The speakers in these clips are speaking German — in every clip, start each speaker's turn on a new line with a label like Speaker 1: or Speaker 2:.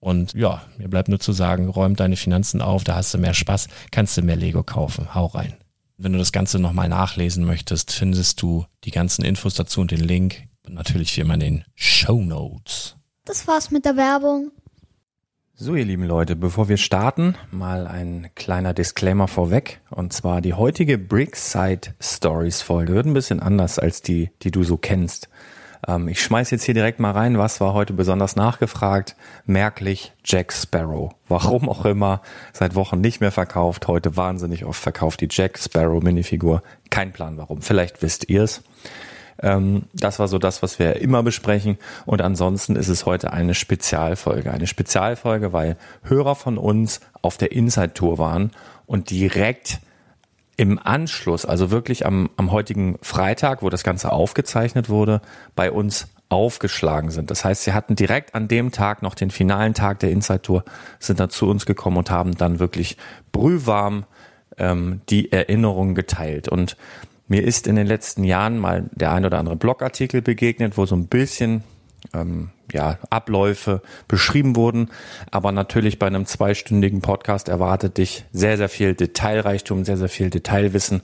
Speaker 1: Und ja, mir bleibt nur zu sagen, räum deine Finanzen auf, da hast du mehr Spaß, kannst du mehr Lego kaufen. Hau rein. Wenn du das Ganze nochmal nachlesen möchtest, findest du die ganzen Infos dazu und den Link. Und natürlich wie immer in den Show Notes.
Speaker 2: Das war's mit der Werbung.
Speaker 3: So, ihr lieben Leute, bevor wir starten, mal ein kleiner Disclaimer vorweg. Und zwar die heutige Brickside Stories Folge wird ein bisschen anders als die, die du so kennst. Ähm, ich schmeiß jetzt hier direkt mal rein, was war heute besonders nachgefragt? Merklich Jack Sparrow. Warum auch immer, seit Wochen nicht mehr verkauft, heute wahnsinnig oft verkauft die Jack Sparrow Minifigur. Kein Plan warum, vielleicht wisst ihr's. Ähm, das war so das, was wir immer besprechen. Und ansonsten ist es heute eine Spezialfolge. Eine Spezialfolge, weil Hörer von uns auf der Inside Tour waren und direkt im Anschluss, also wirklich am, am heutigen Freitag, wo das Ganze aufgezeichnet wurde, bei uns aufgeschlagen sind. Das heißt, sie hatten direkt an dem Tag noch den finalen Tag der Inside Tour, sind da zu uns gekommen und haben dann wirklich brühwarm ähm, die Erinnerungen geteilt. Und mir ist in den letzten Jahren mal der ein oder andere Blogartikel begegnet, wo so ein bisschen ähm, ja, Abläufe beschrieben wurden. Aber natürlich bei einem zweistündigen Podcast erwartet dich sehr, sehr viel Detailreichtum, sehr, sehr viel Detailwissen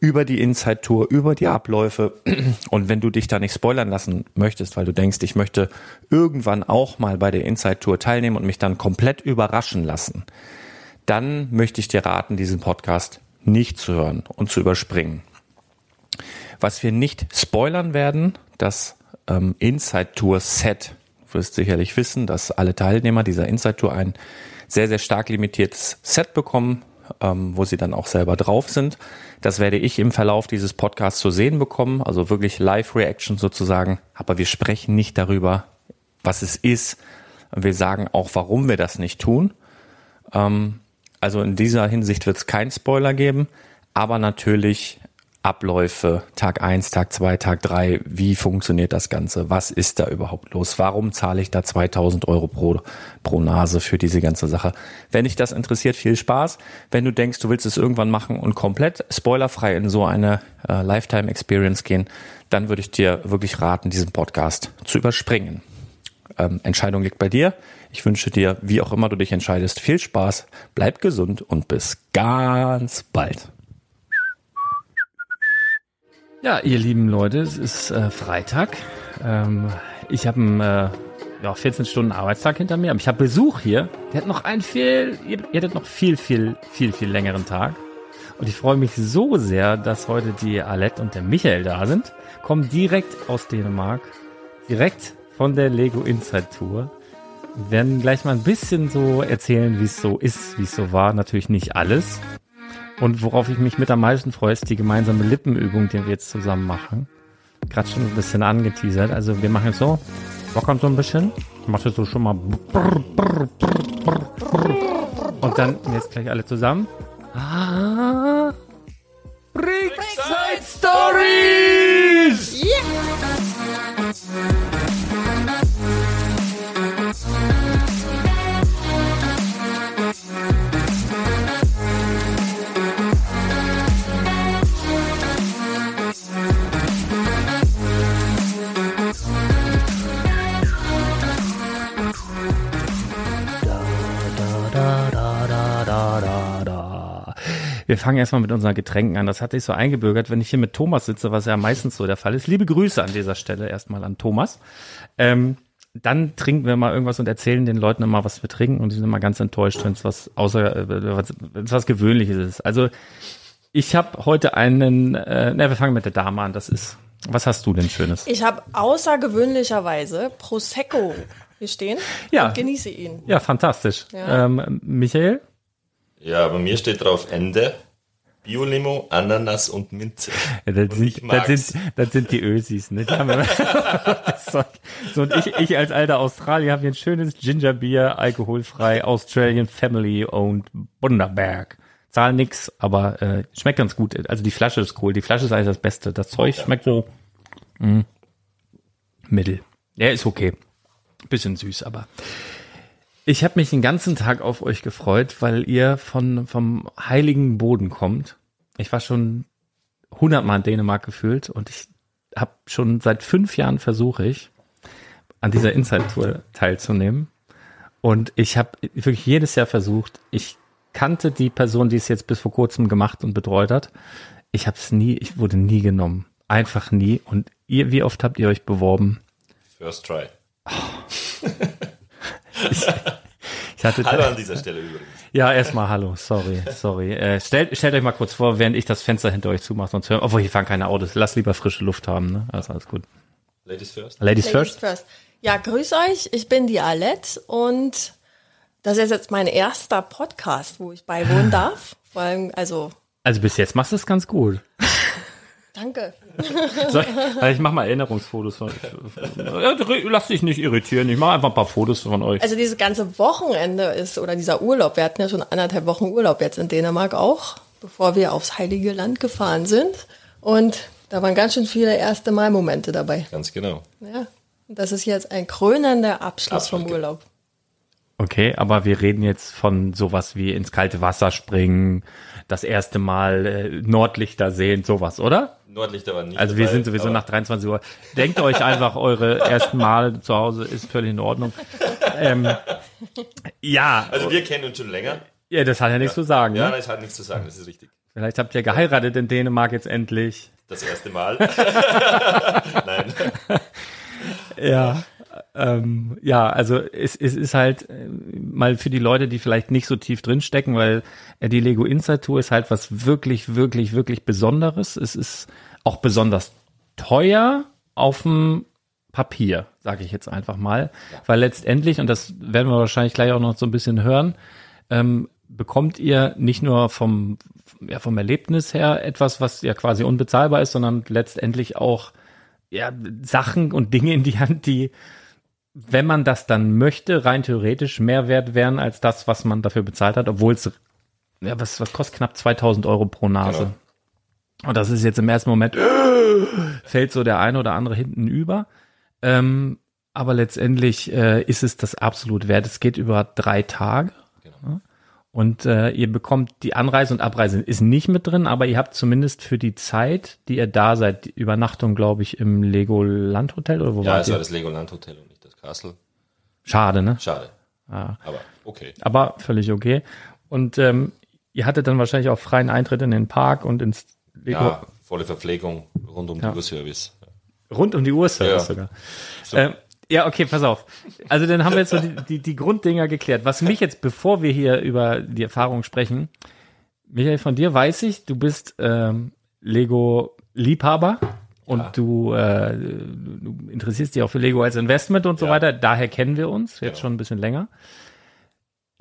Speaker 3: über die Inside-Tour, über die Abläufe. Und wenn du dich da nicht spoilern lassen möchtest, weil du denkst, ich möchte irgendwann auch mal bei der Inside-Tour teilnehmen und mich dann komplett überraschen lassen, dann möchte ich dir raten, diesen Podcast nicht zu hören und zu überspringen. Was wir nicht spoilern werden, das ähm, Inside Tour Set. Du wirst sicherlich wissen, dass alle Teilnehmer dieser Inside Tour ein sehr, sehr stark limitiertes Set bekommen, ähm, wo sie dann auch selber drauf sind. Das werde ich im Verlauf dieses Podcasts zu sehen bekommen, also wirklich Live-Reaction sozusagen. Aber wir sprechen nicht darüber, was es ist. Wir sagen auch, warum wir das nicht tun. Ähm,
Speaker 4: Also in dieser Hinsicht wird es keinen Spoiler geben, aber natürlich Abläufe, Tag eins, Tag zwei, Tag drei. wie funktioniert das Ganze, was ist da überhaupt los, warum zahle ich da 2000 Euro pro, pro Nase für diese ganze Sache. Wenn dich das interessiert, viel Spaß. Wenn du denkst, du willst es irgendwann machen und komplett spoilerfrei in so eine äh, Lifetime-Experience gehen, dann würde ich dir wirklich raten, diesen Podcast zu überspringen. Ähm, Entscheidung liegt bei dir. Ich wünsche dir, wie auch immer du dich entscheidest, viel Spaß, bleib gesund und bis ganz bald. Ja, ihr lieben Leute, es ist äh, Freitag. Ähm, ich habe einen äh, ja, 14 Stunden Arbeitstag hinter mir, aber ich habe Besuch hier. Der hat noch einen viel, ihr, ihr hattet noch viel, viel, viel, viel längeren Tag. Und ich freue mich so sehr, dass heute die Alette und der Michael da sind. Kommen direkt aus Dänemark, direkt von der Lego Inside Tour. Wir werden gleich mal ein bisschen so erzählen, wie es so ist, wie es so war. Natürlich nicht alles. Und worauf ich mich mit am meisten freue, ist die gemeinsame Lippenübung, die wir jetzt zusammen machen. Gerade schon ein bisschen angeteasert. Also wir machen jetzt so, lockern so ein bisschen. Ich mache so schon mal. Und dann jetzt gleich alle zusammen. Ah, Brickside Stories! Yeah. Wir fangen erstmal mit unseren Getränken an. Das hat sich so eingebürgert, wenn ich hier mit Thomas sitze, was ja meistens so der Fall ist. Liebe Grüße an dieser Stelle erstmal an Thomas. Ähm, dann trinken wir mal irgendwas und erzählen den Leuten immer, was wir trinken und die sind immer ganz enttäuscht, wenn es was außer äh, was, was Gewöhnliches ist. Also ich habe heute einen, äh, na, wir fangen mit der Dame an. Das ist, was hast du denn Schönes?
Speaker 5: Ich habe außergewöhnlicherweise Prosecco hier stehen.
Speaker 4: Ja.
Speaker 5: Und genieße ihn.
Speaker 4: Ja, fantastisch. Ja. Ähm, Michael?
Speaker 6: Ja, bei mir steht drauf Ende. Biolimo, Ananas und Minze.
Speaker 4: Ja, das, und sind, das, sind, das sind die Ösis, ne? so, und ich, ich als alter Australier habe hier ein schönes Gingerbier, alkoholfrei, Australian Family Owned Bunderberg. Zahl nix, aber äh, schmeckt ganz gut. Also die Flasche ist cool. Die Flasche ist eigentlich das Beste. Das Zeug ja. schmeckt so mh, mittel. Ja, ist okay. Bisschen süß, aber ich habe mich den ganzen Tag auf euch gefreut, weil ihr von vom heiligen Boden kommt. Ich war schon hundertmal in Dänemark gefühlt und ich habe schon seit fünf Jahren versuche ich an dieser Inside-Tour teilzunehmen. Und ich habe wirklich jedes Jahr versucht. Ich kannte die Person, die es jetzt bis vor kurzem gemacht und betreut hat. Ich habe es nie, ich wurde nie genommen. Einfach nie. Und ihr, wie oft habt ihr euch beworben?
Speaker 6: First try. Oh.
Speaker 4: Ich, ich hatte
Speaker 6: hallo an dieser Stelle übrigens.
Speaker 4: Ja, erstmal hallo, sorry, sorry. Äh, stellt, stellt euch mal kurz vor, während ich das Fenster hinter euch zumache, sonst hören. Obwohl, hier fahren keine Autos. Lass lieber frische Luft haben, ne? Also alles gut.
Speaker 6: Ladies first.
Speaker 4: Ladies, Ladies first.
Speaker 5: first. Ja, grüß euch. Ich bin die Alette und das ist jetzt mein erster Podcast, wo ich beiwohnen darf. Vor allem, also.
Speaker 4: Also bis jetzt machst du es ganz gut.
Speaker 5: Danke.
Speaker 4: So, also ich mache mal Erinnerungsfotos von euch. Lass dich nicht irritieren, ich mache einfach ein paar Fotos von euch.
Speaker 5: Also dieses ganze Wochenende ist, oder dieser Urlaub, wir hatten ja schon anderthalb Wochen Urlaub jetzt in Dänemark auch, bevor wir aufs Heilige Land gefahren sind. Und da waren ganz schön viele erste Mal-Momente dabei.
Speaker 6: Ganz genau.
Speaker 5: Ja. Und das ist jetzt ein krönender Abschluss Absolut. vom Urlaub.
Speaker 4: Okay, aber wir reden jetzt von sowas wie ins kalte Wasser springen, das erste Mal äh, Nordlichter sehen, sowas, oder?
Speaker 6: Nordlichter waren nicht.
Speaker 4: Also wir sind sowieso nach 23 Uhr. Denkt euch einfach, eure ersten Mal zu Hause ist völlig in Ordnung. Ähm, ja.
Speaker 6: Also wir kennen uns schon länger.
Speaker 4: Ja, das hat ja nichts ja. zu sagen.
Speaker 6: Ja,
Speaker 4: ne?
Speaker 6: das hat nichts zu sagen, das ist richtig.
Speaker 4: Vielleicht habt ihr geheiratet in Dänemark jetzt endlich.
Speaker 6: Das erste Mal. Nein.
Speaker 4: Ja. Ähm, ja, also es, es ist halt äh, mal für die Leute, die vielleicht nicht so tief drinstecken, weil äh, die Lego Inside Tour ist halt was wirklich, wirklich, wirklich Besonderes. Es ist auch besonders teuer auf dem Papier, sage ich jetzt einfach mal, weil letztendlich, und das werden wir wahrscheinlich gleich auch noch so ein bisschen hören, ähm, bekommt ihr nicht nur vom, ja, vom Erlebnis her etwas, was ja quasi unbezahlbar ist, sondern letztendlich auch ja, Sachen und Dinge in die Hand, die wenn man das dann möchte, rein theoretisch mehr wert wären als das, was man dafür bezahlt hat, obwohl es ja, was, was kostet knapp 2000 Euro pro Nase.
Speaker 6: Genau.
Speaker 4: Und das ist jetzt im ersten Moment, fällt so der eine oder andere hinten über. Ähm, aber letztendlich äh, ist es das absolut wert. Es geht über drei Tage.
Speaker 6: Genau.
Speaker 4: Und äh, ihr bekommt die Anreise und Abreise ist nicht mit drin, aber ihr habt zumindest für die Zeit, die ihr da seid, die Übernachtung, glaube ich, im Lego Landhotel oder wo
Speaker 6: Ja,
Speaker 4: wart
Speaker 6: es war das Legoland Hotel und Castle.
Speaker 4: Schade, ne?
Speaker 6: Schade.
Speaker 4: Ah.
Speaker 6: Aber okay.
Speaker 4: Aber völlig okay. Und ähm, ihr hattet dann wahrscheinlich auch freien Eintritt in den Park und ins Lego
Speaker 6: Ja, volle Verpflegung rund um
Speaker 4: Ja.
Speaker 6: den Uhrservice.
Speaker 4: rund um die Uhr Service
Speaker 6: Ja.
Speaker 4: sogar. Ähm, ja, okay, pass auf. Also dann haben wir jetzt so die, die, die Grunddinger geklärt. Was mich jetzt, bevor wir hier über die Erfahrung sprechen, Michael, von dir weiß ich, du bist ähm, Lego-Liebhaber und
Speaker 6: Ja.
Speaker 4: du, äh, du interessierst dich auch für Lego als Investment und so
Speaker 6: Ja.
Speaker 4: weiter. Daher kennen wir uns jetzt
Speaker 6: Genau.
Speaker 4: schon ein bisschen länger.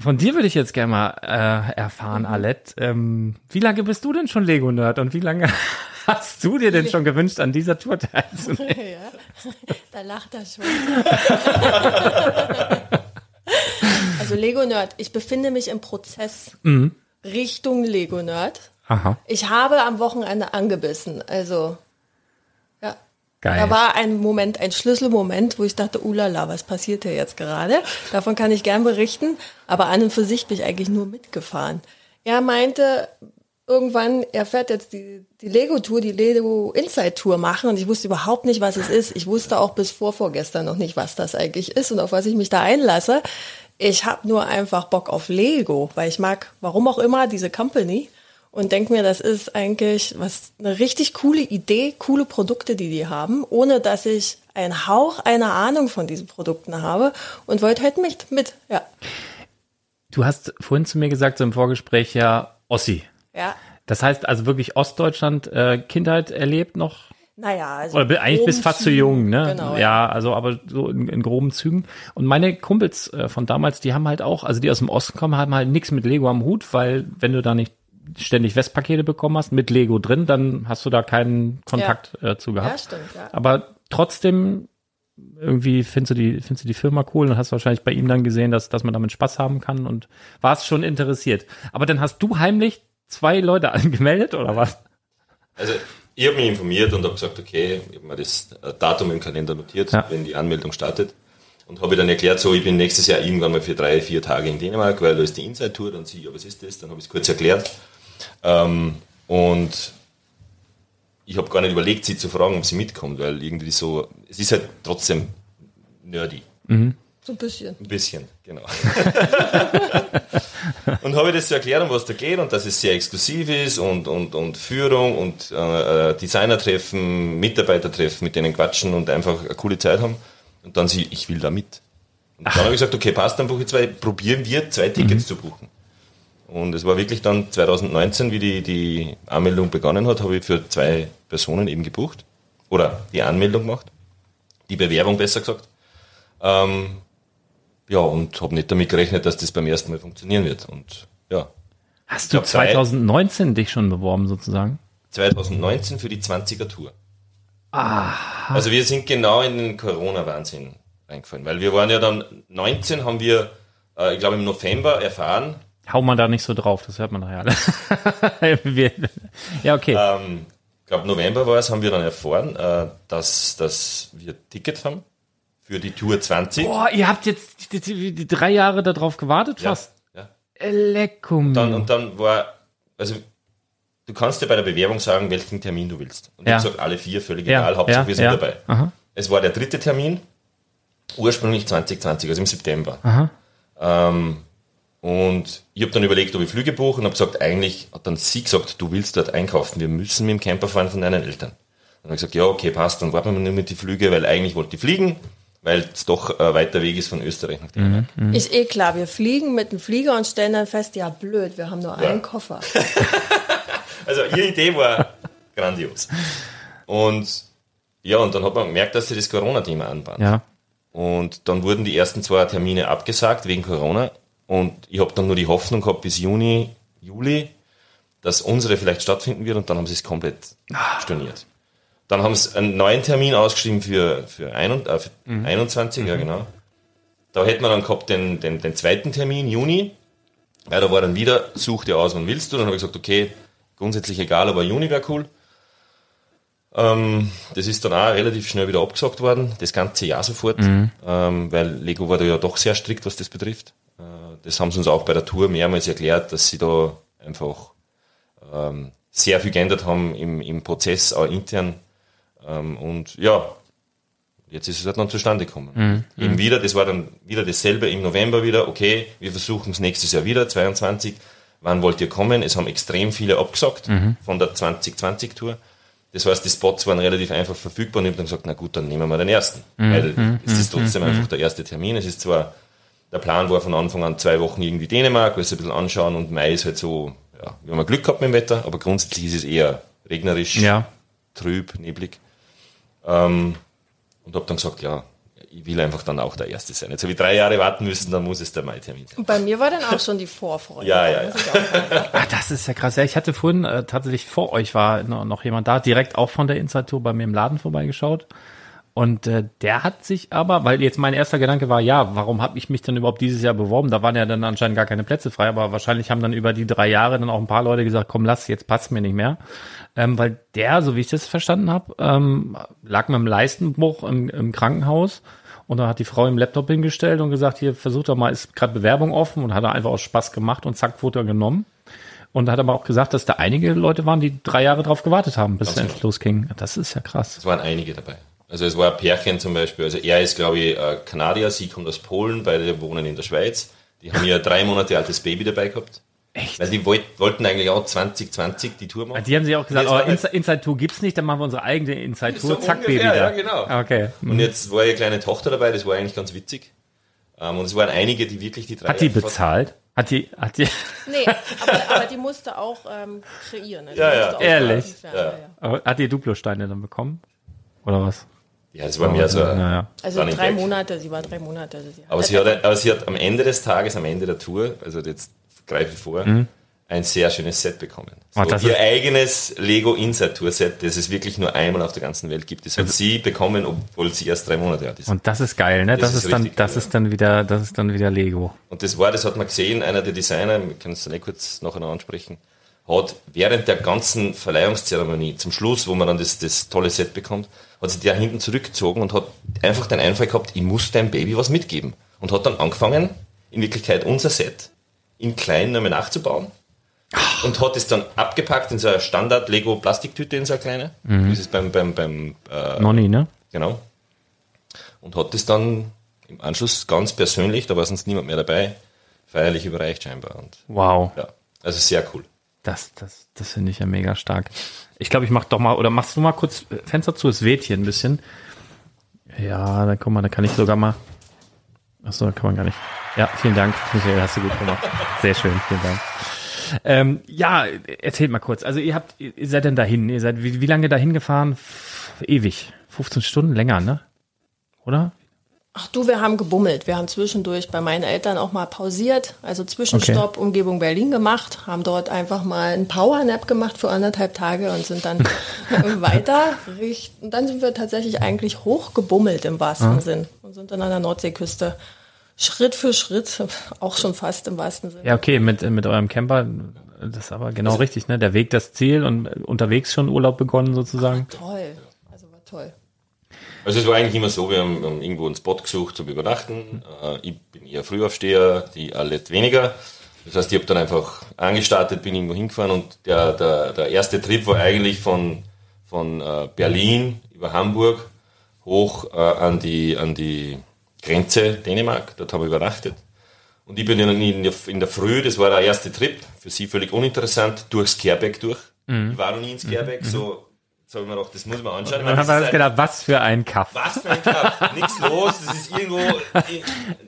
Speaker 4: Von dir würde ich jetzt gerne mal äh, erfahren, Alette. Ähm, wie lange bist du denn schon Lego-Nerd und wie lange hast du dir denn schon gewünscht, an dieser Tour teilzunehmen?
Speaker 5: ja, da lacht er schon. also Lego Nerd, ich befinde mich im Prozess
Speaker 4: Mhm.
Speaker 5: Richtung Lego Nerd.
Speaker 4: Aha.
Speaker 5: Ich habe am Wochenende angebissen, also ja.
Speaker 4: Geil.
Speaker 5: Da war ein Moment, ein Schlüsselmoment, wo ich dachte, ulala, was passiert hier jetzt gerade? Davon kann ich gern berichten, aber an und für sich bin ich eigentlich nur mitgefahren. Er meinte irgendwann, er fährt jetzt die, die Lego-Tour, die Lego Inside-Tour machen und ich wusste überhaupt nicht, was es ist. Ich wusste auch bis vor vorgestern noch nicht, was das eigentlich ist und auf was ich mich da einlasse. Ich habe nur einfach Bock auf Lego, weil ich mag, warum auch immer, diese Company und denke mir, das ist eigentlich was eine richtig coole Idee, coole Produkte, die die haben, ohne dass ich einen Hauch einer Ahnung von diesen Produkten habe und wollte halt mit, mit, ja.
Speaker 4: Du hast vorhin zu mir gesagt, so im Vorgespräch, ja, Ossi.
Speaker 5: Ja,
Speaker 4: Das heißt also wirklich Ostdeutschland äh, Kindheit erlebt noch?
Speaker 5: naja, also.
Speaker 4: Oder eigentlich bist fast zu jung, ne?
Speaker 5: Genau,
Speaker 4: ja, also aber so in, in groben Zügen. Und meine Kumpels äh, von damals, die haben halt auch, also die aus dem Osten kommen, haben halt nichts mit Lego am Hut, weil wenn du da nicht ständig Westpakete bekommen hast mit Lego drin, dann hast du da keinen Kontakt äh, zu gehabt.
Speaker 5: Ja, stimmt, ja.
Speaker 4: Aber trotzdem irgendwie findest du die, findest du die Firma cool und hast wahrscheinlich bei ihm dann gesehen, dass, dass man damit Spaß haben kann und warst schon interessiert. Aber dann hast du heimlich zwei Leute angemeldet oder was?
Speaker 6: Also ich habe mich informiert und habe gesagt, okay, ich habe mir das äh, Datum im Kalender notiert,
Speaker 4: Ja.
Speaker 6: wenn die Anmeldung startet. Und habe dann erklärt, so, ich bin nächstes Jahr irgendwann mal für drei, vier Tage in Dänemark, weil da ist die Inside-Tour. Dann sie, ja, was ist das? Dann habe ich es kurz erklärt. Ähm, und ich habe gar nicht überlegt, sie zu fragen, ob sie mitkommt, weil irgendwie so, es ist halt trotzdem nerdy.
Speaker 5: So ein bisschen.
Speaker 6: Ein bisschen, genau. und habe das so erklärt, um was da geht und dass es sehr exklusiv ist und, und, und Führung und äh, äh, Designer-Treffen, Mitarbeiter-Treffen, mit denen quatschen und einfach eine coole Zeit haben. Und dann sie, ich will da mit. Und dann habe ich gesagt, okay, passt, dann buche ich zwei, probieren wir zwei Tickets zu buchen. Und es war wirklich dann 2019, wie die, die Anmeldung begonnen hat, habe ich für zwei Personen eben gebucht. Oder die Anmeldung gemacht. Die Bewerbung besser gesagt. Ähm, ja, und habe nicht damit gerechnet, dass das beim ersten Mal funktionieren wird. Und ja,
Speaker 4: Hast du
Speaker 6: glaub, zwei-
Speaker 4: 2019 dich schon beworben sozusagen?
Speaker 6: 2019 für die 20er Tour. Also wir sind genau in den Corona-Wahnsinn reingefallen, weil wir waren ja dann 19 haben wir, äh, ich glaube im November erfahren,
Speaker 4: Hau mal da nicht so drauf, das hört man nachher alle. Ja, okay.
Speaker 6: ähm, ich glaube November war es, haben wir dann erfahren, äh, dass, dass wir Ticket haben für die Tour 20.
Speaker 4: Boah, ihr habt jetzt die, die, die drei Jahre darauf gewartet
Speaker 6: ja,
Speaker 4: fast.
Speaker 6: ja.
Speaker 4: Leckum.
Speaker 6: Dann, und dann war, also du kannst dir bei der Bewerbung sagen, welchen Termin du willst. Und
Speaker 4: Ja.
Speaker 6: ich sage alle vier, völlig
Speaker 4: Ja,
Speaker 6: egal, Hauptsache
Speaker 4: ja,
Speaker 6: wir sind dabei.
Speaker 4: Aha.
Speaker 6: Es war der dritte Termin, ursprünglich 2020, also im September.
Speaker 4: Aha.
Speaker 6: Ähm, und ich habe dann überlegt, ob ich Flüge buche und habe gesagt, eigentlich hat dann sie gesagt, du willst dort einkaufen, wir müssen mit dem Camper fahren von deinen Eltern. Dann habe ich gesagt, ja, okay, passt, dann warten wir nur mit die Flüge, weil eigentlich wollte ich fliegen, weil es doch ein weiter Weg ist von Österreich nach Dänemark.
Speaker 5: Ist eh klar, wir fliegen mit dem Flieger und stellen dann fest, ja blöd, wir haben nur einen Koffer.
Speaker 6: Also ihre Idee war grandios. Und ja, und dann hat man gemerkt, dass sie das Corona-Thema anbahnt.
Speaker 4: Ja.
Speaker 6: Und dann wurden die ersten zwei Termine abgesagt wegen Corona. Und ich habe dann nur die Hoffnung gehabt bis Juni, Juli, dass unsere vielleicht stattfinden wird und dann haben sie es komplett storniert. Dann haben sie einen neuen Termin ausgeschrieben für, für, ein, äh, für 21, ja genau. Da hätten wir dann gehabt den, den, den zweiten Termin, Juni. Ja, da war dann wieder, such dir aus, wann willst du. Dann habe ich gesagt, okay, grundsätzlich egal, aber Juni wäre cool. Ähm, das ist dann auch relativ schnell wieder abgesagt worden, das ganze Jahr sofort, ähm, weil Lego war da ja doch sehr strikt, was das betrifft. Äh, das haben sie uns auch bei der Tour mehrmals erklärt, dass sie da einfach ähm, sehr viel geändert haben im, im Prozess, auch intern. Ähm, und ja, jetzt ist es halt dann zustande gekommen. Eben wieder, das war dann wieder dasselbe im November wieder, okay, wir versuchen es nächstes Jahr wieder, 22. Wann wollt ihr kommen? Es haben extrem viele abgesagt von der 2020-Tour. Das heißt, die Spots waren relativ einfach verfügbar und ich habe dann gesagt, na gut, dann nehmen wir den ersten. Weil es ist trotzdem einfach der erste Termin. Es ist zwar, der Plan war von Anfang an zwei Wochen irgendwie Dänemark, weil es ein bisschen anschauen und Mai ist halt so, ja, wir haben ja Glück gehabt mit dem Wetter, aber grundsätzlich ist es eher regnerisch,
Speaker 4: Ja.
Speaker 6: trüb, neblig. Ähm, und habe dann gesagt, ja, ich will einfach dann auch der Erste sein. Jetzt habe ich drei Jahre warten müssen, dann muss es der Mai-Termin sein.
Speaker 5: Bei mir war dann auch schon die Vorfreude.
Speaker 6: Ja, ja, ja.
Speaker 4: Ah, das ist ja krass. Ja, ich hatte vorhin äh, tatsächlich vor euch war noch, noch jemand da, direkt auch von der Inside Tour bei mir im Laden vorbeigeschaut. Und äh, der hat sich aber, weil jetzt mein erster Gedanke war, ja, warum habe ich mich dann überhaupt dieses Jahr beworben? Da waren ja dann anscheinend gar keine Plätze frei, aber wahrscheinlich haben dann über die drei Jahre dann auch ein paar Leute gesagt, komm, lass, jetzt passt mir nicht mehr. Ähm, weil der, so wie ich das verstanden habe, ähm, lag mit einem Leistenbruch im, im Krankenhaus und da hat die Frau im Laptop hingestellt und gesagt, hier versucht doch mal, ist gerade Bewerbung offen und hat er einfach aus Spaß gemacht und zack, wurde er genommen. Und hat aber auch gesagt, dass da einige Leute waren, die drei Jahre drauf gewartet haben, bis es endlich losging. Das ist ja krass.
Speaker 6: Es waren einige dabei. Also es war ein Pärchen zum Beispiel. Also er ist, glaube ich, Kanadier, sie kommt aus Polen, beide wohnen in der Schweiz. Die haben ja drei Monate altes Baby dabei gehabt.
Speaker 4: Echt?
Speaker 6: Weil die wollt, wollten eigentlich auch 2020 die Tour machen.
Speaker 4: Die haben sich auch gesagt, oh, Inside, Inside Tour gibt's nicht, dann machen wir unsere eigene Inside Tour.
Speaker 6: So
Speaker 4: Zack, Baby
Speaker 6: ungefähr,
Speaker 4: da.
Speaker 6: ja, genau.
Speaker 4: Okay.
Speaker 6: Und jetzt war ihre kleine Tochter dabei, das war eigentlich ganz witzig. Ähm, und es waren einige, die wirklich die drei
Speaker 4: Hat die bezahlt? Hat die, hat die,
Speaker 5: Nee, aber, aber die musste auch ähm, kreieren. ne? Die
Speaker 6: Ja, ja.
Speaker 5: musste auch
Speaker 4: Ehrlich?
Speaker 5: werden, ja, ja.
Speaker 4: hat die Duplo-Steine dann bekommen? Oder was?
Speaker 6: Ja, das war mehr so. ein-
Speaker 4: Naja.
Speaker 5: Also drei
Speaker 6: Gag.
Speaker 5: Monate, sie war drei Monate. Also sie
Speaker 6: Aber sie, hat, aber sie hat am Ende des Tages, am Ende der Tour, also jetzt greife ich vor, ein sehr schönes Set bekommen. So,
Speaker 4: Ah, das
Speaker 6: ihr eigenes Lego Inside Tour Set, das es wirklich nur einmal auf der ganzen Welt gibt. Das hat sie bekommen, obwohl sie erst drei Monate alt ist.
Speaker 4: Und das ist geil, ne? Das,
Speaker 6: Das
Speaker 4: ist,
Speaker 6: ist
Speaker 4: dann,
Speaker 6: richtig
Speaker 4: das ist dann wieder, das ist dann wieder Lego.
Speaker 6: Und das war, das hat man gesehen, einer der Designer, wir können es dann eh kurz nachher noch ansprechen, hat während der ganzen Verleihungszeremonie, zum Schluss, wo man dann das, das tolle Set bekommt, hat sich der hinten zurückgezogen und hat einfach den Einfall gehabt, ich muss deinem Baby was mitgeben. Und hat dann angefangen, in Wirklichkeit unser Set in klein nochmal nachzubauen. Und hat es dann abgepackt in so eine Standard-Lego-Plastiktüte, in so eine kleine. Wie ist es beim, beim, beim äh,
Speaker 4: Nonni, ne?
Speaker 6: Genau. Und hat das dann im Anschluss ganz persönlich, da war sonst niemand mehr dabei, feierlich überreicht scheinbar. Und
Speaker 4: Wow.
Speaker 6: ja, also sehr cool.
Speaker 4: Das, das, das finde ich ja mega stark. Ich glaube, ich mach doch mal, oder machst du mal kurz äh, Fenster zu, es weht hier ein bisschen. Ja, dann guck mal, da kann ich sogar mal. Achso, da kann man gar nicht. Ja, vielen Dank, Michael, hast du gut gemacht. Sehr schön, vielen Dank. Ähm, ja, erzählt mal kurz. Also ihr habt, ihr seid denn dahin? Ihr seid wie, wie lange dahin gefahren? Ewig. 15 Stunden länger, ne? Oder?
Speaker 5: Ach du, wir haben gebummelt. Wir haben zwischendurch bei meinen Eltern auch mal pausiert, also Zwischenstopp, Umgebung Berlin gemacht, haben dort einfach mal einen Powernap gemacht für anderthalb Tage und sind dann weiter. Und dann sind wir tatsächlich eigentlich hochgebummelt im wahrsten Sinn und sind dann an der Nordseeküste Schritt für Schritt, auch schon fast im wahrsten Sinn.
Speaker 4: Ja, okay, mit, mit eurem Camper, das ist aber genau richtig, ne? Der Weg, das Ziel und unterwegs schon Urlaub begonnen sozusagen.
Speaker 5: Also war toll.
Speaker 6: Also es war eigentlich immer so, wir haben, wir haben irgendwo einen Spot gesucht zum Übernachten. Äh, ich bin eher Frühaufsteher, die Alette weniger. Das heißt, ich habe dann einfach angestartet, bin irgendwo hingefahren und der, der, der erste Trip war eigentlich von, von äh, Berlin über Hamburg hoch äh, an, die, an die Grenze Dänemark. Dort haben wir übernachtet. Und ich bin dann in der, in der Früh, das war der erste Trip, für sie völlig uninteressant, durchs Kerbeck durch. Ich war noch nie ins Kerbeck, so, so habe ich mir gedacht, das muss mir anschauen. Meine,
Speaker 4: Dann haben wir uns
Speaker 6: ein-
Speaker 4: gedacht, was für ein Kaff.
Speaker 6: was für ein Kaff? Nichts los, das ist irgendwo in,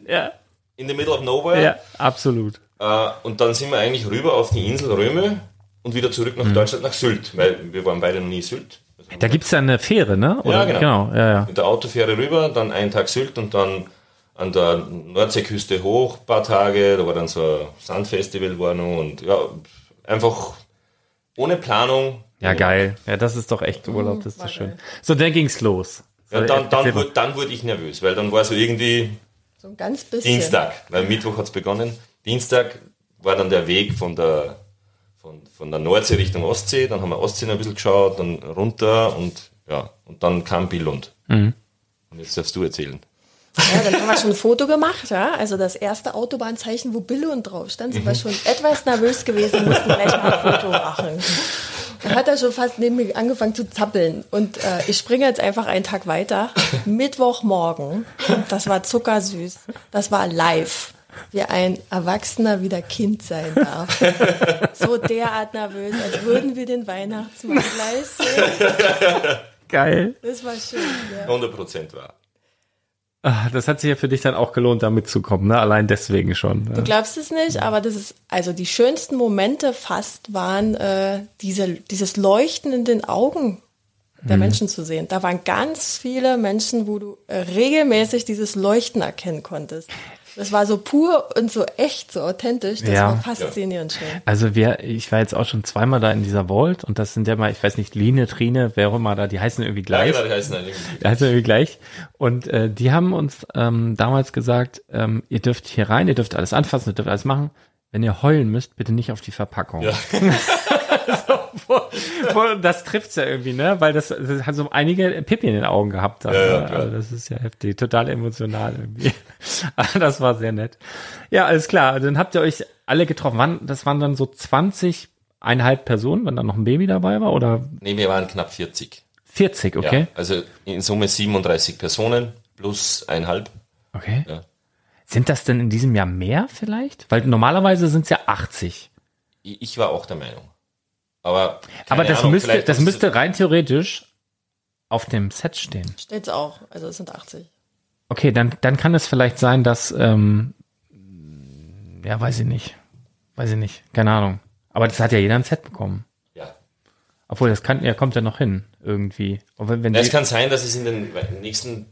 Speaker 4: Ja,
Speaker 6: in the middle of nowhere.
Speaker 4: ja, absolut.
Speaker 6: Äh, und dann sind wir eigentlich rüber auf die Insel Röme und wieder zurück
Speaker 4: Mhm.
Speaker 6: nach Deutschland, nach Sylt, weil wir waren beide noch nie Sylt. Also
Speaker 4: Da gibt's ja eine Fähre, ne?
Speaker 6: Ja, genau.
Speaker 4: ja, ja.
Speaker 6: Mit der Autofähre rüber, dann einen Tag Sylt und dann an der Nordseeküste hoch, paar Tage, da war dann so ein Sandfestival war noch und ja, einfach ohne Planung.
Speaker 4: Ja, geil. Ja, das ist doch echt Urlaub, das ist
Speaker 5: war
Speaker 4: doch schön. So, dann ging's los. So,
Speaker 6: Ja, dann, dann, wurde, dann wurde ich nervös, weil dann war so irgendwie
Speaker 5: So ein ganz bisschen.
Speaker 6: Dienstag, weil Mittwoch hat's begonnen. Dienstag, war dann der Weg von der, von, von der Nordsee Richtung Ostsee, dann haben wir Ostsee noch ein bisschen geschaut, dann runter und ja, und dann kam Billund. Und jetzt darfst du erzählen.
Speaker 5: Ja, dann haben wir schon ein Foto gemacht, ja. Also das erste Autobahnzeichen, wo Billund drauf stand, sind wir schon etwas nervös gewesen, mussten gleich mal ein Foto machen. Da hat er schon fast neben mir angefangen zu zappeln. Und äh, ich springe jetzt einfach einen Tag weiter. Mittwochmorgen, das war zuckersüß, das war live. Wie ein Erwachsener wieder Kind sein darf. So derart nervös, als würden wir den Weihnachtsmann gleich sehen.
Speaker 4: Geil.
Speaker 5: Das war schön. Ja.
Speaker 6: 100 Prozent war.
Speaker 4: Das hat sich ja für dich dann auch gelohnt, da mitzukommen, ne? Allein deswegen schon.
Speaker 5: Du
Speaker 4: Ja.
Speaker 5: glaubst es nicht, aber das ist, also die schönsten Momente fast waren äh, diese, dieses Leuchten in den Augen der Menschen zu sehen. Da waren ganz viele Menschen, wo du äh, regelmäßig dieses Leuchten erkennen konntest. Das war so pur und so echt, so authentisch. Das
Speaker 4: Ja.
Speaker 5: war faszinierend schön.
Speaker 4: Also wir, ich war jetzt auch schon zweimal da in dieser Vault und das sind ja mal, ich weiß nicht, Line, Trine, wer auch immer da, die heißen irgendwie
Speaker 6: Ja,
Speaker 4: gleich.
Speaker 6: genau, die heißen irgendwie.
Speaker 4: Die heißen irgendwie gleich. Und äh, die haben uns ähm, damals gesagt, ähm, ihr dürft hier rein, ihr dürft alles anfassen, ihr dürft alles machen. Wenn ihr heulen müsst, bitte nicht auf die Verpackung.
Speaker 6: Ja.
Speaker 4: das trifft's ja irgendwie, ne? Weil das, das hat so einige Pippi in den Augen gehabt. Dann,
Speaker 6: Ja, ja,
Speaker 4: ne? also das ist ja heftig, total emotional irgendwie. Das war sehr nett. Ja, alles klar. Dann habt ihr euch alle getroffen. Das waren dann so 20, eineinhalb Personen, wenn da noch ein Baby dabei war oder
Speaker 6: Nee, wir waren knapp 40.
Speaker 4: 40, okay?
Speaker 6: Ja, also in Summe 37 Personen plus einhalb.
Speaker 4: Okay.
Speaker 6: Ja.
Speaker 4: Sind das denn in diesem Jahr mehr vielleicht? Weil normalerweise sind es ja 80.
Speaker 6: Ich, ich war auch der Meinung. Aber,
Speaker 4: Aber das
Speaker 6: Ahnung,
Speaker 4: müsste,
Speaker 6: vielleicht
Speaker 4: das müsste rein theoretisch auf dem Set stehen.
Speaker 5: Steht's auch. Also es sind 80.
Speaker 4: Okay, dann, dann kann es vielleicht sein, dass, ähm, ja, weiß ich nicht. Weiß ich nicht. Keine Ahnung. Aber das hat ja jeder ein Set bekommen.
Speaker 6: Ja.
Speaker 4: Obwohl, das kann, ja, kommt ja noch hin, irgendwie. Wenn, wenn
Speaker 6: Ja, es kann sein, dass es in den nächsten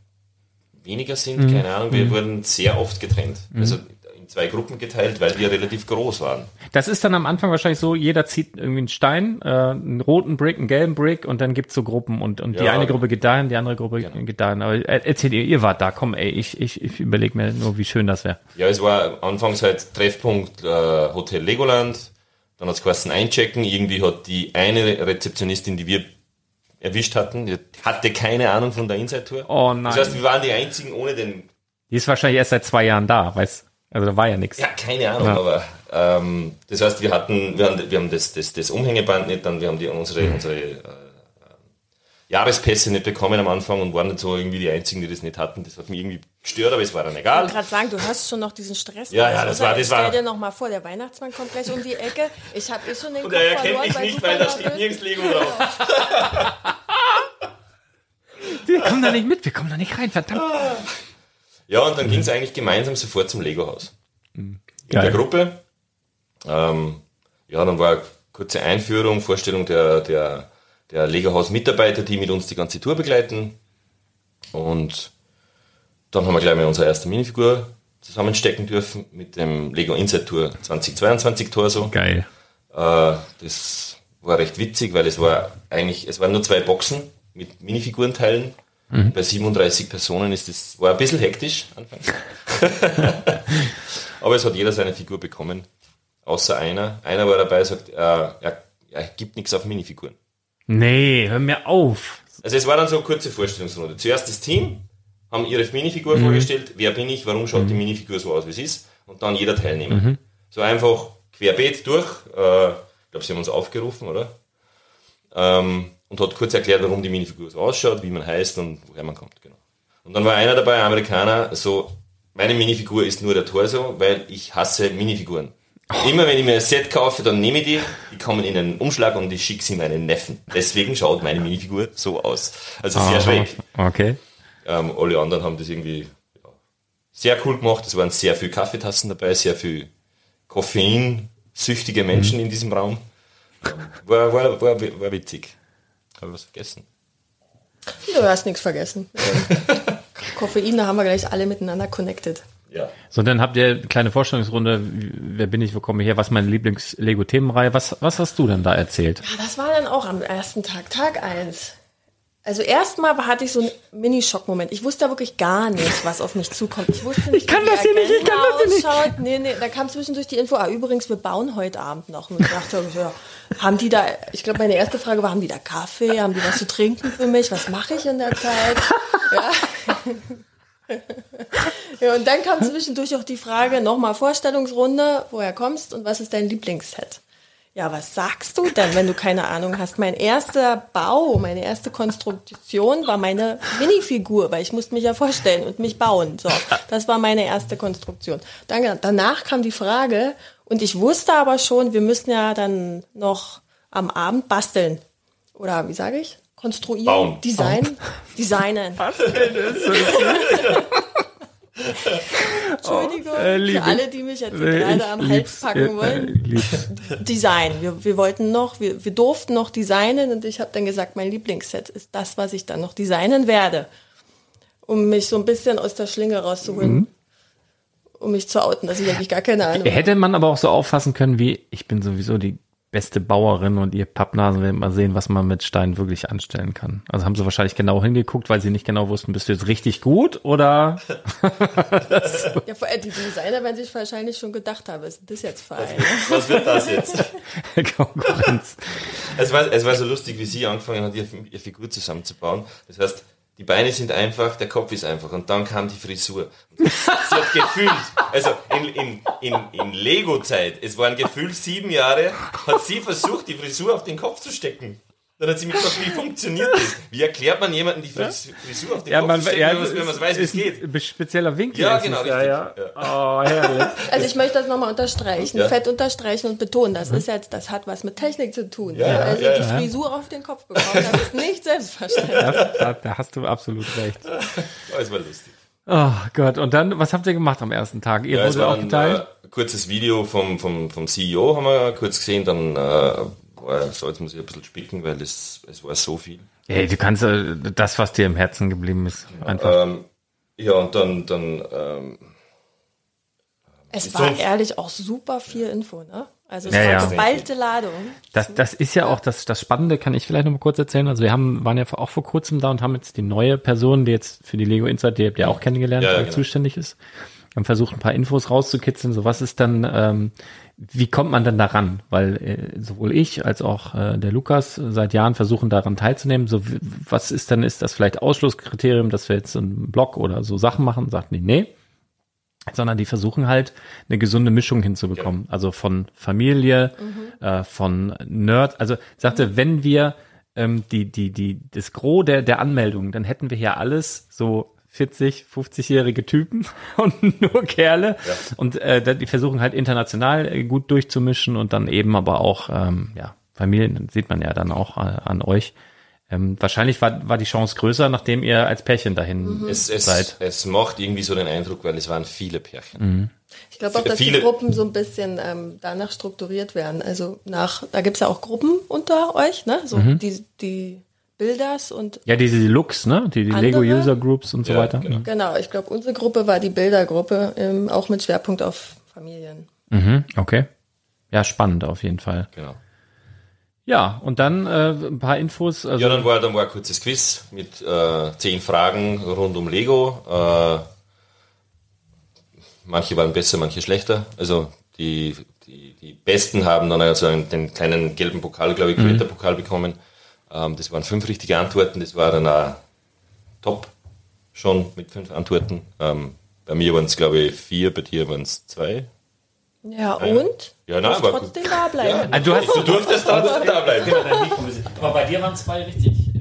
Speaker 6: weniger sind,
Speaker 4: Mhm.
Speaker 6: keine Ahnung. Wir wurden sehr oft getrennt. Also in zwei Gruppen geteilt, weil wir relativ groß waren.
Speaker 4: das ist dann am Anfang wahrscheinlich so, jeder zieht irgendwie einen Stein, äh, einen roten Brick, einen gelben Brick und dann gibt's so Gruppen und, und die
Speaker 6: Ja.
Speaker 4: eine Gruppe geht dahin, die andere Gruppe geht dahin. Aber äh, erzählt ihr, ihr wart da, komm, ey, ich, ich, ich überlege mir nur, wie schön das wäre.
Speaker 6: Ja, es war anfangs halt Treffpunkt äh, Hotel Legoland. Dann hat's geheißen einchecken. Irgendwie hat die eine Rezeptionistin, die wir erwischt hatten, die hatte keine Ahnung von der Inside-Tour.
Speaker 4: Oh nein.
Speaker 6: Das heißt, wir waren die einzigen ohne den
Speaker 4: Die ist wahrscheinlich erst seit zwei Jahren da, weiß, also da war ja nichts.
Speaker 6: Ja, keine Ahnung,
Speaker 4: Ja.
Speaker 6: aber ähm, das heißt, wir hatten, wir haben, wir haben das, das, das Umhängeband nicht, dann wir haben die unsere,
Speaker 4: Mhm.
Speaker 6: unsere äh, Jahrespässe nicht bekommen am Anfang und waren nicht so irgendwie die einzigen, die das nicht hatten. Das hat mich irgendwie gestört, aber es war dann
Speaker 5: Ich
Speaker 6: egal.
Speaker 5: wollte gerade sagen, du hast schon noch diesen Stress.
Speaker 6: Ja, ja, das war- das
Speaker 5: Stell
Speaker 6: war-
Speaker 5: dir noch mal vor, der Weihnachtsmann kommt gleich um die Ecke. Ich habe eh schon den
Speaker 6: Und
Speaker 5: Kopf
Speaker 6: er erkennt
Speaker 5: verloren,
Speaker 6: mich
Speaker 5: weil
Speaker 6: nicht,
Speaker 5: du
Speaker 6: weil da steht nirgends Lego drauf.
Speaker 4: Wir kommen da nicht mit, wir kommen da nicht rein, verdammt.
Speaker 6: Ja, und dann ging es eigentlich gemeinsam sofort zum Lego-Haus.
Speaker 4: Mhm.
Speaker 6: Mit der Gruppe. Ähm, ja, dann war eine kurze Einführung, Vorstellung der, der, der Lego-Haus-Mitarbeiter, die mit uns die ganze Tour begleiten. Und dann haben wir gleich mal unsere erste Minifigur zusammenstecken dürfen mit dem Lego Inside Tour 2022 Torso.
Speaker 4: Geil.
Speaker 6: Äh, das war recht witzig, weil es war eigentlich, es waren nur zwei Boxen mit Minifigurenteilen. Bei 37 Personen ist das, war ein bisschen hektisch anfangs. Aber es hat jeder seine Figur bekommen, außer einer. Einer war dabei, sagt, äh, er, er gibt nichts auf Minifiguren.
Speaker 4: Nee, hör mir auf.
Speaker 6: Also es war dann so eine kurze Vorstellungsrunde. Zuerst das Team, haben ihre Minifigur vorgestellt, wer bin ich, warum schaut die Minifigur so aus, wie es ist, und dann jeder Teilnehmer. So einfach querbeet durch. Äh, ich glaube, sie haben uns aufgerufen, oder? Ähm, und hat kurz erklärt, warum die Minifigur so ausschaut, wie man heißt und woher man kommt, genau. Und dann war einer dabei, ein Amerikaner, so, meine Minifigur ist nur der Torso, weil ich hasse Minifiguren. Immer wenn ich mir ein Set kaufe, dann nehme ich die, die kommen in einen Umschlag und ich schicke sie meinen Neffen. Deswegen schaut meine Minifigur so aus. Also sehr schräg.
Speaker 4: Okay.
Speaker 6: Ähm, alle anderen haben das irgendwie ja, sehr cool gemacht. Es waren sehr viele Kaffeetassen dabei, sehr viel koffeinsüchtige Menschen in diesem Raum. Ähm, war, war, war, war witzig. Habe ich was vergessen?
Speaker 5: Du hast nichts vergessen. Koffein, da haben wir gleich alle miteinander connected.
Speaker 6: Ja.
Speaker 4: So, dann habt ihr eine kleine Vorstellungsrunde. Wer bin ich, wo komme ich her? Was ist meine Lieblings-Lego-Themenreihe? Was, was hast du denn da erzählt?
Speaker 5: Ja, das war dann auch am ersten Tag, Tag eins. Also erstmal hatte ich so einen Mini-Schock-Moment. Ich wusste wirklich gar nicht, was auf mich zukommt. Ich wusste nicht,
Speaker 4: Ich kann
Speaker 5: wie
Speaker 4: das hier nicht, ich kann das hier nicht.
Speaker 5: Nee, nee, da kam zwischendurch die Info, ah, übrigens, wir bauen heute Abend noch. Und ich dachte, ja, haben die da, ich glaube, meine erste Frage war, haben die da Kaffee? Haben die was zu trinken für mich? Was mache ich in der Zeit? Ja. ja, und dann kam zwischendurch auch die Frage, nochmal Vorstellungsrunde, woher kommst und was ist dein Lieblingsset? Ja, was sagst du denn, wenn du keine Ahnung hast? Mein erster Bau, meine erste Konstruktion war meine Minifigur, weil ich musste mich ja vorstellen und mich bauen. So, das war meine erste Konstruktion. Dann, danach kam die Frage und ich wusste aber schon, wir müssen ja dann noch am Abend basteln. Oder wie sage ich? Konstruieren,
Speaker 6: Bauen.
Speaker 5: Design, designen. Entschuldigung,
Speaker 4: äh, lieb
Speaker 5: für alle, die mich jetzt
Speaker 4: Äh,
Speaker 5: gerade am. Hals packen wollen.
Speaker 4: äh.
Speaker 5: Design. Wir, wir wollten noch, wir, wir durften noch designen und ich habe dann gesagt, mein Lieblingsset ist das, was ich dann noch designen werde. Um mich so ein bisschen aus der Schlinge rauszuholen.
Speaker 4: Mhm.
Speaker 5: Um mich zu outen, dass ich eigentlich gar keine Ahnung.
Speaker 4: Hätte man aber auch so auffassen können, wie ich bin sowieso die beste Bauerin und ihr Pappnasen werden mal sehen, was man mit Stein wirklich anstellen kann. Also haben sie wahrscheinlich genau hingeguckt, weil sie nicht genau wussten, bist du jetzt richtig gut oder
Speaker 5: Ja, vor allem die Designer werden sich wahrscheinlich schon gedacht haben, was ist das jetzt für ein?
Speaker 6: Was wird das jetzt?
Speaker 4: Konkurrenz.
Speaker 6: Es war, es war so lustig, wie sie angefangen hat, ihre, ihre Figur zusammenzubauen. Das heißt, die Beine sind einfach, der Kopf ist einfach und dann kam die Frisur. Sie hat gefühlt, also in, in, in, in Lego-Zeit, es waren gefühlt sieben Jahre, hat sie versucht, die Frisur auf den Kopf zu stecken. Dann hat sie mich gefragt, wie funktioniert das? Wie erklärt man jemandem die Fris- Frisur auf den
Speaker 4: Ja,
Speaker 6: Kopf
Speaker 4: man, ja,
Speaker 6: wenn man wenn man weiß, wie es geht?
Speaker 4: ein spezieller Winkel.
Speaker 6: Ja, genau,
Speaker 4: es, ja,
Speaker 6: richtig.
Speaker 4: ja. Oh, herrlich.
Speaker 5: Also ich möchte das nochmal unterstreichen,
Speaker 6: Ja.
Speaker 5: fett unterstreichen und betonen, das ist jetzt, das hat was mit Technik zu tun.
Speaker 6: Ja, ja,
Speaker 5: also
Speaker 6: ja,
Speaker 5: die. Frisur auf den Kopf bekommen, das ist nicht selbstverständlich.
Speaker 4: Da, da, hast du absolut recht.
Speaker 6: Oh, es war lustig.
Speaker 4: Oh Gott, und dann, was habt ihr gemacht am ersten Tag? Ihr
Speaker 6: Ja,
Speaker 4: wurde auch
Speaker 6: ein
Speaker 4: geteilt?
Speaker 6: äh, kurzes Video vom, vom, vom CEO, haben wir kurz gesehen, dann, äh, boah, so, jetzt muss ich ein bisschen spicken, weil es, es war so viel.
Speaker 4: Ey, du kannst äh, das, was dir im Herzen geblieben ist, einfach.
Speaker 6: Ähm, ja, und dann, dann ähm,
Speaker 5: Es war ehrlich auch super viel Info, ne? Also es
Speaker 4: Ja,
Speaker 5: war
Speaker 4: ja.
Speaker 5: geballte Ladung.
Speaker 4: Das, das ist ja auch das, das Spannende, kann ich vielleicht noch mal kurz erzählen. Also wir haben, waren ja auch vor kurzem da und haben jetzt die neue Person, die jetzt für die Lego Insight, die habt ihr auch kennengelernt,
Speaker 6: Ja, ja,
Speaker 4: die
Speaker 6: genau.
Speaker 4: zuständig ist, haben versucht, ein paar Infos rauszukitzeln. So, was ist dann, ähm, wie kommt man denn daran? Weil äh, sowohl ich als auch äh, der Lukas seit Jahren versuchen, daran teilzunehmen. So, was ist dann, ist das vielleicht Ausschlusskriterium, dass wir jetzt so einen Blog oder so Sachen machen? Sagten die, nee sondern die versuchen halt eine gesunde Mischung hinzubekommen. Also von Familie, äh, von Nerd. Also sagte, wenn wir ähm, die, die, die, das Gros der, der Anmeldungen, dann hätten wir hier alles so 40, 50-jährige Typen und nur Kerle. Und äh, die versuchen halt international äh, gut durchzumischen und dann eben aber auch, ähm, ja, Familien, sieht man ja dann auch äh, an euch. Ähm, wahrscheinlich war, war die Chance größer, nachdem ihr als Pärchen dahin
Speaker 6: es, es,
Speaker 4: seid.
Speaker 6: es macht irgendwie so den Eindruck, weil es waren viele Pärchen.
Speaker 4: Mhm.
Speaker 5: Ich glaube auch, dass
Speaker 6: Viele-
Speaker 5: die Gruppen so ein bisschen ähm, danach strukturiert werden. Also nach, da gibt's ja auch Gruppen unter euch, ne? So
Speaker 4: Mhm.
Speaker 5: die, die Bilders und
Speaker 4: Ja, diese Looks, ne? Die, die
Speaker 5: Andere?
Speaker 4: Lego User Groups und so
Speaker 6: Ja,
Speaker 4: weiter.
Speaker 6: genau.
Speaker 5: genau, ich glaube, unsere Gruppe war die Bildergruppe, ähm, auch mit Schwerpunkt auf Familien.
Speaker 4: Mhm, okay. Ja, spannend auf jeden Fall.
Speaker 6: Genau.
Speaker 4: Ja, und dann äh, ein paar Infos. Also,
Speaker 6: Ja, dann war, dann war ein kurzes Quiz mit äh, zehn Fragen rund um Lego. Äh, manche waren besser, manche schlechter. Also die, die, die Besten haben dann also den kleinen gelben Pokal, glaube ich, Creator-Pokal bekommen. Ähm, das waren fünf richtige Antworten. Das war dann auch top schon mit fünf Antworten. Ähm, bei mir waren es, glaube ich, vier, bei dir waren es zwei.
Speaker 5: Ja, und?
Speaker 6: Ja, nein, war
Speaker 5: trotzdem da bleiben.
Speaker 4: Ah, du hast
Speaker 6: Du durftest da, da bleiben.
Speaker 4: aber bei dir waren zwei richtig.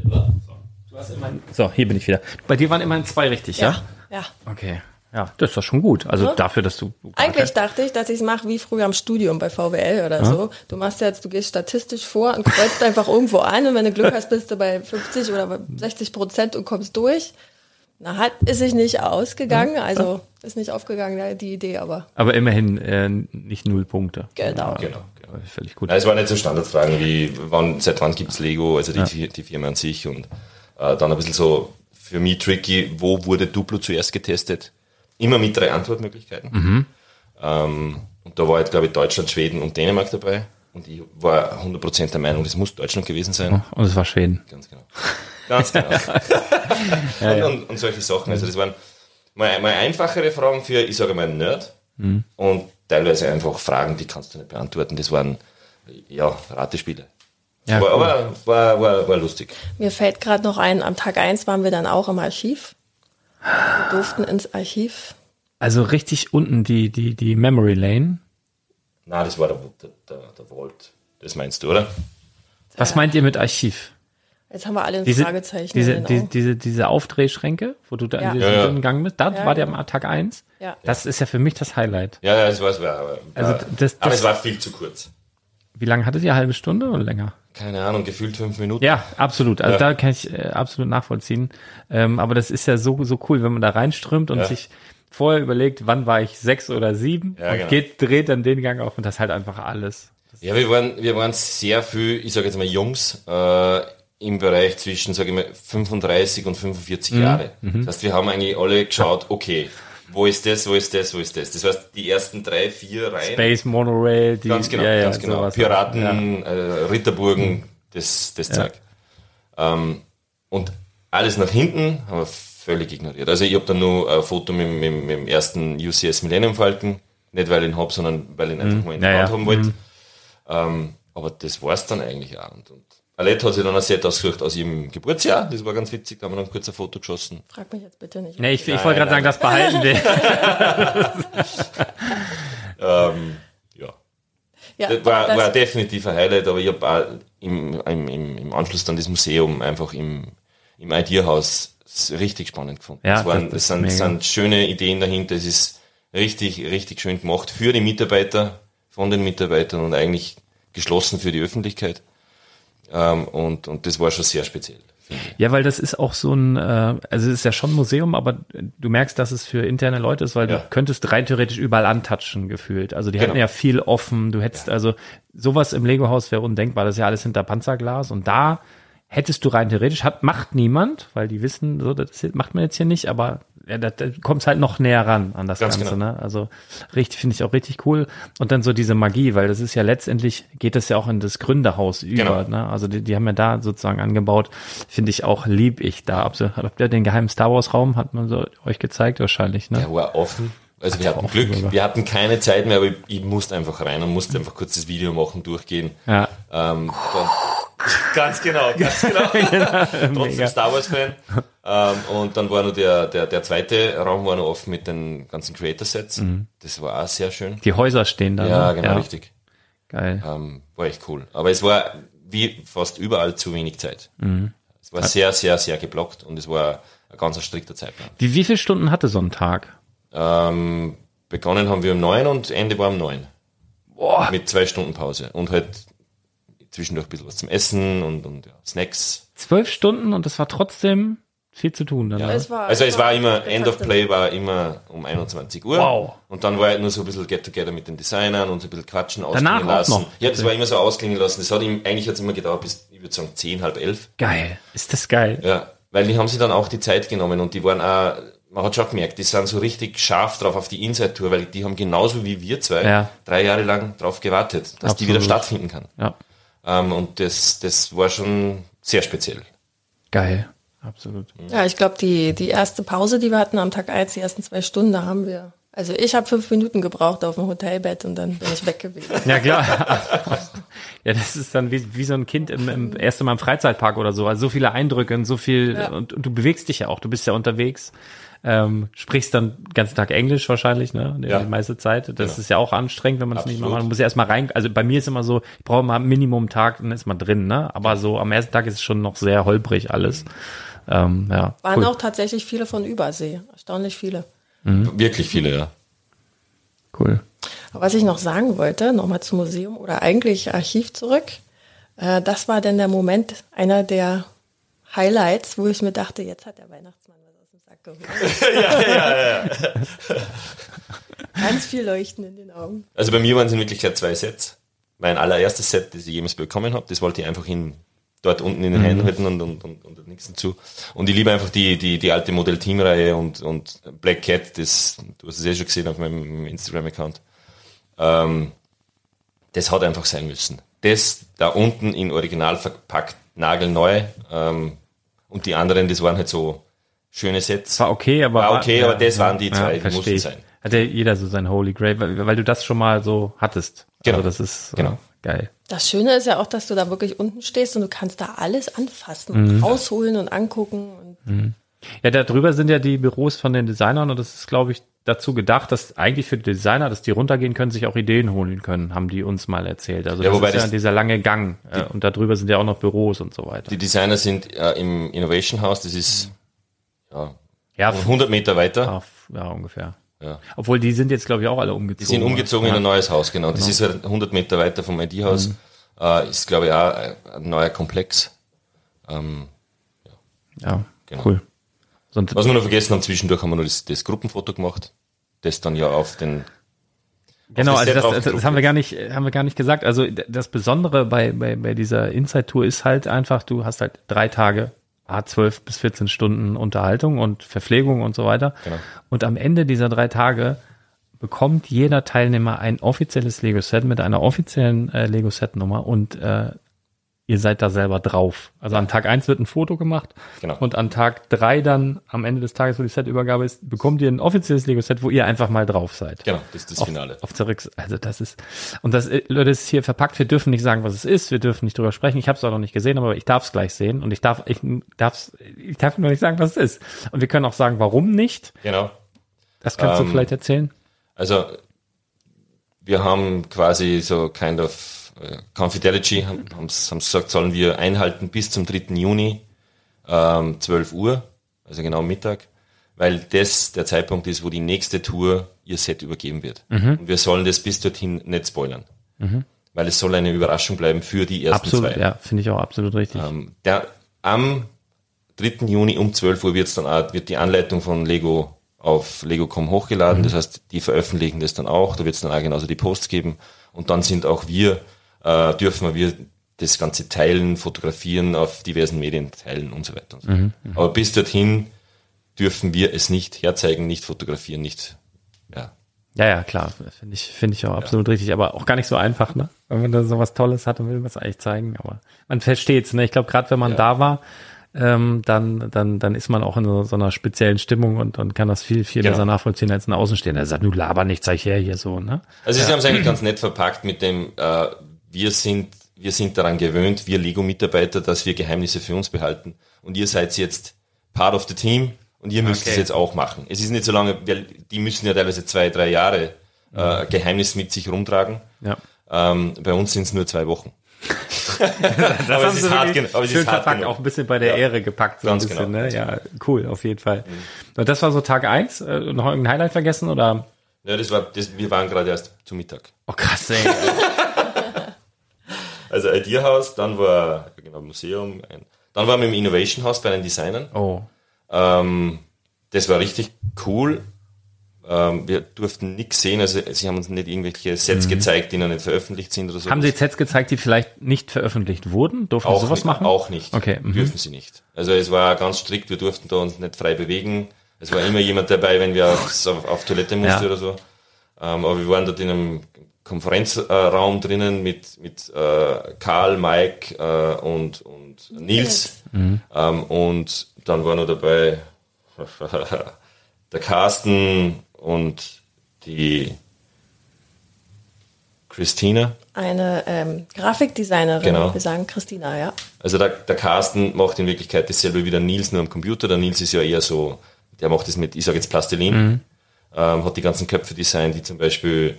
Speaker 4: Du hast immerhin, so, hier bin ich wieder. Bei dir waren immerhin zwei richtig, ja?
Speaker 5: Ja.
Speaker 4: Okay. Ja, das ist doch schon gut. Also
Speaker 5: Ja.
Speaker 4: dafür, dass du.
Speaker 5: Eigentlich dachte ich, dass ich es mache wie früher am Studium bei VWL oder so. Du machst jetzt, du gehst statistisch vor und kreuzt einfach irgendwo an und wenn du Glück hast, bist du bei 50 oder bei 60 Prozent und kommst durch. Na, hat, ist sich nicht ausgegangen, also ist nicht aufgegangen, ja, die Idee, aber
Speaker 4: Aber immerhin äh, nicht null Punkte.
Speaker 5: Genau.
Speaker 4: Ja,
Speaker 6: Genau, genau.
Speaker 4: Völlig gut.
Speaker 6: Nein, es waren nicht so Standardfragen wie, wann, seit wann gibt's Lego, also die, die Firma an sich und äh, dann ein bisschen so für mich tricky, wo wurde Duplo zuerst getestet? Immer mit drei Antwortmöglichkeiten. Ähm, und da war jetzt, glaube ich, Deutschland, Schweden und Dänemark dabei. Und ich war 100% der Meinung, das muss Deutschland gewesen sein.
Speaker 4: Und es war Schweden.
Speaker 6: Ganz genau. Ganz genau. und, und, und solche Sachen. Also das waren mal, mal einfachere Fragen für, ich sage mal, einen Nerd.
Speaker 4: Mhm.
Speaker 6: Und teilweise einfach Fragen, die kannst du nicht beantworten. Das waren, ja, Ratespiele.
Speaker 4: Ja,
Speaker 6: aber,
Speaker 4: cool.
Speaker 6: aber war, war, war lustig.
Speaker 5: Mir fällt gerade noch ein, am Tag eins waren wir dann auch im Archiv. Wir durften ins Archiv.
Speaker 4: Also richtig unten die, die, die Memory Lane.
Speaker 6: Na, das war der, der, der, der Vault. Das meinst du, oder?
Speaker 4: Was meint ihr mit Archiv?
Speaker 5: Jetzt haben wir alle ein
Speaker 4: Diese,
Speaker 5: Fragezeichen.
Speaker 4: diese,
Speaker 5: in den
Speaker 4: die,
Speaker 5: Augen.
Speaker 4: diese, diese Aufdrehschränke, wo du da
Speaker 5: Ja.
Speaker 4: in diesen
Speaker 6: Ja, ja.
Speaker 4: Gang bist, da
Speaker 5: Ja,
Speaker 4: war der
Speaker 5: genau.
Speaker 4: am Tag 1.
Speaker 5: Ja.
Speaker 4: Das ist ja für mich das Highlight.
Speaker 6: Ja, ja, war, es war, war
Speaker 4: Also das-
Speaker 6: aber
Speaker 4: das-
Speaker 6: es war viel zu kurz.
Speaker 4: Wie lange hattet ihr? Eine halbe Stunde oder länger?
Speaker 6: Keine Ahnung, gefühlt fünf Minuten.
Speaker 4: Ja, absolut. Also
Speaker 6: Ja.
Speaker 4: da kann ich äh, absolut nachvollziehen. Ähm, aber das ist ja so, so cool, wenn man da reinströmt und
Speaker 6: Ja.
Speaker 4: sich vorher überlegt, wann war ich sechs oder sieben
Speaker 6: Ja,
Speaker 4: und
Speaker 6: genau.
Speaker 4: geht, dreht dann den Gang auf und das halt einfach alles.
Speaker 6: Ja, wir waren, wir waren sehr viel, ich sage jetzt mal Jungs, äh, im Bereich zwischen, sage ich mal, 35 und 45
Speaker 4: Mhm.
Speaker 6: Jahre. Das heißt, wir haben eigentlich alle geschaut, okay, wo ist das, wo ist das, wo ist das? Das heißt, die ersten drei, vier Reihen.
Speaker 4: Space Monorail, die
Speaker 6: Ganz genau,
Speaker 4: ja, ja,
Speaker 6: ganz genau. Piraten, äh, Ritterburgen, das, das Zeug. Ähm, und alles nach hinten haben wir völlig ignoriert. Also ich habe dann nur ein Foto mit, mit, mit dem ersten UCS Millennium Falcon, nicht weil ich ihn hab, sondern weil ich ihn einfach mal in
Speaker 4: Mhm. Ja,
Speaker 6: Hand haben wollte. Ähm, aber das war's dann eigentlich auch. Und, und Alette hat sich dann ein Set ausgesucht aus ihrem Geburtsjahr, das war ganz witzig, da haben wir dann kurz ein Foto geschossen.
Speaker 5: Frag mich jetzt bitte nicht.
Speaker 4: Nee, ich, ich wollte gerade sagen, das behalten wir.
Speaker 6: Ähm, ja.
Speaker 5: ja,
Speaker 6: Das war,
Speaker 5: das-
Speaker 6: war definitiv ein Highlight, aber ich habe auch im, im, im, im Anschluss dann das Museum einfach im, im Ideahaus richtig spannend gefunden.
Speaker 4: Ja,
Speaker 6: es waren,
Speaker 4: das-
Speaker 6: sind, sind schöne Ideen dahinter, es ist richtig, richtig schön gemacht für die Mitarbeiter, von den Mitarbeitern und eigentlich geschlossen für die Öffentlichkeit. Ähm, und, und das war schon sehr speziell.
Speaker 4: Ja, weil das ist auch so ein, äh, also es ist ja schon ein Museum, aber du merkst, dass es für interne Leute ist, weil
Speaker 6: Ja.
Speaker 4: du könntest rein theoretisch überall antatschen gefühlt. Also die
Speaker 6: Genau.
Speaker 4: hatten ja viel offen. Du hättest also sowas im Lego-Haus wäre undenkbar. Das ist ja alles hinter Panzerglas und da hättest du rein theoretisch, hat, macht niemand, weil die wissen, so, das macht man jetzt hier nicht, aber ja, da, da kommt halt noch näher ran an das
Speaker 6: Ganz
Speaker 4: Ganze.
Speaker 6: genau.
Speaker 4: Ne? Also richtig, finde ich auch richtig cool. Und dann so diese Magie, weil das ist ja letztendlich, geht das ja auch in das Gründerhaus über.
Speaker 6: Genau.
Speaker 4: Ne? Also die, die haben ja da sozusagen angebaut. Finde ich auch, lieb ich da. Ihr, habt ihr den geheimen Star Wars Raum, hat man so euch gezeigt wahrscheinlich, ne?
Speaker 6: Er war offen. Also wir hatten Glück,
Speaker 4: sogar.
Speaker 6: wir hatten keine Zeit mehr, aber ich, ich musste einfach rein und musste einfach kurz das Video machen, durchgehen.
Speaker 4: Ja.
Speaker 6: Ähm, ganz genau, ganz genau. Trotzdem
Speaker 4: Mega.
Speaker 6: Star Wars Fan. Ähm, und dann war noch der, der, der zweite Raum war noch offen mit den ganzen Creator Sets. Das war auch sehr schön.
Speaker 4: Die Häuser stehen da.
Speaker 6: Ja,
Speaker 4: ne?
Speaker 6: genau, richtig.
Speaker 4: Geil.
Speaker 6: Ähm, war echt cool. Aber es war wie fast überall zu wenig Zeit. Es war sehr, sehr, sehr geblockt und es war ein ganz strikter Zeitplan.
Speaker 4: Wie, wie viele Stunden hatte so ein Tag?
Speaker 6: Ähm, begonnen haben wir um neun und Ende war um neun.
Speaker 4: Boah.
Speaker 6: Mit zwei Stunden Pause. Und halt zwischendurch ein bisschen was zum Essen und, und ja, Snacks.
Speaker 4: Zwölf Stunden und es war trotzdem viel zu tun. Dann,
Speaker 6: Ja.
Speaker 5: Es war-
Speaker 6: also es war immer,
Speaker 5: der
Speaker 6: End of. Play war immer um 21 Uhr.
Speaker 4: Wow.
Speaker 6: Und dann war halt nur so ein bisschen Get-Together mit den Designern und so ein bisschen quatschen,
Speaker 4: Danach
Speaker 6: ausklingen
Speaker 4: auch
Speaker 6: lassen.
Speaker 4: noch?
Speaker 6: Ja, das war immer so ausklingen lassen. Das hat ihm, eigentlich hat es immer gedauert bis, ich würde sagen, 10, halb elf.
Speaker 4: Geil. Ist das geil?
Speaker 6: Ja, weil die haben sich dann auch die Zeit genommen und die waren auch, man hat schon gemerkt, die sind so richtig scharf drauf auf die Inside-Tour, weil die haben genauso wie wir zwei
Speaker 4: Ja.
Speaker 6: drei Jahre lang drauf gewartet, dass die
Speaker 4: Absolut.
Speaker 6: wieder stattfinden kann.
Speaker 4: Ja.
Speaker 6: Ähm, und das, das war schon sehr speziell.
Speaker 4: Geil. Absolut.
Speaker 5: Ja, ich glaube, die, die erste Pause, die wir hatten am Tag eins, die ersten zwei Stunden, da haben wir. Also ich habe fünf Minuten gebraucht auf dem Hotelbett und dann bin ich weg gewesen.
Speaker 4: Ja, klar. ja, das ist dann wie, wie so ein Kind im, im ersten Mal im Freizeitpark oder so. Also so viele Eindrücke und so viel,
Speaker 5: Ja.
Speaker 4: und, und du bewegst dich ja auch, du bist ja unterwegs. Ähm, sprichst dann den ganzen Tag Englisch wahrscheinlich, ne? Die,
Speaker 6: Ja.
Speaker 4: die meiste Zeit. Das
Speaker 6: Genau.
Speaker 4: ist ja auch anstrengend, wenn man es nicht
Speaker 6: Absolut.
Speaker 4: macht. Man muss ja erstmal rein. Also bei mir ist immer so, ich brauche mal Minimum Tag, dann ist man drin, ne? Aber so am ersten Tag ist es schon noch sehr holprig alles. Ähm, ja.
Speaker 5: Waren
Speaker 4: cool.
Speaker 5: auch tatsächlich viele von Übersee. Erstaunlich viele.
Speaker 6: Wirklich viele, ja.
Speaker 4: cool.
Speaker 5: Aber was ich noch sagen wollte, nochmal zum Museum oder eigentlich Archiv zurück, äh, das war dann der Moment, einer der Highlights, wo ich mir dachte, jetzt hat der Weihnachtsmann was aus dem Sack geholt. ja, ja, ja. Ganz viel Leuchten in den Augen.
Speaker 6: Also bei mir waren es in Wirklichkeit zwei Sets. Mein allererstes Set, das ich jemals bekommen habe, das wollte ich einfach in, dort unten in den
Speaker 4: Mhm.
Speaker 6: Händen halten und, und, und, und nichts dazu. Und ich liebe einfach die, die, die alte Modell Team Reihe und, und Black Cat, das, du hast es eh schon gesehen auf meinem Instagram-Account. Ähm, das hat einfach sein müssen. Das da unten in Original verpackt, nagelneu, ähm, Und die anderen, das waren halt so schöne Sets.
Speaker 4: War okay, aber.
Speaker 6: War okay, aber das waren die zwei, die mussten sein.
Speaker 4: Hat ja jeder so sein Holy Grail, weil, weil du das schon mal so hattest.
Speaker 6: Genau.
Speaker 4: Also das ist äh,
Speaker 6: Genau.
Speaker 4: geil.
Speaker 5: Das Schöne ist ja auch, dass du da wirklich unten stehst und du kannst da alles anfassen und
Speaker 4: Mhm.
Speaker 5: rausholen und angucken. Und
Speaker 4: Ja, da drüber sind ja die Büros von den Designern und das ist, glaube ich, dazu gedacht, dass eigentlich für die Designer, dass die runtergehen können, sich auch Ideen holen können, haben die uns mal erzählt. Also
Speaker 6: Ja,
Speaker 4: das
Speaker 6: wobei
Speaker 4: ist ja
Speaker 6: das-
Speaker 4: dieser lange Gang äh, und da drüber sind ja auch noch Büros und so weiter.
Speaker 6: Die Designer sind äh, im Innovation House, das ist ja,
Speaker 4: ja,
Speaker 6: 100 Meter weiter.
Speaker 4: ja, f- ja, ungefähr.
Speaker 6: Ja.
Speaker 4: Obwohl die sind jetzt, glaube ich, auch alle
Speaker 6: Die
Speaker 4: umgezogen.
Speaker 6: sind umgezogen
Speaker 4: ja.
Speaker 6: in ein neues Haus, genau. Das ist halt 100 Meter weiter vom ID-Haus. Äh, ist, glaube ich, auch ein neuer Komplex. Ähm,
Speaker 4: Ja,
Speaker 6: Genau.
Speaker 4: cool. Und
Speaker 6: was wir noch vergessen haben, zwischendurch haben wir noch das, das Gruppenfoto gemacht, das dann ja auf den
Speaker 4: Genau,
Speaker 6: das
Speaker 4: also das, das, haben wir gar nicht, haben wir gar nicht gesagt. Also das Besondere bei, bei, bei dieser Inside-Tour ist halt einfach, du hast halt drei Tage, a 12 bis 14 Stunden Unterhaltung und Verpflegung und so weiter.
Speaker 6: Genau.
Speaker 4: Und am Ende dieser drei Tage bekommt jeder Teilnehmer ein offizielles Lego-Set mit einer offiziellen äh, Lego-Set-Nummer und äh, ihr seid da selber drauf. Also an Tag eins wird ein Foto gemacht
Speaker 6: Genau.
Speaker 4: und an Tag drei dann am Ende des Tages, wo die Setübergabe ist, bekommt ihr ein offizielles Lego-Set, wo ihr einfach mal drauf seid
Speaker 6: Genau, das ist das
Speaker 4: auf,
Speaker 6: Finale.
Speaker 4: auf der Rücks also das ist und das äh, Leute das ist hier verpackt. Wir dürfen nicht sagen, was es ist. Wir dürfen nicht drüber sprechen. Ich habe es auch noch nicht gesehen, aber ich darf es gleich sehen und ich darf ich darf's ich darf nur nicht sagen, was es ist. Und wir können auch sagen, warum nicht.
Speaker 6: Genau.
Speaker 4: Das kannst du
Speaker 6: Ähm,
Speaker 4: vielleicht erzählen.
Speaker 6: Also wir haben quasi so kind of äh, Confidentiality, haben haben gesagt, sollen wir einhalten bis zum 3. Juni, ähm, 12 Uhr, also genau Mittag, weil das der Zeitpunkt ist, wo die nächste Tour ihr Set übergeben wird.
Speaker 4: Mhm.
Speaker 6: Und wir sollen das bis dorthin nicht spoilern. Weil es soll eine Überraschung bleiben für die ersten
Speaker 4: Absolut,
Speaker 6: zwei.
Speaker 4: ja, finde ich auch absolut richtig.
Speaker 6: Ähm, der, am 3. Juni um 12 Uhr wird's dann auch, wird die Anleitung von Lego auf Lego.com hochgeladen. Das heißt, die veröffentlichen das dann auch. Da wird's dann auch genauso die Posts geben. Und dann sind auch wir, äh, dürfen wir das Ganze teilen, fotografieren, auf diversen Medien teilen und so weiter. Und so.
Speaker 4: Mhm,
Speaker 6: Aber bis dorthin dürfen wir es nicht herzeigen, nicht fotografieren, nicht, ja.
Speaker 4: Ja, ja, klar, finde ich, finde ich auch absolut richtig, aber auch gar nicht so einfach, ne? Wenn man da so was Tolles hat und will was eigentlich zeigen, aber man versteht's, ne? Ich glaube, gerade wenn man
Speaker 6: Ja.
Speaker 4: da war, ähm, dann, dann, dann ist man auch in so, so einer speziellen Stimmung und, und kann das viel, viel
Speaker 6: Genau.
Speaker 4: besser nachvollziehen als ein Außenstehender. Der sagt, du laber nicht, zeig her hier so, ne?
Speaker 6: Also sie haben es eigentlich ganz nett verpackt mit dem, äh, wir sind, wir sind daran gewöhnt, wir Lego-Mitarbeiter, dass wir Geheimnisse für uns behalten. Und ihr seid jetzt part of the team und ihr müsst
Speaker 4: Okay.
Speaker 6: es jetzt auch machen. Es ist nicht so lange, weil die müssen ja teilweise zwei, drei Jahre
Speaker 4: Mhm.
Speaker 6: äh, Geheimnis mit sich rumtragen.
Speaker 4: Ja.
Speaker 6: Ähm, bei uns sind es nur zwei Wochen. aber es ist hart, gen- aber es
Speaker 4: schön verpackt,
Speaker 6: genug.
Speaker 4: auch ein bisschen bei der
Speaker 6: Ja.
Speaker 4: Ehre gepackt, so
Speaker 6: Ganz
Speaker 4: ein bisschen,
Speaker 6: genau,
Speaker 4: ne? Ja, cool, auf jeden Fall. Und das war so Tag eins. Äh, noch irgendein Highlight vergessen oder?
Speaker 6: Ja, das war, das, wir waren gerade erst zu Mittag.
Speaker 4: Oh krass, ey.
Speaker 6: Also Ideahaus, dann war genau Museum, dann waren wir im Innovation House bei den Designern.
Speaker 4: Oh.
Speaker 6: Ähm, das war richtig cool. Ähm, wir durften nichts sehen, also sie haben uns nicht irgendwelche Sets gezeigt, die noch nicht veröffentlicht sind oder so.
Speaker 4: Mhm. Haben Sie Sets gezeigt, die vielleicht nicht veröffentlicht wurden? Durften Sie
Speaker 6: auch
Speaker 4: sowas
Speaker 6: nicht,
Speaker 4: machen?
Speaker 6: Auch nicht.
Speaker 4: Okay, mhm.
Speaker 6: Dürfen sie nicht. Also es war ganz strikt, wir durften da uns nicht frei bewegen. Es war immer jemand dabei, wenn wir auf, auf Toilette mussten
Speaker 4: Ja.
Speaker 6: oder so. Ähm, aber wir waren dort in einem Konferenzraum drinnen mit, mit äh, Karl, Mike äh, und, und Nils.
Speaker 4: Mhm.
Speaker 6: Ähm, und dann war noch dabei der Carsten und die Christina.
Speaker 5: Eine ähm, Grafikdesignerin,
Speaker 6: Genau.
Speaker 5: wir sagen Christina, ja.
Speaker 6: Also der, der Carsten macht in Wirklichkeit dasselbe wie der Nils nur am Computer. Der Nils ist ja eher so, der macht das mit, ich sage jetzt Plastilin, ähm, hat die ganzen Köpfe designt, wie zum Beispiel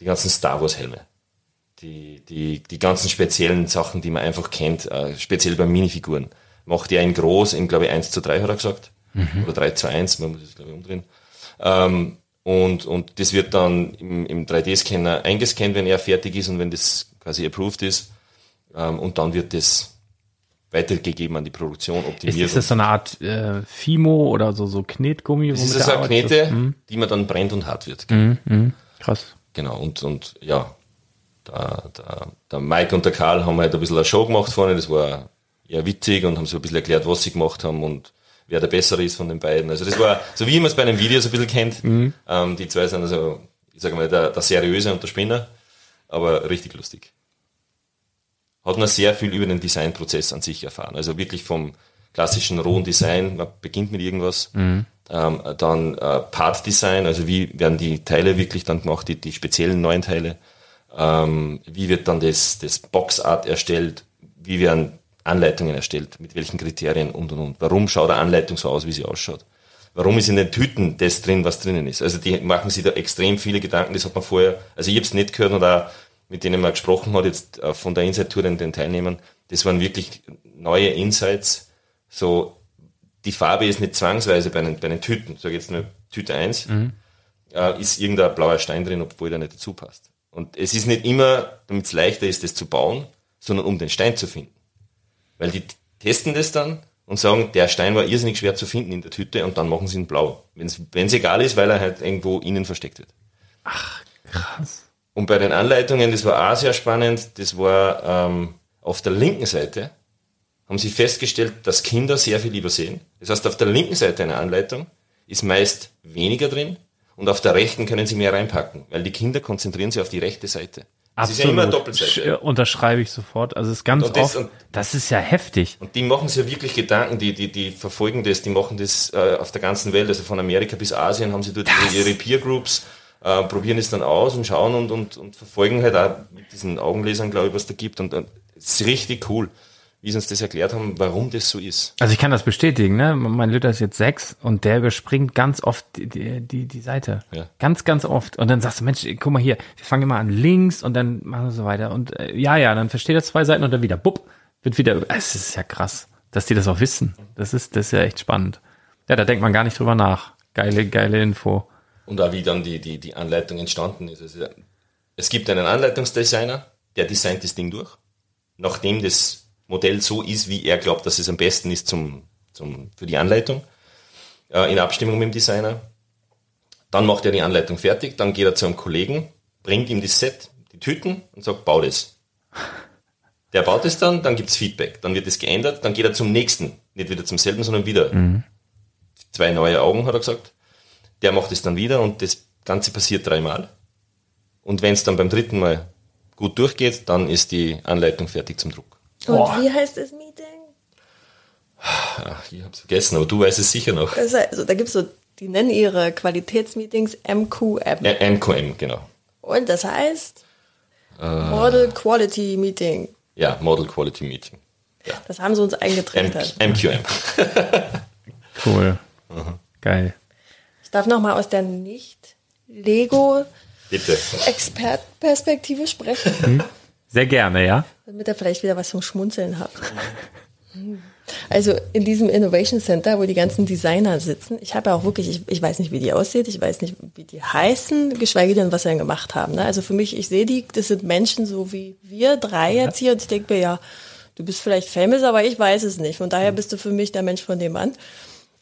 Speaker 6: die ganzen Star Wars Helme. Die, die, die ganzen speziellen Sachen, die man einfach kennt, äh, speziell bei Minifiguren. Macht er in groß, in glaube ich 1 zu 3 hat er gesagt. Oder 3 zu 1, man muss es glaube ich umdrehen. Ähm, und, und das wird dann im, im 3D-Scanner eingescannt, wenn er fertig ist und wenn das quasi approved ist. Ähm, und dann wird das weitergegeben an die Produktion, optimiert.
Speaker 4: ist das so eine Art äh, Fimo oder so, so Knetgummi?
Speaker 6: das ist also eine? Knete,
Speaker 4: Mhm.
Speaker 6: die man dann brennt und hart wird.
Speaker 4: Mhm, mhm. Krass.
Speaker 6: Genau, und, und ja, der, der, der Mike und der Karl haben halt ein bisschen eine Show gemacht vorne, das war eher witzig und haben so ein bisschen erklärt, was sie gemacht haben und wer der Bessere ist von den beiden. Also das war, so wie man es bei einem Video so ein bisschen kennt,
Speaker 4: Mhm.
Speaker 6: ähm, die zwei sind also, ich sage mal, der, der Seriöse und der Spinner, aber richtig lustig. Hat man sehr viel über den Designprozess an sich erfahren. Also wirklich vom klassischen rohen Design, man beginnt mit irgendwas, ähm, dann äh, Part-Design, also wie werden die Teile wirklich dann gemacht, die, die speziellen neuen Teile, ähm, wie wird dann das, das Boxart erstellt, wie werden Anleitungen erstellt, mit welchen Kriterien und und und. Warum schaut eine Anleitung so aus, wie sie ausschaut? Warum ist in den Tüten das drin, was drinnen ist? Also die machen sich da extrem viele Gedanken, das hat man vorher, also ich habe es nicht gehört und auch mit denen man gesprochen hat, jetzt äh, von der Inside-Tour, den, den Teilnehmern, das waren wirklich neue Insights. So, die Farbe ist nicht zwangsweise bei den, bei den Tüten, sage jetzt nur Tüte 1, äh, ist irgendein blauer Stein drin, obwohl der nicht dazu passt. Und es ist nicht immer, damit es leichter ist, das zu bauen, sondern um den Stein zu finden. Weil die testen das dann und sagen, der Stein war irrsinnig schwer zu finden in der Tüte und dann machen sie ihn blau. Wenn es egal ist, weil er halt irgendwo innen versteckt wird.
Speaker 4: Krass.
Speaker 6: Und bei den Anleitungen, das war auch sehr spannend, das war ähm, auf der linken Seite, haben sie festgestellt, dass Kinder sehr viel übersehen. Das heißt, auf der linken Seite einer Anleitung ist meist weniger drin und auf der rechten können sie mehr reinpacken, weil die Kinder konzentrieren sich auf die rechte Seite. Das ist ja immer Doppelseite.
Speaker 4: Sch- Unterschreibe ich sofort. Also es ist ganz
Speaker 6: Und das-
Speaker 4: oft,
Speaker 6: und-
Speaker 4: das ist ja heftig.
Speaker 6: Und die machen sich ja wirklich Gedanken, die, die, die verfolgen das, die machen das äh, auf der ganzen Welt, also von Amerika bis Asien haben sie dort ihre, ihre Peer Groups, äh, probieren es dann aus und schauen und, und, und verfolgen halt auch mit diesen Augenlesern, glaube ich, was da gibt. Und, und es ist richtig cool, wie sie uns das erklärt haben, warum das so ist.
Speaker 4: Also ich kann das bestätigen, ne? Mein Lütter ist jetzt sechs und der überspringt ganz oft die, die, die, Seite.
Speaker 6: Ja.
Speaker 4: Ganz, ganz oft. Und dann sagst du, Mensch, guck mal hier, wir fangen immer an links und dann machen wir so weiter. Und äh, ja, ja, dann versteht er zwei Seiten und dann wieder, bupp, wird wieder. Es ist ja krass, dass die das auch wissen. Das ist, das ist ja echt spannend. Ja, da denkt man gar nicht drüber nach. Geile, geile Info.
Speaker 6: Und auch wie dann die, die, die Anleitung entstanden ist. Also, es gibt einen Anleitungsdesigner, der designt das Ding durch, nachdem das Modell so ist, wie er glaubt, dass es am besten ist zum, zum, für die Anleitung, äh, in Abstimmung mit dem Designer. Dann macht er die Anleitung fertig, dann geht er zu einem Kollegen, bringt ihm das Set, die Tüten und sagt, bau das. Der baut es dann, dann gibt's Feedback, dann wird es geändert, dann geht er zum nächsten, nicht wieder zum selben, sondern wieder. Zwei neue Augen, hat er gesagt. Der macht es dann wieder und das Ganze passiert dreimal. Und wenn es dann beim dritten Mal gut durchgeht, dann ist die Anleitung fertig zum Druck.
Speaker 5: Und wie heißt das Meeting?
Speaker 6: Ach, ich hab's vergessen, aber du weißt es sicher noch.
Speaker 5: Heißt, also, da gibt's so, die nennen ihre Qualitätsmeetings MQM.
Speaker 6: Ä- MQM, genau.
Speaker 5: Und das heißt Model Quality Meeting.
Speaker 6: Ja, Model Quality Meeting.
Speaker 5: Das haben sie uns
Speaker 6: M
Speaker 5: eingetrichtert.
Speaker 6: MQM.
Speaker 4: Cool. Geil.
Speaker 5: Ich darf noch mal aus der nicht-Lego
Speaker 6: Bitte.
Speaker 5: Expertperspektive sprechen,
Speaker 4: Sehr gerne, ja?
Speaker 5: damit ihr vielleicht wieder was zum Schmunzeln habt. Also in diesem Innovation Center, wo die ganzen Designer sitzen, ich habe ja auch wirklich, ich, ich weiß nicht, wie die aussieht, ich weiß nicht, wie die heißen, geschweige denn, was sie denn gemacht haben. Ne? Also für mich, ich sehe die, das sind Menschen so wie wir drei jetzt hier und ich denke mir, ja, du bist vielleicht famous, aber ich weiß es nicht. Von daher bist du für mich der Mensch von dem an.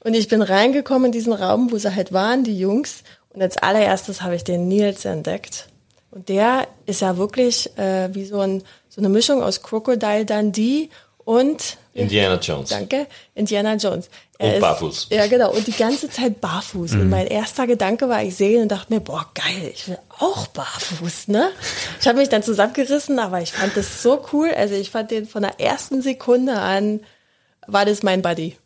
Speaker 5: Und ich bin reingekommen in diesen Raum, wo sie halt waren, die Jungs. Und als allererstes habe ich den Nils entdeckt. Und der ist ja wirklich äh, wie so, ein, so eine Mischung aus Crocodile Dundee und
Speaker 6: Indiana Jones.
Speaker 5: Danke, Indiana Jones. Er
Speaker 6: Und
Speaker 5: ist-
Speaker 6: barfuß.
Speaker 5: Ja, genau. Und die ganze Zeit barfuß. Und mein erster Gedanke war, ich sehe ihn und dachte mir, boah, geil, ich will auch barfuß, ne? Ich habe mich dann zusammengerissen, aber ich fand das so cool. Also ich fand den von der ersten Sekunde an, war das mein Buddy.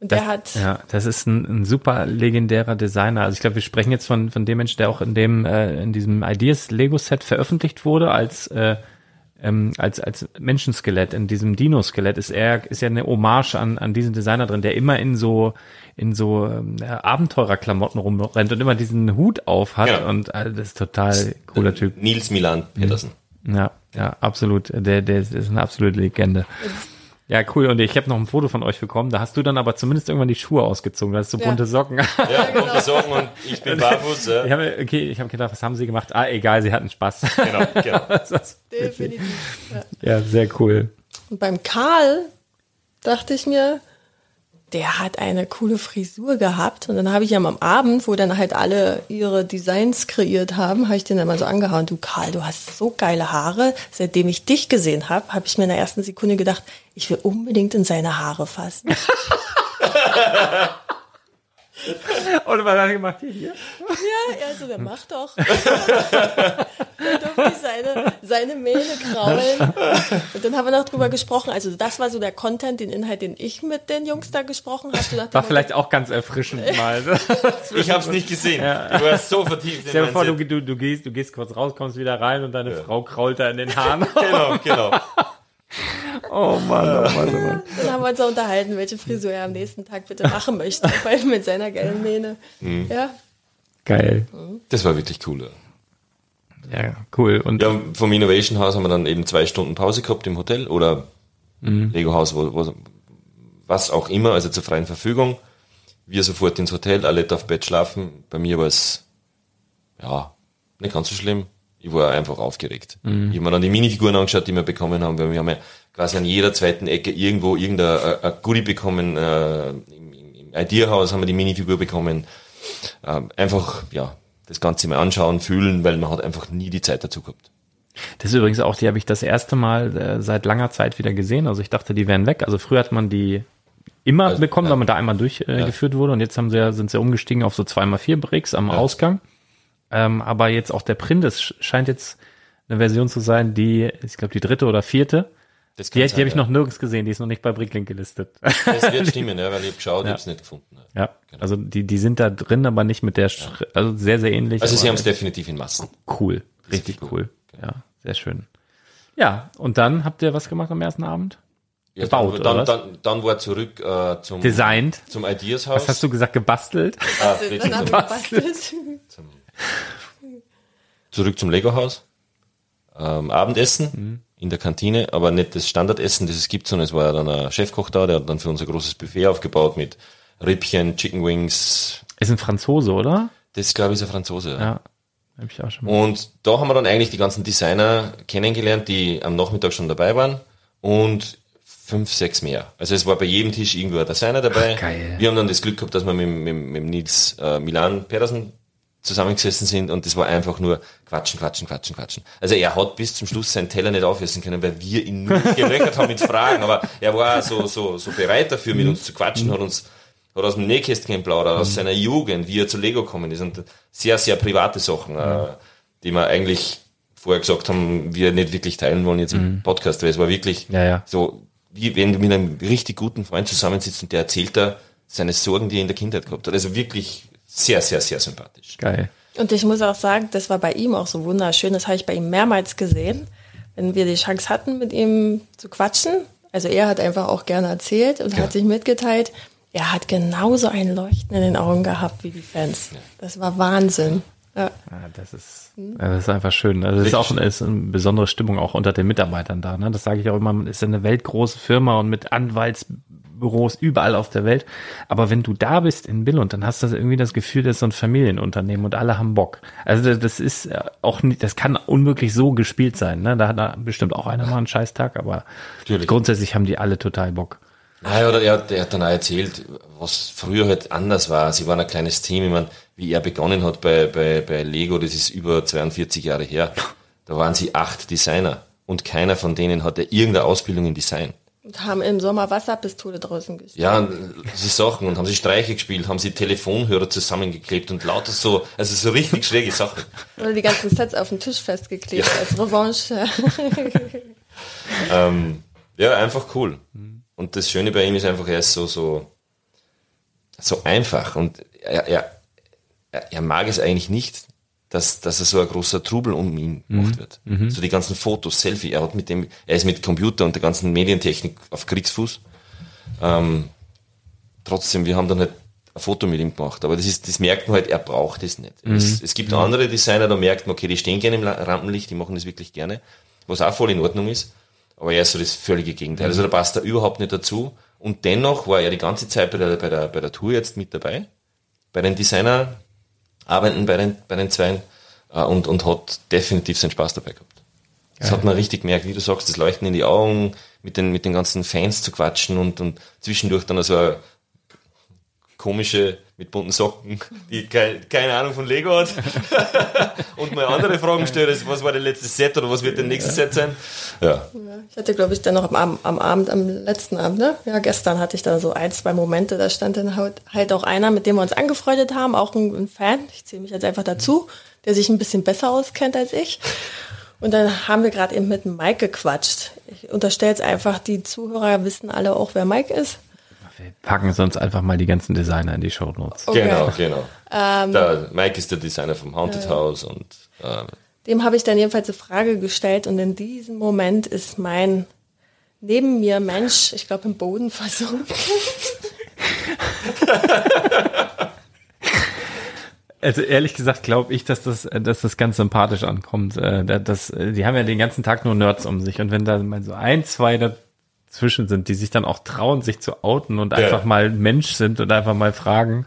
Speaker 5: Und der hat,
Speaker 4: Ja, das ist ein, ein super legendärer Designer. Also ich glaube, wir sprechen jetzt von, von dem Menschen, der auch in dem, äh, in diesem Ideas Lego Set veröffentlicht wurde als, äh, ähm, als, als Menschenskelett, in diesem Dino-Skelett ist er, ist ja eine Hommage an, an diesen Designer drin, der immer in so, in so ähm, ja, Abenteurerklamotten rumrennt und immer diesen Hut auf hat
Speaker 6: Ja.
Speaker 4: und äh, das ist total cooler Typ.
Speaker 6: Nils Milan Pedersen.
Speaker 4: Ja, ja, absolut. Der, der ist, ist eine absolute Legende. Ja, cool. Und ich habe noch ein Foto von euch bekommen. Da hast du dann aber zumindest irgendwann die Schuhe ausgezogen. Da hast du
Speaker 5: Ja.
Speaker 4: bunte Socken.
Speaker 6: Ja, und die Sorgen und ich bin barfuß. Ja.
Speaker 4: Ich habe, okay, ich habe gedacht, was haben sie gemacht? Ah, egal, sie hatten Spaß.
Speaker 6: Genau, genau.
Speaker 5: Definitiv. Ja.
Speaker 4: ja, sehr cool.
Speaker 5: Und beim Karl dachte ich mir, der hat eine coole Frisur gehabt. Und dann habe ich ihm am Abend, wo dann halt alle ihre Designs kreiert haben, habe ich den dann mal so angehauen. Du Karl, du hast so geile Haare. Seitdem ich dich gesehen habe, habe ich mir in der ersten Sekunde gedacht, ich will unbedingt in seine Haare fassen.
Speaker 4: Und was hat er gemacht? Hier, hier?
Speaker 5: Ja, er so, der macht doch. dann durfte ich seine, seine Mähne kraulen. Und dann haben wir noch drüber gesprochen. Also das war so der Content, den Inhalt, den ich mit den Jungs da gesprochen habe.
Speaker 4: War vielleicht auch ganz erfrischend mal.
Speaker 6: Ich habe es nicht gesehen. Du warst so vertieft in
Speaker 4: Stell dir vor, du, du, du, gehst, du gehst kurz raus, kommst wieder rein und deine Frau krault da in den Haaren.
Speaker 6: Genau, genau.
Speaker 4: Oh Mann, oh Mann, oh Mann.
Speaker 5: Dann haben wir uns auch unterhalten, welche Frisur er am nächsten Tag bitte machen möchte. Weil mit seiner geilen Mähne. Ja,
Speaker 4: Geil.
Speaker 6: Das war wirklich cool. Ja.
Speaker 4: Ja, cool. Und
Speaker 6: Ja, vom Innovation House haben wir dann eben zwei Stunden Pause gehabt im Hotel oder Lego Haus, wo, wo, was auch immer, also zur freien Verfügung. Wir sofort ins Hotel, alle auf Bett schlafen. Bei mir war es, ja, nicht ganz so schlimm. Ich war einfach aufgeregt. Ich habe mir dann die Minifiguren angeschaut, die wir bekommen haben, weil wir haben ja quasi an jeder zweiten Ecke irgendwo irgendein äh, Goodie bekommen. Äh, Im, im, Ideahaus haben wir die Minifigur bekommen. Ähm, einfach, ja, das Ganze mal anschauen, fühlen, weil man hat einfach nie die Zeit dazu gehabt.
Speaker 4: Das ist übrigens auch, die habe ich das erste Mal äh, seit langer Zeit wieder gesehen. Also ich dachte, die wären weg. Also früher hat man die immer
Speaker 6: Also,
Speaker 4: bekommen,
Speaker 6: ja.
Speaker 4: weil man da einmal durchgeführt äh, geführt wurde. Und jetzt haben sie, ja- sind sie umgestiegen auf so 2x4 Bricks am Ausgang. Ähm, aber jetzt auch der Print, das sch- scheint jetzt eine Version zu sein, die, ich glaube, die dritte oder vierte.
Speaker 6: Das
Speaker 4: Die, die habe ich noch nirgends gesehen, die ist noch nicht bei Bricklink gelistet.
Speaker 6: ja. Das wird stimmen, ja, weil ich habe geschaut, ich habe es nicht gefunden. Ja.
Speaker 4: ja, also die, die sind da drin, aber nicht mit der, Schri- also sehr, sehr ähnlich.
Speaker 6: Also sie haben es definitiv in Massen.
Speaker 4: cool, richtig
Speaker 6: cool.
Speaker 4: cool. Ja, sehr schön. Ja, und dann habt ihr was gemacht am ersten Abend?
Speaker 6: Ja,
Speaker 4: Gebaut,
Speaker 6: dann,
Speaker 4: oder
Speaker 6: dann, dann, dann war zurück äh, zum,
Speaker 4: Designt.
Speaker 6: zum Ideas House.
Speaker 4: Was hast du gesagt, gebastelt?
Speaker 6: Ah,
Speaker 5: wir gebastelt.
Speaker 6: zurück zum Lego Haus. Ähm, Abendessen
Speaker 4: Mhm.
Speaker 6: in der Kantine, aber nicht das Standardessen, das es gibt, sondern es war ja dann ein Chefkoch da, der hat dann für uns ein großes Buffet aufgebaut mit Rippchen, Chicken Wings.
Speaker 4: Ist ein Franzose, oder?
Speaker 6: Das glaube ich ist ein Franzose. Ja.
Speaker 4: Habe ich auch schon mal.
Speaker 6: Und da haben wir dann eigentlich die ganzen Designer kennengelernt, die am Nachmittag schon dabei waren und fünf, sechs mehr. Also es war bei jedem Tisch irgendwo ein Designer dabei.
Speaker 4: Ach, geil.
Speaker 6: Wir haben dann das Glück gehabt, dass wir mit, mit, mit Nils äh, Milan Pedersen zusammengesessen sind und das war einfach nur quatschen, quatschen, quatschen, quatschen. Also er hat bis zum Schluss seinen Teller nicht aufessen können, weil wir ihn nur gelöchert haben mit Fragen, aber er war so, so, so bereit dafür, mit uns zu quatschen, hat uns hat aus dem Nähkästchen geplaudert, aus seiner Jugend, wie er zu Lego gekommen ist und sehr, sehr private Sachen, äh, die wir eigentlich vorher gesagt haben, wir nicht wirklich teilen wollen jetzt im Podcast, weil es war wirklich
Speaker 4: Ja, ja.
Speaker 6: so, wie wenn du mit einem richtig guten Freund zusammensitzt und der erzählt da seine Sorgen, die er in der Kindheit gehabt hat. Also wirklich sehr, sehr, sehr sympathisch.
Speaker 4: Geil.
Speaker 5: Und ich muss auch sagen, das war bei ihm auch so wunderschön. Das habe ich bei ihm mehrmals gesehen. Wenn wir die Chance hatten, mit ihm zu quatschen. Also er hat einfach auch gerne erzählt und hat sich mitgeteilt. Er hat genauso ein Leuchten in den Augen gehabt wie die Fans. Das war Wahnsinn. Ja.
Speaker 4: Ja, das ist, ja, das ist einfach schön. Also es ist auch ist eine besondere Stimmung auch unter den Mitarbeitern da. Ne? Das sage ich auch immer. Man ist ja eine weltgroße Firma und mit Anwaltsbüros überall auf der Welt. Aber wenn du da bist in Billund, dann hast du irgendwie das Gefühl, das ist so ein Familienunternehmen und alle haben Bock. Also das ist äh, auch nicht, das kann unmöglich so gespielt sein. Ne? Da hat bestimmt auch einer mal einen Scheißtag, aber
Speaker 6: Natürlich.
Speaker 4: grundsätzlich haben die alle total Bock.
Speaker 6: Naja, oder er, hat- er hat dann auch erzählt, was früher halt anders war. Sie waren ein kleines Team. Ich meine, wie er begonnen hat bei, bei, bei Lego, das ist über 42 Jahre her. Da waren sie acht Designer und keiner von denen hatte irgendeine Ausbildung in Design.
Speaker 5: Und haben im Sommer Wasserpistole draußen gespielt.
Speaker 6: Ja, so Sachen und haben sie Streiche gespielt, haben sie Telefonhörer zusammengeklebt und lauter so, also so richtig schräge Sachen.
Speaker 5: Oder die ganzen Sets auf den Tisch festgeklebt als Revanche.
Speaker 6: Ähm, ja, einfach cool. Und das Schöne bei ihm ist einfach, er ist so, so, so einfach und er, er, er mag es eigentlich nicht, dass, dass er so ein großer Trubel um ihn gemacht wird. So die ganzen Fotos, Selfie, er hat mit dem, er ist mit Computer und der ganzen Medientechnik auf Kriegsfuß. Ähm, trotzdem, wir haben dann halt ein Foto mit ihm gemacht, aber das ist, das merkt man halt, er braucht es nicht. Es, es gibt andere Designer, da merkt man, okay, die stehen gerne im Rampenlicht, die machen das wirklich gerne, was auch voll in Ordnung ist. Aber er ist so das völlige Gegenteil. Also da passt er überhaupt nicht dazu. Und dennoch war er die ganze Zeit bei der, bei der, bei der Tour jetzt mit dabei. Bei den Designer arbeiten bei den, bei den Zweien äh, und, und hat definitiv seinen Spaß dabei gehabt. Das hat man richtig gemerkt, wie du sagst, das Leuchten in die Augen, mit den, mit den ganzen Fans zu quatschen und, und zwischendurch dann also komische mit bunten Socken, die keine, keine Ahnung von Lego hat und mal andere Fragen stellt, also was war der letzte Set oder was wird der nächste Set sein? Ja.
Speaker 5: Ich hatte, glaube ich, dann noch am, am Abend, am letzten Abend, ne? Ja, gestern hatte ich da so ein, zwei Momente, da stand dann halt, halt auch einer, mit dem wir uns angefreundet haben, auch ein, ein Fan, ich zähle mich jetzt einfach dazu, der sich ein bisschen besser auskennt als ich. Und dann haben wir gerade eben mit Mike gequatscht. Ich unterstelle jetzt einfach, die Zuhörer wissen alle auch, wer Mike ist.
Speaker 4: Wir packen sonst einfach mal die ganzen Designer in die Show Notes.
Speaker 5: Okay.
Speaker 6: Genau, genau. der Mike ist der Designer vom Haunted House und äh,
Speaker 5: Dem habe ich dann jedenfalls eine Frage gestellt und in diesem Moment ist mein neben mir Mensch, ich glaube, im Boden versunken.
Speaker 4: Also ehrlich gesagt glaube ich, dass das, dass das ganz sympathisch ankommt. Äh, da- Das, äh, die haben ja den ganzen Tag nur Nerds um sich und wenn da mal so ein, zwei dazwischen sind, die sich dann auch trauen, sich zu outen und einfach mal Mensch sind und einfach mal fragen,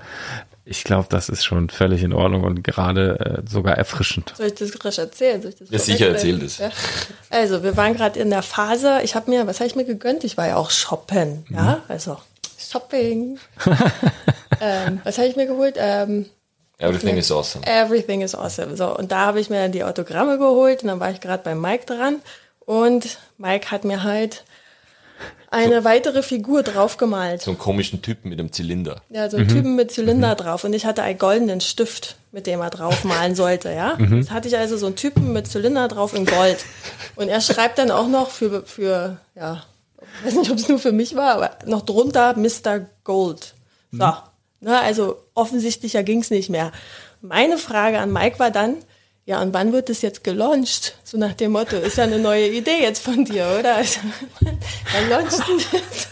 Speaker 4: ich glaube, das ist schon völlig in Ordnung und gerade äh, sogar erfrischend.
Speaker 5: Soll ich das rasch erzählen? Soll ich das
Speaker 6: Ja, sicher,
Speaker 5: vorwegblenden?
Speaker 6: erzähl das.
Speaker 5: Ja? Also, wir waren gerade in der Phase, ich habe mir, was habe ich mir gegönnt? Ich war ja auch shoppen, ja, also Shopping. ähm, was habe ich mir geholt? Ähm,
Speaker 6: everything is awesome.
Speaker 5: Everything is awesome. So, und da habe ich mir dann die Autogramme geholt und dann war ich gerade bei Mike dran und Mike hat mir halt eine weitere Figur draufgemalt.
Speaker 6: So einen komischen Typen mit einem Zylinder.
Speaker 5: Ja, so ein Typen mit Zylinder drauf und ich hatte einen goldenen Stift, mit dem er draufmalen sollte, ja. Jetzt hatte ich also so einen Typen mit Zylinder drauf in Gold. Und er schreibt dann auch noch für, für ja, ich weiß nicht, ob es nur für mich war, aber noch drunter Mr. Gold. So. Na, also offensichtlicher ging's nicht mehr. Meine Frage an Mike war dann, ja, und wann wird es jetzt gelauncht? So nach dem Motto, ist ja eine neue Idee jetzt von dir, oder? Also, wann launcht denn das?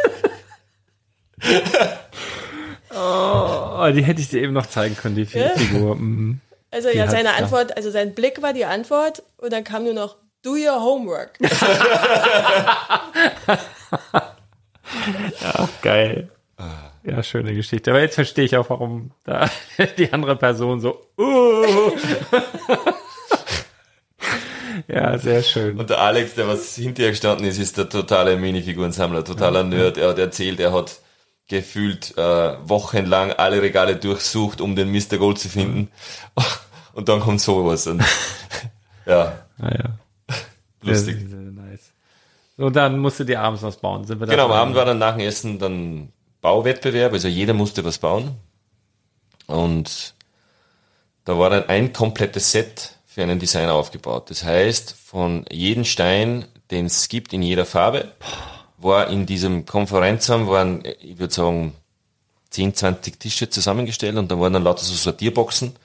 Speaker 4: Oh, die hätte ich dir eben noch zeigen können, die
Speaker 5: Ja?
Speaker 4: Figur. Mhm.
Speaker 5: Also
Speaker 4: Die
Speaker 5: ja, seine
Speaker 4: ja.
Speaker 5: Antwort, also sein Blick war die Antwort und dann kam nur noch Do your homework.
Speaker 4: Geil. Ja, schöne Geschichte. Aber jetzt verstehe ich auch, warum da die andere Person so. Uh. ja, sehr schön.
Speaker 6: Und der Alex, der was hinter ihr gestanden ist, ist der totale Minifigurensammler, totaler Nerd. Er hat erzählt, er hat gefühlt äh, wochenlang alle Regale durchsucht, um den Mr. Gold zu finden. Und dann kommt sowas. Und, ja,
Speaker 4: Naja.
Speaker 6: lustig.
Speaker 4: Sehr, sehr nice. So, dann musst du dir abends was bauen. Sind wir
Speaker 6: Genau, am? Abend war dann nach dem Essen dann Bauwettbewerb, also jeder musste was bauen. Und da war dann ein komplettes Set für einen Designer aufgebaut. Das heißt, von jedem Stein, den es gibt in jeder Farbe, war in diesem Konferenzraum waren, ich würde sagen, 10, 20 Tische zusammengestellt und da waren dann lauter so Sortierboxen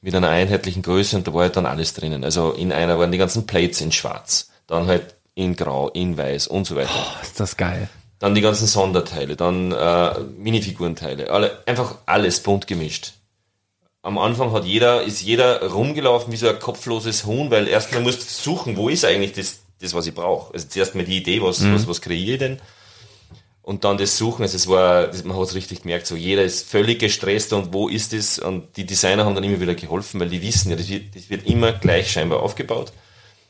Speaker 6: mit einer einheitlichen Größe und da war halt dann alles drinnen. Also in einer waren die ganzen Plates in schwarz, dann halt in grau, in weiß und so weiter.
Speaker 4: Ist das geil.
Speaker 6: Dann die ganzen Sonderteile, dann äh, Minifigurenteile, alle, einfach alles bunt gemischt. Am Anfang hat jeder, ist jeder rumgelaufen wie so ein kopfloses Huhn, weil erstmal musst du suchen, wo ist eigentlich das, das was ich brauche. Also zuerst mal die Idee, was, was, was kreiere ich denn? Und dann das Suchen, also es war, man hat es richtig gemerkt, so jeder ist völlig gestresst und wo ist es? Und die Designer haben dann immer wieder geholfen, weil die wissen ja, das wird, das wird immer gleich scheinbar aufgebaut.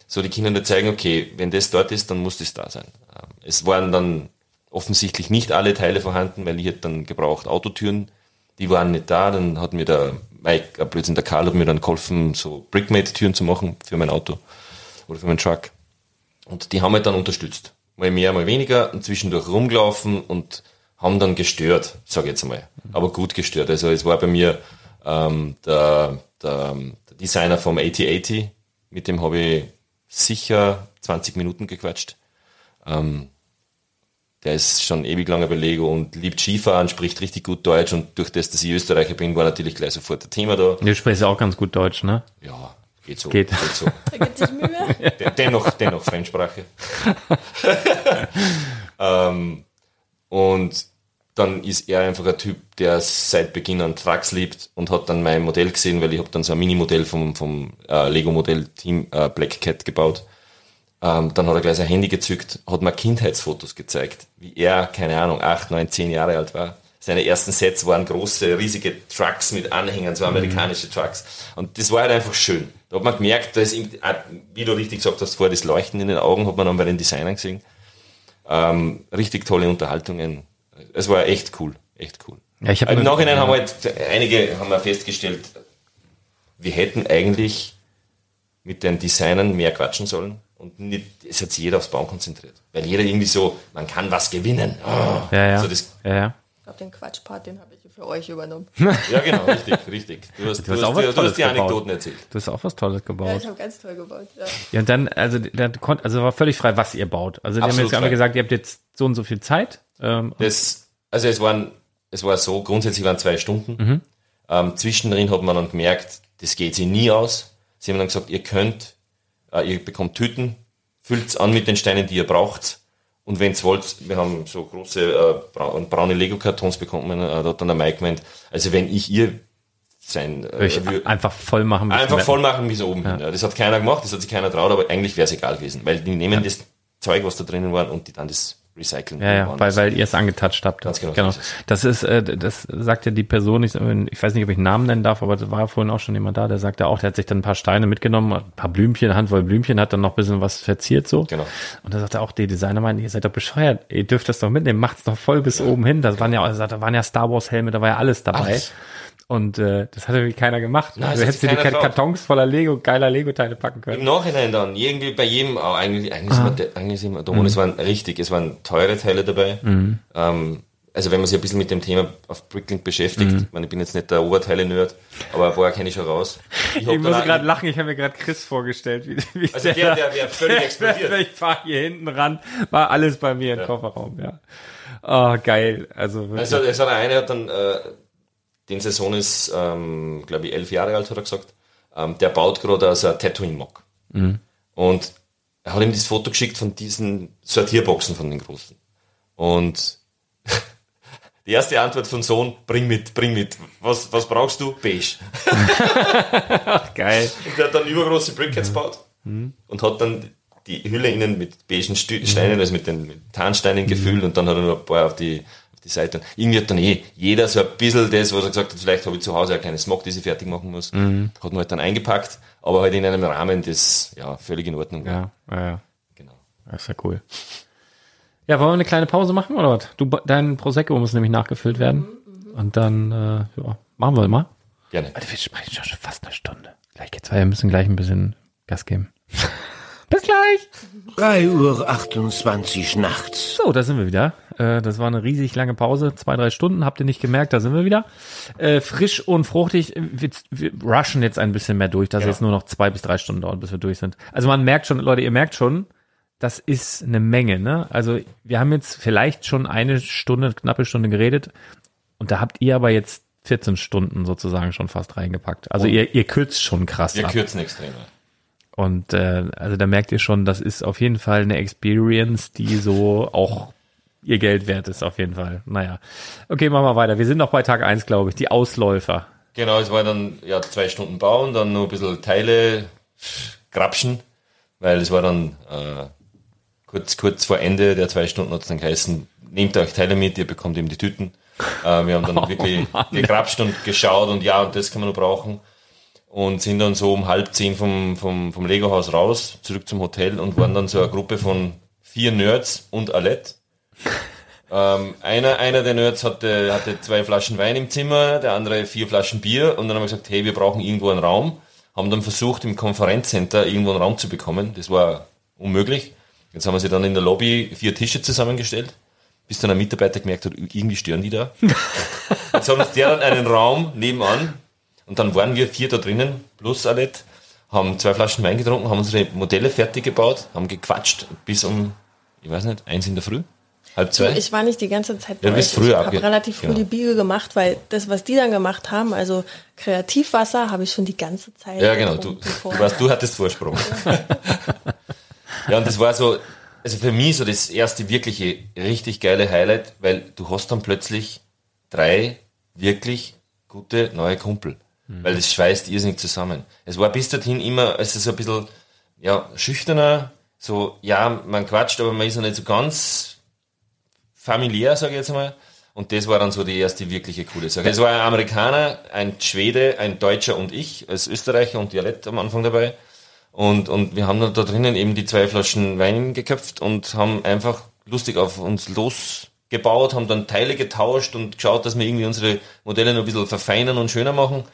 Speaker 6: So die Kinder dann zeigen, okay, wenn das dort ist, dann muss das da sein. Ähm, Es waren dann offensichtlich nicht alle Teile vorhanden, weil ich hätte dann gebraucht Autotüren, die waren nicht da, dann hat mir der Mike, Blödsinn, der Karl hat mir dann geholfen, so Brickmate-Türen zu machen für mein Auto oder für meinen Truck. Und die haben halt dann unterstützt. Mal mehr, mal weniger und zwischendurch rumgelaufen und haben dann gestört, sage ich jetzt mal. Aber gut gestört. Also es war bei mir ähm, der, der, der Designer vom AT80, mit dem habe ich sicher 20 Minuten gequatscht. Ähm, der ist schon ewig lange bei Lego und liebt Skifahren, spricht richtig gut Deutsch und durch das, dass ich Österreicher bin, war natürlich gleich sofort ein Thema da.
Speaker 4: Du sprichst ja auch ganz gut Deutsch, ne?
Speaker 6: Ja, geht so.
Speaker 4: Geht.
Speaker 6: so.
Speaker 5: Da gibt sich Mühe.
Speaker 6: Den- dennoch, dennoch Fremdsprache. ähm, und dann ist er einfach ein Typ, der seit Beginn an Trucks liebt und hat dann mein Modell gesehen, weil ich habe dann so ein Mini-Modell vom, vom äh, Lego-Modell-Team äh, Black Cat gebaut. Ähm, dann hat er gleich sein Handy gezückt, hat mir Kindheitsfotos gezeigt, wie er, keine Ahnung, acht, neun, zehn Jahre alt war. Seine ersten Sets waren große, riesige Trucks mit Anhängern, so amerikanische Trucks. Und das war halt einfach schön. Da hat man gemerkt, da ist, ah, wie du richtig gesagt hast, vorher das Leuchten in den Augen hat man dann bei den Designern gesehen. Ähm, richtig tolle Unterhaltungen. Es war echt cool, echt cool.
Speaker 4: Ja, ich hab
Speaker 6: Im Nachhinein haben halt einige haben wir festgestellt, wir hätten eigentlich mit den Designern mehr quatschen sollen und nicht, es hat sich jeder aufs Bauen konzentriert. Weil jeder irgendwie so, man kann was gewinnen. Oh.
Speaker 4: Ja, ja.
Speaker 6: So das,
Speaker 4: ja, ja.
Speaker 5: Ich glaube, den Quatschpart, den habe ich für euch übernommen.
Speaker 6: ja, genau, richtig, richtig. Du hast, du
Speaker 4: hast
Speaker 6: hast,
Speaker 4: auch was
Speaker 6: du, du
Speaker 4: Tolles
Speaker 6: hast die
Speaker 4: gebaut.
Speaker 6: Anekdoten erzählt.
Speaker 4: Du hast auch was Tolles
Speaker 5: Ja,
Speaker 4: gebaut.
Speaker 5: ich habe ganz toll gebaut. Ja.
Speaker 4: Ja, und dann, also, dann konnt, also war völlig frei, was ihr baut. Also, die haben jetzt einmal gesagt, ihr habt jetzt so und so viel Zeit. Ähm,
Speaker 6: Das, also es waren, es war so, grundsätzlich waren zwei Stunden.
Speaker 4: Mhm.
Speaker 6: Ähm, zwischendrin hat man dann gemerkt, das geht sich nie aus. Sie haben dann gesagt, ihr könnt, ihr bekommt Tüten, füllt's an mit den Steinen, die ihr braucht. Und wenn's wollt, wir haben so große äh, brau- braune Lego-Kartons bekommen, äh, da hat dann der Mike gemeint, also wenn ich ihr sein, äh, wür-
Speaker 4: einfach voll machen. bis
Speaker 6: einfach voll machen bis oben hin. Ja, das hat keiner gemacht, das hat sich keiner traut, aber eigentlich wäre es egal gewesen, weil die nehmen das Zeug, was da drinnen war, und die dann das recyceln.
Speaker 4: Ja, ja, weil, weil ihr es angetatscht habt.
Speaker 6: Ganz genau,
Speaker 4: genau.
Speaker 6: so ist es.
Speaker 4: Das ist, äh, das sagt ja die Person, ich, ich weiß nicht, ob ich einen Namen nennen darf, aber da war ja vorhin auch schon jemand da, der sagte auch, der hat sich dann ein paar Steine mitgenommen, ein paar Blümchen, Handvoll Blümchen, hat dann noch ein bisschen was verziert so.
Speaker 6: Genau.
Speaker 4: Und da sagte auch die Designer meinen, ihr seid doch bescheuert, ihr dürft das doch mitnehmen, macht's doch voll bis oben hin. Das waren ja, also, da waren ja Star Wars Helme, da war ja alles dabei.
Speaker 6: Alles.
Speaker 4: Und äh, das hat irgendwie keiner gemacht.
Speaker 6: Nein,
Speaker 4: also hättest du die. Kartons voller Lego, geiler Lego-Teile packen
Speaker 6: Im
Speaker 4: können.
Speaker 6: Nachhinein dann, irgendwie bei jedem, auch eigentlich, eigentlich, sind wir, eigentlich sind wir da, und es waren richtig, es waren teure Teile dabei. Ähm, also wenn man sich ein bisschen mit dem Thema auf Bricklink beschäftigt, ich, meine, ich bin jetzt nicht der Oberteile-Nerd, aber paar kenne ich schon raus. Ich,
Speaker 4: Ich muss gerade lachen, ich habe mir gerade Chris vorgestellt. Wie, wie
Speaker 6: Also der, der, der völlig explodiert.
Speaker 4: ich fahre hier hinten ran, war alles bei mir im Kofferraum, ja. Oh, geil. Also wirklich.
Speaker 6: Also es hat einer hat dann, äh, den sein Sohn ist, ähm, glaube ich, elf Jahre alt, hat er gesagt. Ähm, der baut gerade so ein Tattooing-Mock. Und er hat ihm das Foto geschickt von diesen Sortierboxen von den Großen. Und die erste Antwort von Sohn, bring mit, bring mit. Was, was brauchst du? Beige.
Speaker 4: geil.
Speaker 6: Und der hat dann übergroße Brickheads gebaut und hat dann die Hülle innen mit beigen Steinen, also mit den mit Tarnsteinen gefüllt und dann hat er noch ein paar auf die, die Seite. Irgendwie hat dann eh jeder so ein bisschen das, was er gesagt hat, vielleicht habe ich zu Hause ein kleines Smog, das ich fertig machen muss, hat man halt dann eingepackt, aber halt in einem Rahmen, das ja völlig in Ordnung war.
Speaker 4: Ja, ja, ja.
Speaker 6: Genau.
Speaker 4: Das ist ja cool. Ja, wollen wir eine kleine Pause machen oder was? Du, dein Prosecco muss nämlich nachgefüllt werden. Und dann, äh, ja, machen wir mal.
Speaker 6: Gerne.
Speaker 4: Alter, wir sprechen schon schon fast eine Stunde. Gleich geht's weiter. Wir müssen gleich ein bisschen Gas geben. Bis gleich.
Speaker 7: 3 Uhr 28 nachts.
Speaker 4: So, da sind wir wieder. Äh, das war eine riesig lange Pause. Zwei, drei Stunden. Habt ihr nicht gemerkt, da sind wir wieder. Äh, frisch und fruchtig. Wir, wir rushen jetzt ein bisschen mehr durch, dass
Speaker 6: Ja.
Speaker 4: jetzt nur noch zwei bis drei Stunden dauert, bis wir durch sind. Also man merkt schon, Leute, ihr merkt schon, das ist eine Menge, ne? Also wir haben jetzt vielleicht schon eine Stunde, knappe Stunde geredet. Und da habt ihr aber jetzt 14 Stunden sozusagen schon fast reingepackt. Also ihr, ihr kürzt schon krass
Speaker 6: Wir
Speaker 4: ab.
Speaker 6: kürzen extrem.
Speaker 4: Und äh, also da merkt ihr schon, das ist auf jeden Fall eine Experience, die so auch ihr Geld wert ist, auf jeden Fall. Naja. Okay, machen wir weiter. Wir sind noch bei Tag eins, glaube ich. Die Ausläufer.
Speaker 6: Genau, es war dann ja zwei Stunden bauen, dann noch ein bisschen Teile grapschen, weil es war dann äh, kurz, kurz vor Ende der zwei Stunden hat es dann geheißen, nehmt euch Teile mit, ihr bekommt eben die Tüten. Äh, wir haben dann wirklich gegrapscht und geschaut und ja, und das kann man noch brauchen. Und sind dann so um halb zehn vom, vom, vom Lego-Haus raus, zurück zum Hotel und waren dann so eine Gruppe von vier Nerds und Alette. Ähm, einer, einer der Nerds hatte, hatte zwei Flaschen Wein im Zimmer, der andere vier Flaschen Bier und dann haben wir gesagt, hey, wir brauchen irgendwo einen Raum. Haben dann versucht, im Konferenzcenter irgendwo einen Raum zu bekommen. Das war unmöglich. Jetzt haben wir sie dann in der Lobby vier Tische zusammengestellt, bis dann ein Mitarbeiter gemerkt hat, irgendwie stören die da. Jetzt haben uns der dann einen Raum nebenan und dann waren wir vier da drinnen, plus Alette, haben zwei Flaschen Wein getrunken, haben unsere Modelle fertig gebaut, haben gequatscht bis um, ich weiß nicht, eins in der Früh, halb zwei.
Speaker 5: Ich war nicht die ganze Zeit
Speaker 6: Ja,
Speaker 5: bei
Speaker 6: bist
Speaker 5: euch.
Speaker 6: früher
Speaker 5: Ich habe relativ früh
Speaker 6: genau.
Speaker 5: die Biege gemacht, weil das, was die dann gemacht haben, also Kreativwasser, habe ich schon die ganze Zeit.
Speaker 6: Ja, genau. Du, du, warst, du hattest Vorsprung. ja, und das war so, also für mich so das erste wirkliche, richtig geile Highlight, weil du hast dann plötzlich drei wirklich gute neue Kumpel. Weil das schweißt irrsinnig zusammen. Es war bis dorthin immer, es ist so ein bisschen, ja, schüchterner, so, ja, man quatscht, aber man ist noch nicht so ganz familiär, sage ich jetzt mal. Und das war dann so die erste wirkliche coole Sache. Es war ein Amerikaner, ein Schwede, ein Deutscher und ich als Österreicher und Dialekt am Anfang dabei. Und, und wir haben dann da drinnen eben die zwei Flaschen Wein geköpft und haben einfach lustig auf uns los gebaut, haben dann Teile getauscht und geschaut, dass wir irgendwie unsere Modelle noch ein bisschen verfeinern und schöner machen.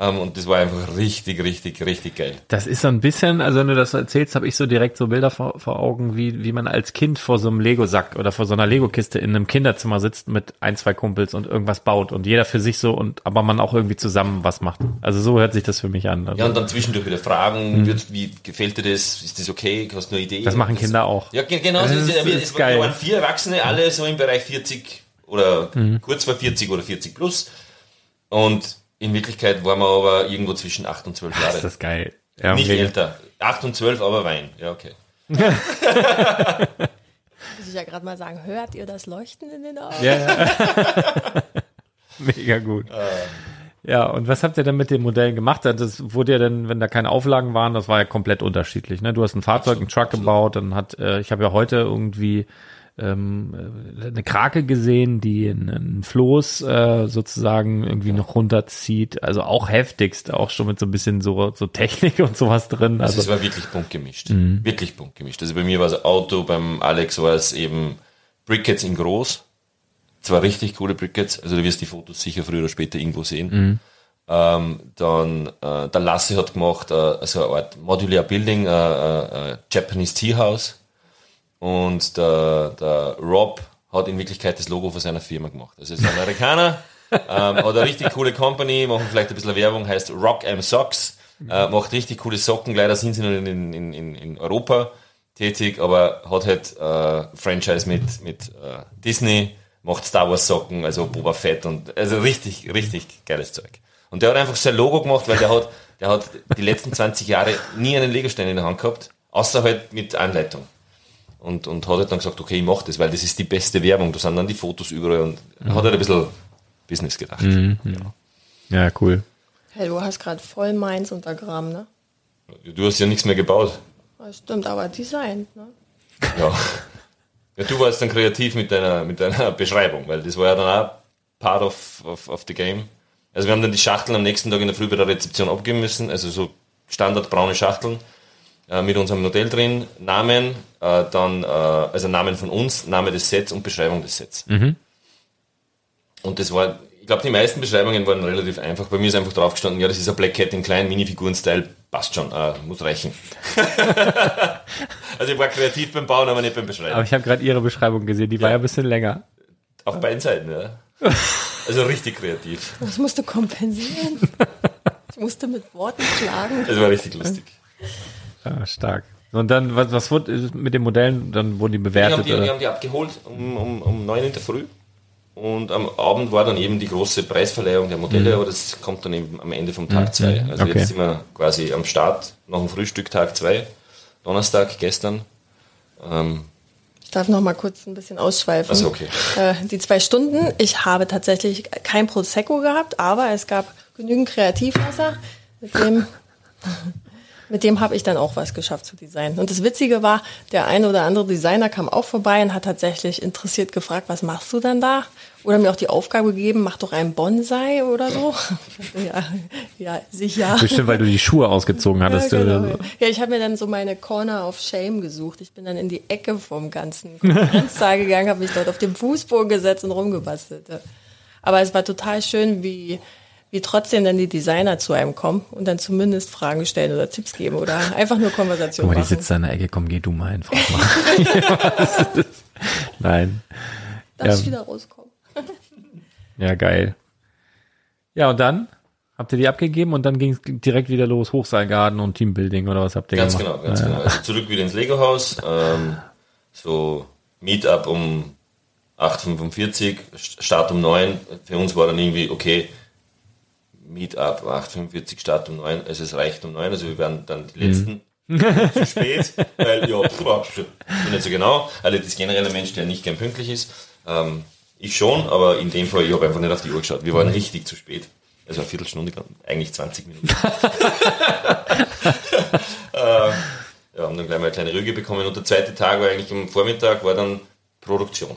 Speaker 6: Ähm, und das war einfach richtig, richtig, richtig geil.
Speaker 4: Das ist so ein bisschen, also wenn du das erzählst, habe ich so direkt so Bilder vor, vor Augen, wie, wie man als Kind vor so einem Lego-Sack oder vor so einer Lego-Kiste in einem Kinderzimmer sitzt mit ein, zwei Kumpels und irgendwas baut und jeder für sich so und aber man auch irgendwie zusammen was macht. Also so hört sich das für mich an. Also,
Speaker 6: Ja, und dann zwischendurch wieder fragen, wird, wie gefällt dir das? Ist das okay? Hast du eine Idee?
Speaker 4: das machen Kinder auch.
Speaker 6: Ja, ge- genau.
Speaker 4: Das
Speaker 6: so
Speaker 4: ist-
Speaker 6: es,
Speaker 4: ist
Speaker 6: es
Speaker 4: geil.
Speaker 6: waren vier Erwachsene, alle so im Bereich 40 oder kurz vor 40 oder 40 plus. Und in Wirklichkeit waren wir aber irgendwo zwischen 8 und 12 Jahre.
Speaker 4: Ist das geil. Ja,
Speaker 6: Nicht älter. 8 und 12, aber Wein. Ja, okay.
Speaker 5: Muss ich ja gerade mal sagen, hört ihr das Leuchten in den Augen?
Speaker 4: Ja, ja. Mega gut. Ja, und was habt ihr denn mit den Modellen gemacht? Das wurde ja dann, wenn da keine Auflagen waren, das war ja komplett unterschiedlich. Ne? Du hast ein Fahrzeug, einen Truck gebaut, dann hat, äh, ich habe ja heute irgendwie ähm, äh, eine Krake gesehen, die einen Floß äh, sozusagen irgendwie noch runterzieht. Also auch heftigst, auch schon mit so ein bisschen so, so Technik und sowas drin.
Speaker 6: Also,
Speaker 4: Also
Speaker 6: es war wirklich bunt gemischt. Wirklich bunt gemischt. Also bei mir war es Auto, beim Alex war es eben Brickets in groß. Zwar richtig coole Brickets, also du wirst die Fotos sicher früher oder später irgendwo sehen. Ähm, dann äh, der Lasse hat gemacht, äh, so eine Art Modular Building, äh, äh, äh, Japanese Tea House. Und der, der Rob hat in Wirklichkeit das Logo von seiner Firma gemacht. Also ist ein Amerikaner, ähm, hat eine richtig coole Company, machen vielleicht ein bisschen Werbung, heißt Rock M Socks, äh, macht richtig coole Socken. Leider sind sie noch in, in, in, in Europa tätig, aber hat halt äh, Franchise mit, mit äh, Disney, macht Star Wars Socken, also Boba Fett und also richtig, richtig geiles Zeug. Und der hat einfach sein Logo gemacht, weil der hat, der hat die letzten 20 Jahre nie einen Legostein in der Hand gehabt, außer halt mit Anleitung und, und hat halt dann gesagt, okay, ich mach das, weil das ist die beste Werbung, da sind dann die Fotos überall und hat halt ein bisschen Business gedacht.
Speaker 4: ja, cool.
Speaker 5: Hey, du hast gerade voll meins untergraben, ne?
Speaker 6: Du hast ja nichts mehr gebaut.
Speaker 5: Das stimmt, aber Design, ne?
Speaker 6: Ja. ja. Du warst dann kreativ mit deiner, mit deiner Beschreibung, weil das war ja dann auch part of, of, of the game. Also wir haben dann die Schachteln am nächsten Tag in der Früh bei der Rezeption abgeben müssen, also so Standard braune Schachteln mit unserem Modell drin, Namen, äh, dann äh, also Namen von uns, Name des Sets und Beschreibung des Sets. Und das war, ich glaube, die meisten Beschreibungen waren relativ einfach. Bei mir ist einfach drauf gestanden, ja, das ist ein Black Cat in klein, Minifiguren-Style, passt schon, äh, muss reichen. also ich war kreativ beim Bauen, aber nicht beim Beschreiben.
Speaker 4: Aber ich habe gerade ihre Beschreibung gesehen, die war ja ein bisschen länger.
Speaker 6: Auf beiden Seiten, ja. Also richtig kreativ.
Speaker 5: Das musst du kompensieren. Ich musste mit Worten schlagen.
Speaker 6: Das war richtig lustig.
Speaker 4: Ja, stark. Und dann, was, was wurde mit den Modellen? Dann wurden die
Speaker 6: Wir
Speaker 4: bewertet?
Speaker 6: haben die, wir haben die abgeholt um, um, um 9 in der Früh. Und am Abend war dann eben die große Preisverleihung der Modelle, aber das kommt dann eben am Ende vom Tag 2. Also
Speaker 4: Okay.
Speaker 6: jetzt sind wir quasi am Start, nach dem Frühstück Tag 2, Donnerstag, gestern. Ähm,
Speaker 5: Ich darf noch mal kurz ein bisschen ausschweifen.
Speaker 6: Also okay.
Speaker 5: Äh, die zwei Stunden. Ich habe tatsächlich kein Prosecco gehabt, aber es gab genügend Kreativwasser, mit dem, mit dem habe ich dann auch was geschafft zu designen. Und das Witzige war, der eine oder andere Designer kam auch vorbei und hat tatsächlich interessiert gefragt, was machst du denn da? Oder mir auch die Aufgabe gegeben, mach doch einen Bonsai oder so. ja, ja, sicher.
Speaker 4: Bestimmt, weil du die Schuhe ausgezogen
Speaker 5: Ja,
Speaker 4: hattest.
Speaker 5: genau.
Speaker 4: oder so.
Speaker 5: ja, ich habe mir dann so meine Corner of Shame gesucht. Ich bin dann in die Ecke vom ganzen Konferenzsaal gegangen, habe mich dort auf den Fußboden gesetzt und rumgebastelt. ja. Aber es war total schön, wie, wie trotzdem dann die Designer zu einem kommen und dann zumindest Fragen stellen oder Tipps geben oder einfach nur Konversation
Speaker 4: Guck mal, die sitzt da in der Ecke, komm, geh du mal hin, frag mal. Nein.
Speaker 5: Darf ich
Speaker 4: ja.
Speaker 5: wieder rauskommen?
Speaker 4: Ja, geil. Ja, und dann habt ihr die abgegeben und dann ging es direkt wieder los, Hochseilgarten und Teambuilding oder was habt ihr
Speaker 6: Ganz
Speaker 4: gemacht?
Speaker 6: genau, ganz genau. Also zurück wieder ins Lego-Haus. Ähm, so Meetup um 8.45 Start um 9. Für uns war dann irgendwie, okay, Meetup 8.45 Start um 9. Also es reicht um 9. Also wir werden dann die Letzten. zu spät, weil ja, pff, pff, bin nicht so genau. Also das ist generell ein Mensch, der nicht gern pünktlich ist. Ähm, ich schon, aber in dem Fall, ich habe einfach nicht auf die Uhr geschaut. Wir waren richtig zu spät. Also eine Viertelstunde, eigentlich 20 Minuten. Ja, haben dann gleich mal eine kleine Rüge bekommen. Und der zweite Tag war eigentlich am Vormittag, war dann Produktion.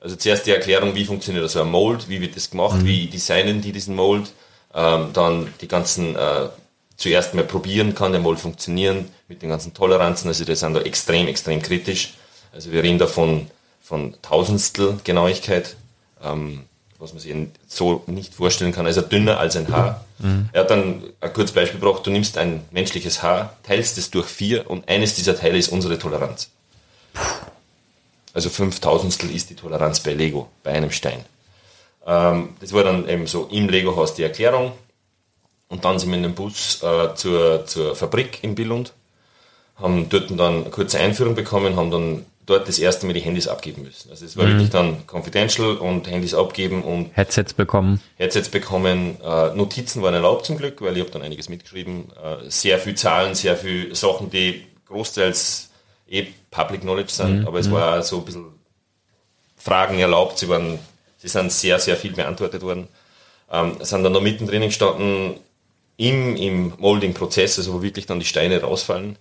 Speaker 6: Also zuerst die Erklärung, wie funktioniert so ein Mold, wie wird das gemacht, wie designen die diesen Mold. Ähm, dann die ganzen, äh, zuerst mal probieren, kann der Mold funktionieren mit den ganzen Toleranzen. Also die sind da extrem, extrem kritisch. Also wir reden da von von Tausendstel Genauigkeit, ähm, was man sich so nicht vorstellen kann. Also dünner als ein Haar. Mhm. Er hat dann ein kurzes Beispiel gebracht, du nimmst ein menschliches Haar, teilst es durch vier und eines dieser Teile ist unsere Toleranz. Also fünf Tausendstel ist die Toleranz bei Lego, bei einem Stein. Ähm, das war dann eben so im Lego-Haus die Erklärung. Und dann sind wir in dem Bus äh, zur, zur Fabrik in Billund, haben dort dann eine kurze Einführung bekommen, haben dann dort das erste Mal die Handys abgeben müssen. Also es war mhm. wirklich dann confidential und Handys abgeben und
Speaker 4: Headsets bekommen.
Speaker 6: Headsets bekommen. Äh, Notizen waren erlaubt zum Glück, weil ich habe dann einiges mitgeschrieben. Äh, sehr viel Zahlen, sehr viel Sachen, die großteils eh Public Knowledge sind, mhm. aber es mhm. war so ein bisschen Fragen erlaubt. Sie waren, sie sind sehr, sehr viel beantwortet worden. Ähm, sind dann noch mittendrin gestanden im, im Molding-Prozess, also wo wirklich dann die Steine rausfallen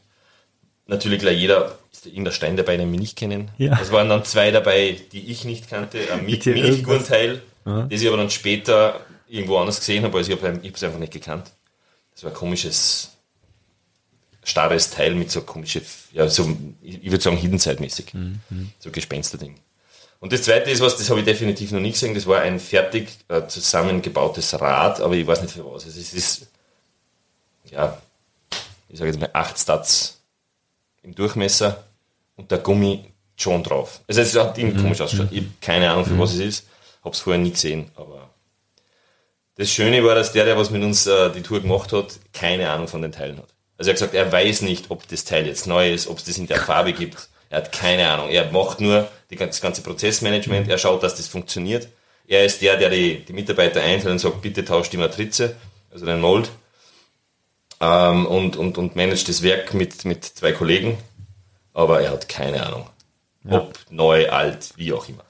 Speaker 6: natürlich gleich jeder, ist irgendein Stein dabei, den wir nicht kennen. Ja. Es waren dann zwei dabei, die ich nicht kannte, ein Minifigurenteil, ja. das ich aber dann später irgendwo anders gesehen habe, also ich habe es einfach nicht gekannt. Das war ein komisches, starres Teil mit so komische, ja, so, ich würde sagen, Hidden Side-mäßig. Mhm. So Gespensterding. Und das zweite ist was, das habe ich definitiv noch nie gesehen, das war ein fertig äh, zusammengebautes Rad, aber ich weiß nicht für was. Es ist, ja, ich sage jetzt mal acht Stats im Durchmesser und der Gummi schon drauf. Also es hat irgendwie mhm. komisch ausgeschaut. Ich habe keine Ahnung, für mhm. was es ist. Habe es vorher nie gesehen, aber das Schöne war, dass der, der was mit uns äh, die Tour gemacht hat, keine Ahnung von den Teilen hat. Also er hat gesagt, er weiß nicht, ob das Teil jetzt neu ist, ob es das in der Farbe gibt. Er hat keine Ahnung. Er macht nur das ganze Prozessmanagement. Er schaut, dass das funktioniert. Er ist der, der die, die Mitarbeiter einstellt und sagt, bitte tauscht die Matrize, also den Mold ähm, und, und, und managt das Werk mit, mit zwei Kollegen, aber er hat keine Ahnung. Ja. Ob neu, alt, wie auch immer.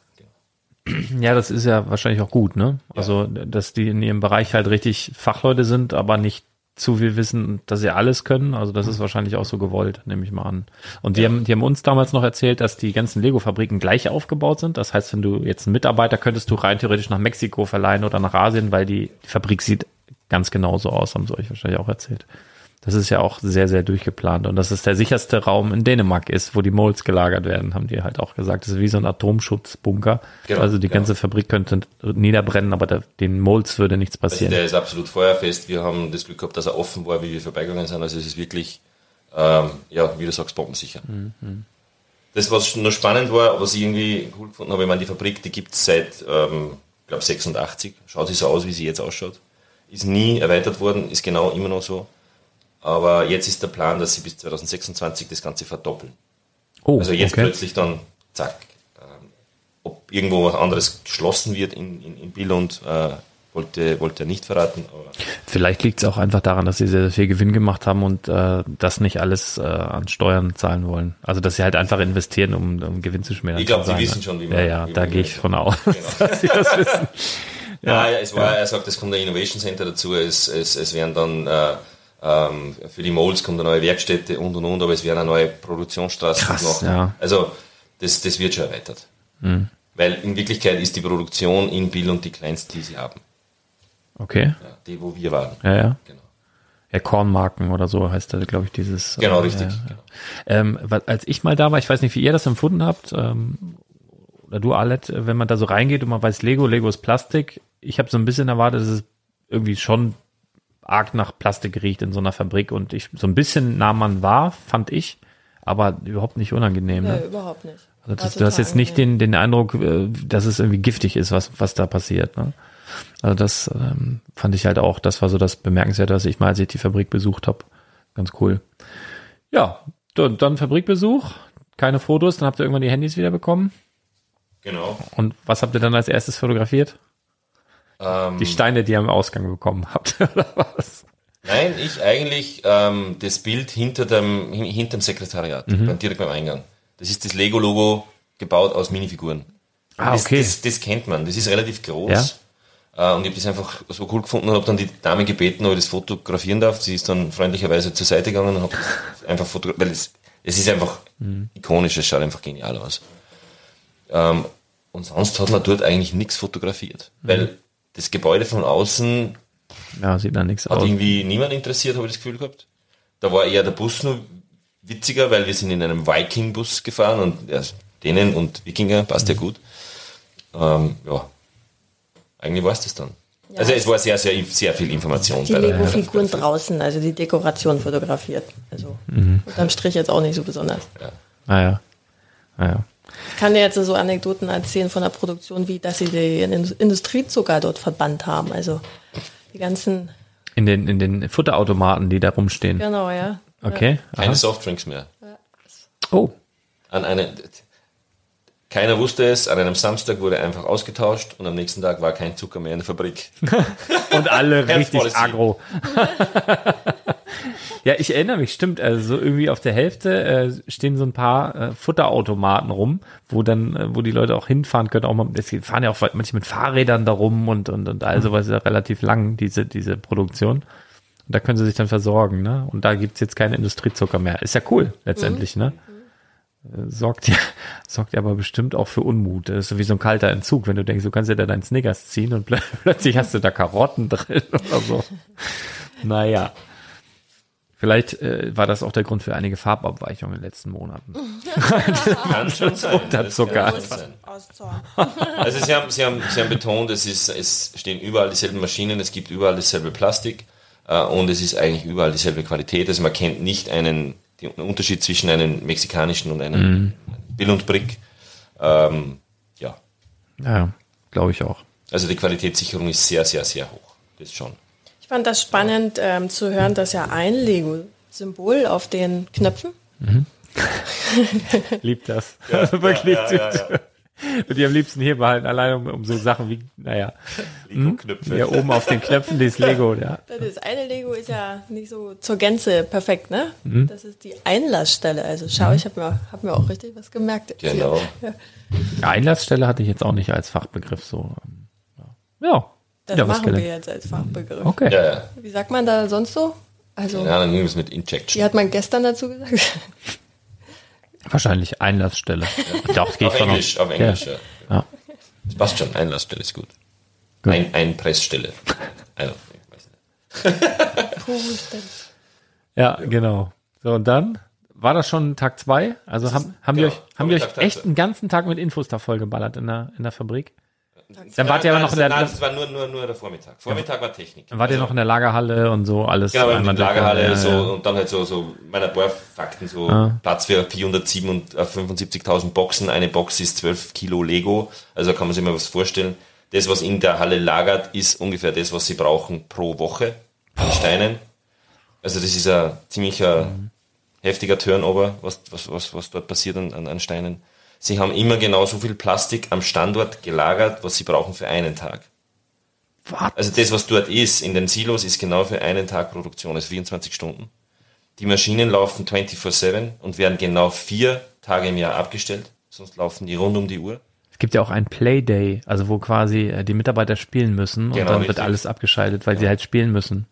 Speaker 4: Ja, das ist ja wahrscheinlich auch gut, ne? Also, dass die in ihrem Bereich halt richtig Fachleute sind, aber nicht zu viel wissen, dass sie alles können. Also das ist wahrscheinlich auch so gewollt, nehme ich mal an. Und die, ja. haben, die haben uns damals noch erzählt, dass die ganzen Lego-Fabriken gleich aufgebaut sind. Das heißt, wenn du jetzt einen Mitarbeiter könntest du rein theoretisch nach Mexiko verleihen oder nach Asien, weil die, die Fabrik sieht ganz genauso aus, haben sie euch wahrscheinlich auch erzählt. Das ist ja auch sehr, sehr durchgeplant. Und dass es der sicherste Raum in Dänemark ist, wo die Molds gelagert werden, haben die halt auch gesagt. Das ist wie so ein Atomschutzbunker. Genau, also die genau. ganze Fabrik könnte niederbrennen, aber der, den Molds würde nichts also passieren.
Speaker 6: Also der ist absolut feuerfest. Wir haben das Glück gehabt, dass er offen war, wie wir vorbeigegangen sind. Also es ist wirklich, ähm, ja, wie du sagst, bombensicher. Mhm. Das, was noch spannend war, was ich irgendwie cool gefunden habe, ich meine, die Fabrik, die gibt es seit, ähm, glaube 86. Schaut sie so aus, wie sie jetzt ausschaut. Ist nie erweitert worden, ist genau immer noch so. Aber jetzt ist der Plan, dass sie bis 2026 das Ganze verdoppeln. Oh, also jetzt okay. plötzlich dann, zack, ähm, ob irgendwo was anderes geschlossen wird in, in, in Billund, äh, wollte, wollte er nicht verraten.
Speaker 4: Vielleicht liegt es auch einfach daran, dass sie sehr, sehr viel Gewinn gemacht haben und äh, das nicht alles äh, an Steuern zahlen wollen. Also dass sie halt einfach investieren, um, um Gewinn zu schmälern.
Speaker 6: Ich glaube, sie wissen schon, wie
Speaker 4: man. Ja, ja, da gehe ich von aus, genau. dass sie das wissen.
Speaker 6: Ja, ja, es war, er sagt, es kommt ein Innovation Center dazu, es, es, es werden dann äh, ähm, für die Molds kommt eine neue Werkstätte und und und, aber es werden eine neue Produktionsstraße
Speaker 4: Krass, Ja.
Speaker 6: Also das, das wird schon erweitert. Mhm. Weil in Wirklichkeit ist die Produktion in Bill und die kleinste, die sie haben.
Speaker 4: Okay.
Speaker 6: Ja, die, wo wir waren.
Speaker 4: Ja, ja. Genau. Ja, Kornmarken oder so heißt das, glaube ich, dieses.
Speaker 6: Genau, äh, richtig. Ja,
Speaker 4: ja. Ähm, als ich mal da war, ich weiß nicht, wie ihr das empfunden habt, ähm, oder du, Alet, wenn man da so reingeht und man weiß, Lego, Lego ist Plastik. Ich habe so ein bisschen erwartet, dass es irgendwie schon arg nach Plastik riecht in so einer Fabrik und ich so ein bisschen nah man war, fand ich, aber überhaupt nicht unangenehm.
Speaker 5: Ne? Nee, überhaupt nicht.
Speaker 4: Also das, du hast jetzt nicht den, den Eindruck, äh, dass es irgendwie giftig ist, was, was da passiert. Ne? Also das ähm, fand ich halt auch, das war so das Bemerkenswerte, was ich mal, als ich die Fabrik besucht habe. Ganz cool. Ja, dann, dann Fabrikbesuch, keine Fotos, dann habt ihr irgendwann die Handys wieder bekommen.
Speaker 6: Genau.
Speaker 4: Und was habt ihr dann als erstes fotografiert? Ähm, die Steine, die ihr am Ausgang bekommen habt, oder was?
Speaker 6: Nein, ich eigentlich ähm, das Bild hinter dem, hinter dem Sekretariat, mhm. direkt beim Eingang. Das ist das Lego-Logo gebaut aus Minifiguren.
Speaker 4: Ah, okay.
Speaker 6: Das, das, das, kennt man, das ist relativ groß. Ja? Äh, und ich habe das einfach so cool gefunden und habe dann die Dame gebeten, ob ich das fotografieren darf. Sie ist dann freundlicherweise zur Seite gegangen und habe einfach fotografiert, weil es, es ist einfach mhm. ikonisch, es schaut einfach genial aus. Ähm, und sonst hat man dort eigentlich nichts fotografiert, mhm. weil das Gebäude von außen
Speaker 4: ja, sieht da nichts
Speaker 6: hat aus. irgendwie niemand interessiert, habe ich das Gefühl gehabt. Da war eher der Bus nur witziger, weil wir sind in einem Viking-Bus gefahren und ja, denen und Wikinger, passt ja gut. Ähm, ja, eigentlich war es das dann. also es war sehr, sehr, sehr viel Information.
Speaker 5: Die
Speaker 6: bei der-
Speaker 5: Lego-Figuren draußen, also die Dekoration fotografiert. Also unterm Strich jetzt auch nicht so besonders.
Speaker 4: Naja. Naja.
Speaker 5: Ich kann dir jetzt so Anekdoten erzählen von der Produktion, wie dass sie den Indus- Industriezucker dort verbannt haben. Also die ganzen,
Speaker 4: In den, in den Futterautomaten, die da rumstehen.
Speaker 5: genau, ja.
Speaker 4: Okay.
Speaker 6: Keine
Speaker 4: Aha.
Speaker 6: Softdrinks mehr.
Speaker 4: Oh.
Speaker 6: An eine, keiner wusste es, an einem Samstag wurde einfach ausgetauscht und am nächsten Tag war kein Zucker mehr in der Fabrik.
Speaker 4: Und alle richtig aggro. ja, ich erinnere mich, stimmt. Also so irgendwie auf der Hälfte äh, stehen so ein paar äh, Futterautomaten rum, wo dann, äh, wo die Leute auch hinfahren können. Auch mal, es fahren ja auch manche mit Fahrrädern da rum und und und all sowas ist ja relativ lang diese diese Produktion. Und da können sie sich dann versorgen, ne? Und da gibt's jetzt keinen Industriezucker mehr. Ist ja cool letztendlich, ne? Äh, Sorgt ja, sorgt ja aber bestimmt auch für Unmut. Das ist so wie so ein kalter Entzug, wenn du denkst, du kannst ja da deinen Snickers ziehen und plö- plötzlich hast du da Karotten drin oder so. Naja. Vielleicht äh, war das auch der Grund für einige Farbabweichungen in den letzten Monaten.
Speaker 6: Kann schon sein.
Speaker 4: Unterzucker.
Speaker 6: Das kann schon sein. Also Sie haben, Sie haben, Sie haben betont, es, ist, es stehen überall dieselben Maschinen, es gibt überall dasselbe Plastik äh, und es ist eigentlich überall dieselbe Qualität. Also man kennt nicht einen den Unterschied zwischen einem mexikanischen und einem Bill und Brick. Ähm, ja,
Speaker 4: Ja, glaube ich auch.
Speaker 6: also die Qualitätssicherung ist sehr, sehr, sehr hoch. Das schon.
Speaker 5: Ich fand das spannend ähm, zu hören, dass ja ein Lego-Symbol auf den Knöpfen,
Speaker 4: Liebt das. Also wirklich.
Speaker 6: ja, ja, ja.
Speaker 4: Und die am liebsten hier behalten, allein um, um so Sachen wie, naja,
Speaker 6: Lego-Knöpfe.
Speaker 4: hier oben auf den Knöpfen, das Lego, ja.
Speaker 5: das eine Lego ist ja nicht so zur Gänze perfekt, ne?
Speaker 4: Mhm.
Speaker 5: Das ist die Einlassstelle. Also schau, ich habe mir, hab mir auch richtig was gemerkt.
Speaker 6: Genau.
Speaker 5: Ja.
Speaker 4: Einlassstelle hatte ich jetzt auch nicht als Fachbegriff so. Ja, ja
Speaker 5: Das
Speaker 4: was
Speaker 5: machen wir jetzt als Fachbegriff.
Speaker 4: Okay.
Speaker 6: Ja, ja.
Speaker 5: Wie sagt man da sonst so? Also,
Speaker 6: Ja, dann irgendwas mit
Speaker 5: wie
Speaker 6: Injection.
Speaker 5: hat man gestern dazu gesagt?
Speaker 4: Wahrscheinlich Einlassstelle. Doch, geht
Speaker 6: Auf
Speaker 4: von
Speaker 6: Englisch, auf Englisch, ja.
Speaker 4: Ja.
Speaker 6: Das passt schon, Einlassstelle ist gut.
Speaker 4: Gut.
Speaker 6: Ein, Einpressstelle. Also, ich weiß nicht.
Speaker 4: Ja, genau. So, und dann war das schon Tag zwei? Also haben, haben die
Speaker 6: genau,
Speaker 4: euch, haben die euch
Speaker 6: Tag
Speaker 4: echt
Speaker 6: zwei.
Speaker 4: einen ganzen Tag mit Infos da vollgeballert in der, in der Fabrik? Dann wart ihr aber noch in der,
Speaker 6: Nein, das war nur, nur, nur der Vormittag. Vormittag war Technik.
Speaker 4: dann wart ihr
Speaker 6: Also,
Speaker 4: noch in der Lagerhalle und so alles.
Speaker 6: Genau, in der Lagerhalle
Speaker 4: durch.
Speaker 6: so,
Speaker 4: Ja, ja.
Speaker 6: und dann halt so, so meine paar Fakten, so
Speaker 4: Ah.
Speaker 6: Platz für 475.000 Boxen, eine Box ist 12 Kilo Lego, also kann man sich mal was vorstellen. Das, was in der Halle lagert, ist ungefähr das, was sie brauchen pro Woche an Steinen. Also das ist ein ziemlicher heftiger Turnover, was, was, was, was dort passiert an, an, an Steinen. Sie haben immer genau so viel Plastik am Standort gelagert, was sie brauchen für einen Tag.
Speaker 4: Was?
Speaker 6: Also das, was dort ist, in den Silos, ist genau für einen Tag Produktion, also 24 Stunden. Die Maschinen laufen 24-7 und werden genau vier Tage im Jahr abgestellt, sonst laufen die rund um die Uhr.
Speaker 4: Es gibt ja auch ein Playday, also wo quasi äh, die Mitarbeiter spielen müssen und
Speaker 6: Genau,
Speaker 4: dann wird
Speaker 6: richtig.
Speaker 4: alles abgeschaltet, weil sie halt spielen müssen.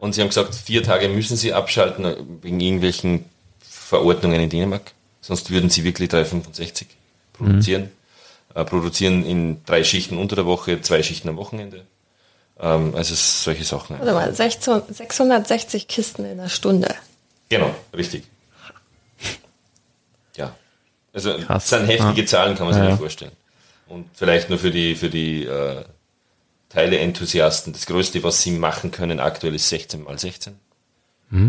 Speaker 6: Und sie haben gesagt, vier Tage müssen sie abschalten äh, wegen irgendwelchen Verordnungen in Dänemark. Sonst würden sie wirklich 365 produzieren. Äh, produzieren in drei Schichten unter der Woche, zwei Schichten am Wochenende. Ähm, also solche Sachen.
Speaker 5: Warte mal, 16, 660 Kisten in der Stunde.
Speaker 6: Genau, richtig. Ja. Also
Speaker 4: Krass.
Speaker 6: das sind heftige
Speaker 4: Ja.
Speaker 6: Zahlen, kann man sich
Speaker 4: Ja,
Speaker 6: nicht
Speaker 4: ja.
Speaker 6: vorstellen. Und vielleicht nur für die, für die äh, Teile-Enthusiasten, das Größte, was sie machen können aktuell ist 16 mal 16.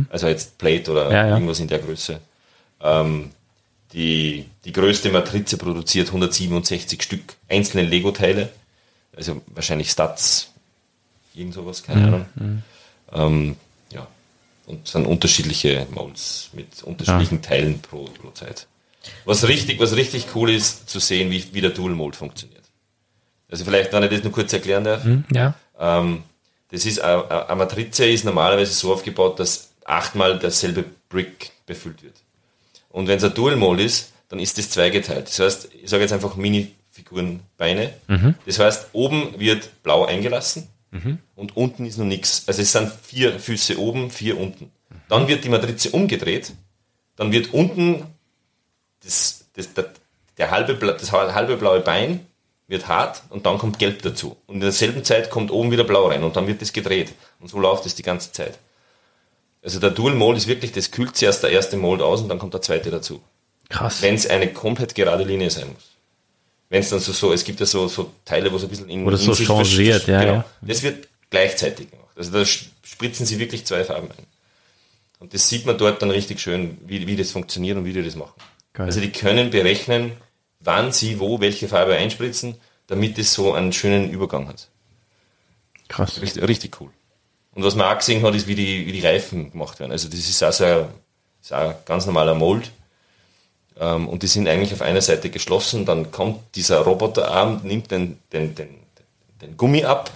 Speaker 6: Also jetzt Plate oder
Speaker 4: Mhm. Ja, ja.
Speaker 6: irgendwas in der Größe. Ähm, die, die größte Matrize produziert 167 Stück einzelne Lego-Teile. Also wahrscheinlich Stats, irgend sowas, keine
Speaker 4: Mhm.
Speaker 6: Ahnung. Ähm, ja. Und es sind unterschiedliche Molds mit unterschiedlichen Teilen pro, pro Zeit. Was richtig, was richtig cool ist, zu sehen, wie, wie der Dual Mold funktioniert. Also vielleicht, wenn ich das nur kurz erklären darf.
Speaker 4: Ja.
Speaker 6: Ähm, das ist, äh, äh, eine Matrize ist normalerweise so aufgebaut, dass achtmal derselbe Brick befüllt wird. Und wenn es ein Dual Mold ist, dann ist das zweigeteilt. Das heißt, ich sage jetzt einfach Minifigurenbeine. Das heißt, oben wird blau eingelassen und unten ist noch nichts. Also es sind vier Füße oben, vier unten. Dann wird die Matrize umgedreht, dann wird unten das, das, der, der halbe, das halbe blaue Bein wird hart und dann kommt gelb dazu. Und in derselben Zeit kommt oben wieder blau rein und dann wird das gedreht. Und so läuft es die ganze Zeit. Also der Dual Mold ist wirklich, das kühlt zuerst der erste Mold aus und dann kommt der zweite dazu.
Speaker 4: Krass.
Speaker 6: wenn es eine komplett gerade Linie sein muss. Wenn es dann so, so, es gibt ja so, so Teile, wo es ein bisschen in,
Speaker 4: das
Speaker 6: in
Speaker 4: so
Speaker 6: sich
Speaker 4: changiert, ja,
Speaker 6: genau.
Speaker 4: ja.
Speaker 6: Das wird gleichzeitig gemacht. Also da spritzen sie wirklich zwei Farben ein. Und das sieht man dort dann richtig schön, wie, wie das funktioniert und wie die das machen.
Speaker 4: Geil.
Speaker 6: Also die können berechnen, wann sie wo welche Farbe einspritzen, damit es so einen schönen Übergang hat.
Speaker 4: Krass.
Speaker 6: Richtig, richtig cool. Und was man auch gesehen hat, ist, wie die, wie die Reifen gemacht werden. Also das ist auch so ein, ist auch ein ganz normaler Mold. Ähm, und die sind eigentlich auf einer Seite geschlossen. Dann kommt dieser Roboterarm, nimmt den, den, den, den Gummi ab,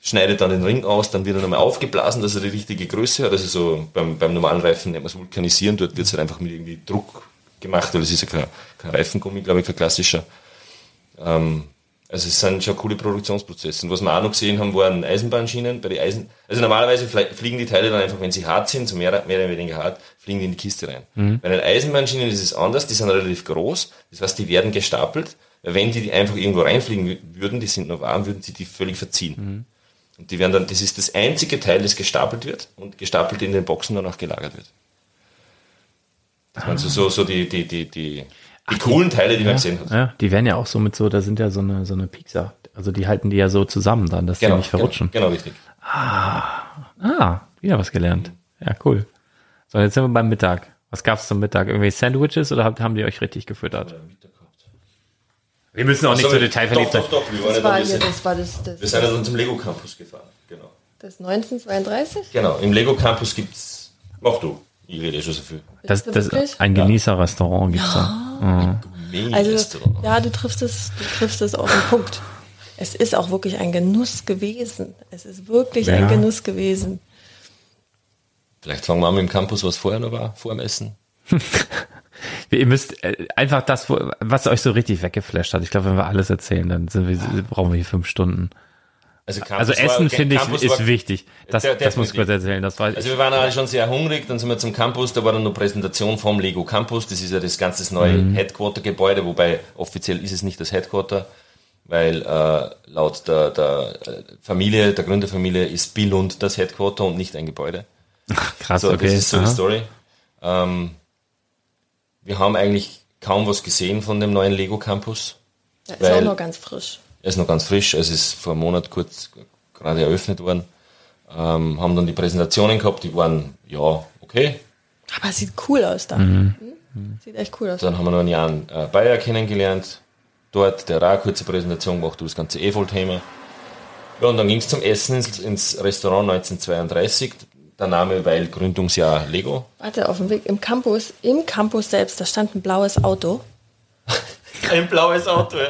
Speaker 6: schneidet dann den Ring aus, dann wird er nochmal aufgeblasen, dass er die richtige Größe hat. Also so beim, beim normalen Reifen nennt man es Vulkanisieren, dort wird es halt einfach mit irgendwie Druck gemacht, weil es ist ja kein, kein Reifengummi, glaube ich, kein klassischer. Ähm, also es sind schon coole Produktionsprozesse. Und was wir auch noch gesehen haben, waren Eisenbahnschienen. Bei den Eisen also normalerweise flie- fliegen die Teile dann einfach, wenn sie hart sind, so mehr, mehr oder weniger hart, fliegen die in die Kiste rein. Bei den Eisenbahnschienen ist es anders, die sind relativ groß. Das heißt, die werden gestapelt. Wenn die einfach irgendwo reinfliegen wü- würden, die sind noch warm, würden sie die völlig verziehen. Und die werden dann, das ist das einzige Teil, das gestapelt wird und gestapelt in den Boxen dann auch gelagert wird. Das waren so, so, so die, die, die, die, die coolen Teile, die man gesehen hat.
Speaker 4: Ja, die werden ja auch so mit so, da sind ja so eine, so eine Piekser. Also die halten die ja so zusammen dann, dass die nicht verrutschen.
Speaker 6: Genau, genau richtig.
Speaker 4: Ah, wieder was gelernt. Ja, cool. So, jetzt sind wir beim Mittag. Was gab's zum Mittag? Irgendwelche Sandwiches oder habt, haben die euch richtig gefüttert? Wir müssen auch nicht so detailverliebt sein.
Speaker 6: doch, Doch, doch, wir waren
Speaker 5: Das
Speaker 6: ja
Speaker 5: war
Speaker 6: dann, wir,
Speaker 5: hier,
Speaker 6: sind,
Speaker 5: das war das, das,
Speaker 6: wir sind ja dann zum Lego Campus gefahren. Genau.
Speaker 5: das 1932?
Speaker 6: Genau, im Lego Campus gibt's, mach du, ich rede schon so viel.
Speaker 4: Das, das,
Speaker 5: wirklich?
Speaker 4: ein Genießerrestaurant gibt's da.
Speaker 5: Also,
Speaker 6: Restaurant.
Speaker 5: ja, du triffst es, du triffst es auf den Punkt. Es ist auch wirklich ein Genuss gewesen. Es ist wirklich
Speaker 4: Ja.
Speaker 5: ein Genuss gewesen.
Speaker 6: Vielleicht fangen wir an mit dem Campus, was vorher noch war, vor dem Essen.
Speaker 4: Ihr müsst äh, einfach das, was euch so richtig weggeflasht hat. Ich glaube, wenn wir alles erzählen, dann sind wir, brauchen wir hier fünf Stunden.
Speaker 6: Also, Campus
Speaker 4: Also Essen,
Speaker 6: war-
Speaker 4: finde ich,
Speaker 6: Campus
Speaker 4: ist
Speaker 6: war-
Speaker 4: wichtig. Das,
Speaker 6: Der-
Speaker 4: das muss ich kurz erzählen. Das war,
Speaker 6: Also wir waren alle schon sehr hungrig, dann sind wir zum Campus, da war dann noch Präsentation vom Lego Campus, das ist ja das ganze neue
Speaker 4: Mhm.
Speaker 6: Headquarter-Gebäude, wobei offiziell ist es nicht das Headquarter, weil äh, laut der, der äh, Familie, der Gründerfamilie ist Billund das Headquarter und nicht ein Gebäude.
Speaker 4: krass,
Speaker 6: So,
Speaker 4: okay.
Speaker 6: das ist so die. Story. Ähm, wir haben eigentlich kaum was gesehen von dem neuen Lego Campus.
Speaker 5: Der ist
Speaker 6: Weil-
Speaker 5: auch noch ganz frisch.
Speaker 6: Er ist noch ganz frisch, es ist vor einem Monat kurz gerade eröffnet worden. Ähm, haben dann die Präsentationen gehabt, die waren, ja, okay.
Speaker 5: Aber es sieht cool aus da. Hm? Sieht echt cool aus.
Speaker 6: Dann haben wir noch einen Jan äh, Bayer kennengelernt. Dort, der hat auch eine kurze Präsentation gemacht über das ganze EFOL-Thema. Ja, und dann ging es zum Essen ins, ins Restaurant 1932. Der Name, weil Gründungsjahr Lego.
Speaker 5: Warte, auf dem Weg im Campus, im Campus selbst, da stand ein blaues Auto.
Speaker 6: Ein blaues Auto, ja.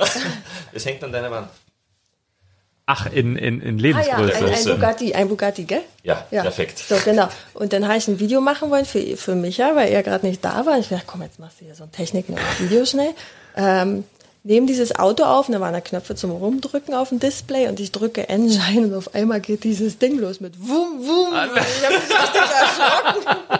Speaker 6: Das hängt an deiner Wand.
Speaker 4: Ach, in, in, in
Speaker 5: Ah ja,
Speaker 4: Lebensgröße.
Speaker 5: ein, ein. Bugatti, ein Bugatti, gell?
Speaker 6: Ja, perfekt.
Speaker 5: So, genau. Und dann habe ich ein Video machen wollen für, für Micha, weil er gerade nicht da war. Ich dachte, komm, jetzt machst du hier so ein Technik Video schnell. Ähm, nehme dieses Auto auf, und da waren da Knöpfe zum Rumdrücken auf dem Display und ich drücke Engine und auf einmal geht dieses Ding los mit Wum, Wum.
Speaker 6: Ah,
Speaker 5: ich habe mich richtig erschrocken.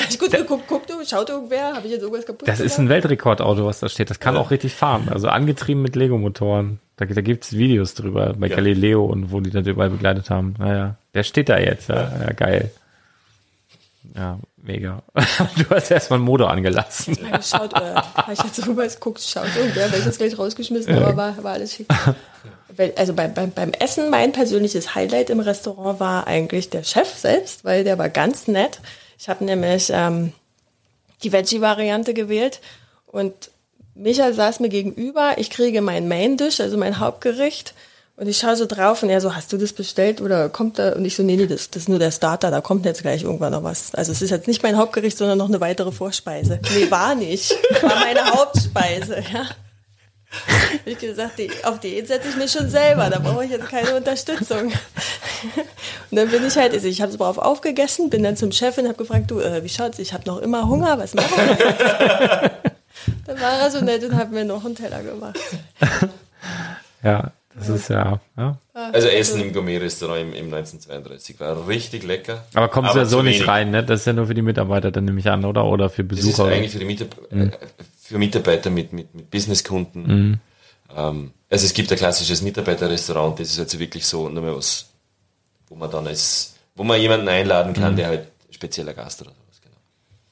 Speaker 5: Habe ich gut geguckt, guckt, schaut irgendwer, habe ich jetzt irgendwas kaputt
Speaker 4: Das ist
Speaker 5: gemacht?
Speaker 4: ein Weltrekordauto, was da steht. Das kann auch richtig fahren. Also angetrieben mit Lego-Motoren. Da, da gibt's Videos drüber bei
Speaker 6: Ja.
Speaker 4: Galileo und wo die das überall begleitet haben. Naja, der steht da jetzt. Ja, ja geil. Ja, mega. Du hast erstmal einen Motor angelassen.
Speaker 5: Schaut, äh, habe ich jetzt rüber geguckt, schaut irgendwer, habe ich jetzt gleich rausgeschmissen, aber war, war alles schick. Weil- Also beim, beim, beim Essen, mein persönliches Highlight im Restaurant war eigentlich der Chef selbst, weil der war ganz nett. Ich habe nämlich ähm, die Veggie-Variante gewählt und Michael saß mir gegenüber, ich kriege mein Main-Dish, also mein Hauptgericht und ich schaue so drauf und er so, hast du das bestellt oder kommt da? Und ich so, nee, nee, das, das ist nur der Starter, da kommt jetzt gleich irgendwann noch was. Also es ist jetzt nicht mein Hauptgericht, sondern noch eine weitere Vorspeise. Nee, war nicht. War meine Hauptspeise, ja. Hab ich gesagt, die, auf Diät setze ich mich schon selber, da brauche ich jetzt keine Unterstützung. Und dann bin ich halt, also ich habe es brav aufgegessen, bin dann zum Chef und habe gefragt, du, äh, wie schaut's, ich habe noch immer Hunger, was machen wir jetzt? Dann war er so nett und hat mir noch einen Teller gemacht.
Speaker 4: Ja, das ist ja, ja.
Speaker 6: Also Essen im Gourmet-Restaurant im, im 1932 war richtig lecker.
Speaker 4: Aber kommst du ja so nicht
Speaker 6: wenig.
Speaker 4: rein, ne? Das ist ja nur für die Mitarbeiter, dann nehme ich an, oder? Oder für
Speaker 6: Das ist
Speaker 4: Besucher.
Speaker 6: eigentlich für, die Mitab äh, für Mitarbeiter mit, mit, mit Businesskunden.
Speaker 4: Mhm.
Speaker 6: Ähm, also es gibt ein klassisches Mitarbeiterrestaurant, das ist also wirklich so nur mehr was, wo man dann als, wo man jemanden einladen
Speaker 4: Mhm.
Speaker 6: kann, der halt spezieller Gast oder sowas, genau.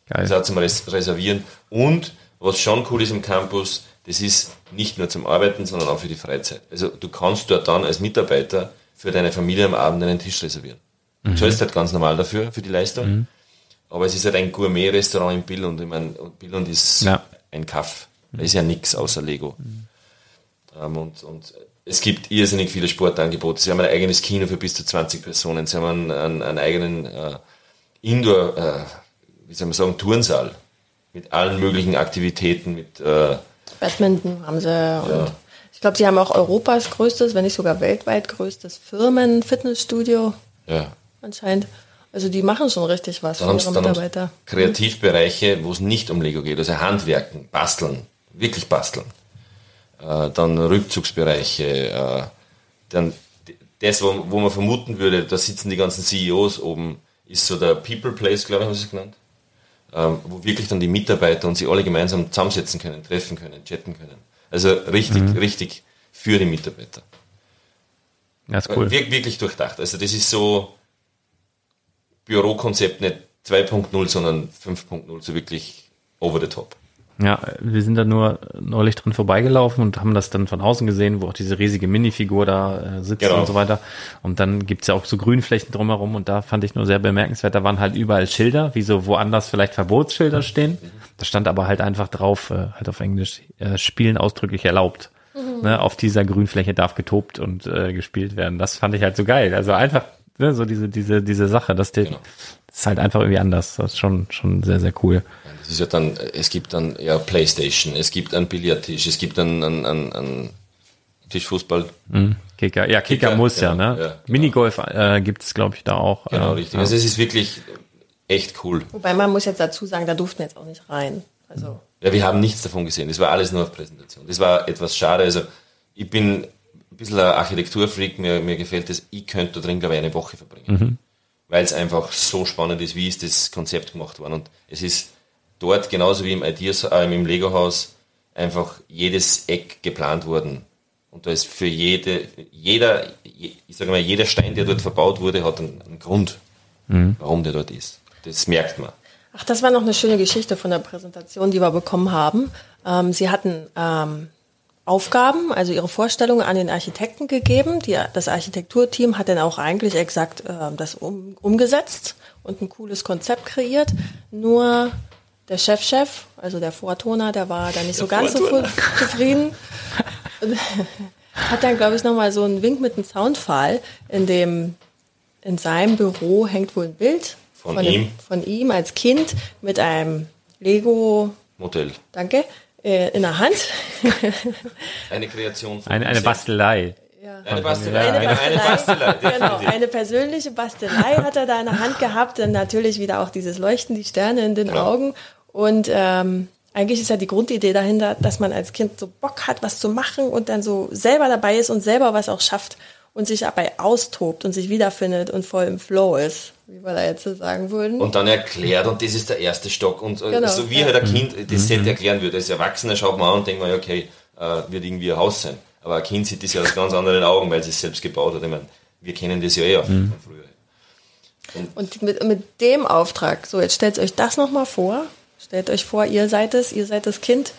Speaker 4: Geil.
Speaker 6: Das auch zum Res Reservieren. Und was schon cool ist im Campus, das ist nicht nur zum Arbeiten, sondern auch für die Freizeit. Also du kannst dort dann als Mitarbeiter für deine Familie am Abend einen Tisch reservieren. Du zahlst halt ganz normal dafür, für die Leistung. Aber es ist halt ein Gourmet-Restaurant in Billund. Ich meine, Billund ist
Speaker 4: Ja.
Speaker 6: Ein Kaff. Da ist ja nichts außer Lego. Ähm, und, und es gibt irrsinnig viele Sportangebote. Sie haben ein eigenes Kino für bis zu 20 Personen. Sie haben einen, einen, einen eigenen äh, Indoor, äh, wie soll man sagen, Turnsaal mit allen möglichen Aktivitäten, mit äh,
Speaker 5: Badminton haben sie. Und Ich glaube, sie haben auch Europas größtes, wenn nicht sogar weltweit größtes Firmen-Fitnessstudio
Speaker 6: ja.
Speaker 5: anscheinend. Also die machen schon richtig was
Speaker 6: Dann
Speaker 5: für ihre Mitarbeiter.
Speaker 6: Kreativbereiche, wo es nicht um Lego geht, also Handwerken, Basteln, wirklich basteln. Äh, dann Rückzugsbereiche, äh, dann das, wo, wo man vermuten würde, da sitzen die ganzen CEOs oben, ist so der People Place, glaube ich, haben sie es genannt, ähm, wo wirklich dann die Mitarbeiter und sie alle gemeinsam zusammensetzen können, treffen können, chatten können. Also richtig, richtig für die Mitarbeiter.
Speaker 4: Das ist cool.
Speaker 6: Wir, wirklich durchdacht. Also das ist so Bürokonzept nicht 2.0, sondern 5.0, so wirklich over the top.
Speaker 4: Ja, wir sind da nur neulich dran vorbeigelaufen und haben das dann von außen gesehen, wo auch diese riesige Minifigur da äh, sitzt
Speaker 6: Genau.
Speaker 4: und so weiter. Und dann gibt's ja auch so Grünflächen drumherum und da fand ich nur sehr bemerkenswert, da waren halt überall Schilder, wie so woanders vielleicht Verbotsschilder stehen. Da stand aber halt einfach drauf, äh, halt auf Englisch, äh, Spielen ausdrücklich erlaubt. Ne, auf dieser Grünfläche darf getobt und äh, gespielt werden. Das fand ich halt so geil. Also einfach ne, so diese diese diese Sache, dass die,
Speaker 6: Genau.
Speaker 4: das ist halt einfach irgendwie anders. Das ist schon schon sehr sehr cool.
Speaker 6: Das ist ja dann, es gibt dann ja Playstation, es gibt einen Billardtisch, es gibt einen, einen, einen, einen Tischfußball.
Speaker 4: Kicker, ja, Kicker,
Speaker 6: Kicker,
Speaker 4: muss ja,
Speaker 6: genau,
Speaker 4: ne?
Speaker 6: ja, genau.
Speaker 4: Minigolf äh, gibt es, glaube ich, da auch.
Speaker 6: Genau,
Speaker 4: äh,
Speaker 6: richtig.
Speaker 4: Ja.
Speaker 6: Also es ist wirklich echt cool.
Speaker 5: Wobei man muss jetzt dazu sagen, da durften wir jetzt auch nicht rein. Also
Speaker 6: Ja, wir haben nichts davon gesehen. Das war alles nur auf Präsentation. Das war etwas schade. Also ich bin ein bisschen ein Architekturfreak, mir, mir gefällt das. Ich könnte da drin, glaube ich, eine Woche verbringen. Weil es einfach so spannend ist, wie ist das Konzept gemacht worden. Und es ist dort genauso wie im Ideas, äh, im Lego-Haus einfach jedes Eck geplant worden. Und da ist für jede, jeder, je- ich sage mal, jeder Stein, der dort verbaut wurde, hat einen, einen Grund, warum der dort ist. Das merkt man.
Speaker 5: Ach, das war noch eine schöne Geschichte von der Präsentation, die wir bekommen haben. Ähm, sie hatten ähm, Aufgaben, also ihre Vorstellungen an den Architekten gegeben. Die, das Architekturteam hat dann auch eigentlich exakt ähm, das um, umgesetzt und ein cooles Konzept kreiert. Nur der Chefchef, also der Vortoner, der war da nicht so ganz so
Speaker 6: Vortoner.
Speaker 5: fu- zufrieden. hat dann, glaube ich, nochmal so einen Wink mit einem Soundfall, in dem in seinem Büro hängt wohl ein Bild
Speaker 6: Von
Speaker 5: dem-
Speaker 6: ihm.
Speaker 5: von ihm als Kind mit einem Lego,
Speaker 6: Modell.
Speaker 5: danke, äh, in der Hand.
Speaker 6: Eine Kreation von
Speaker 4: Eine, eine. Bastelei.
Speaker 6: Eine Bastelei.
Speaker 5: Eine
Speaker 6: Eine, eine Bastelei.
Speaker 5: genau, eine persönliche Bastelei hat er da in der Hand gehabt. Und natürlich wieder auch dieses Leuchten, die Sterne in den
Speaker 6: Genau.
Speaker 5: Augen. Und ähm, eigentlich ist ja die Grundidee dahinter, dass man als Kind so Bock hat, was zu machen und dann so selber dabei ist und selber was auch schafft und sich dabei austobt und sich wiederfindet und voll im Flow ist, wie wir da jetzt so sagen würden.
Speaker 6: Und dann erklärt, und das ist der erste Stock. Und äh,
Speaker 5: Genau,
Speaker 6: so wie
Speaker 5: ja.
Speaker 6: halt ein Kind das Set erklären würde. Als Erwachsener schaut man an und denkt man, ja, okay, äh, wird irgendwie ein Haus sein. Aber ein Kind sieht das ja aus ganz anderen Augen, weil es es selbst gebaut hat. Ich meine, wir kennen das ja eh auch von früher.
Speaker 5: Und mit, mit dem Auftrag, so jetzt stellt euch das nochmal vor. Stellt euch vor, ihr seid es, ihr seid das Kind.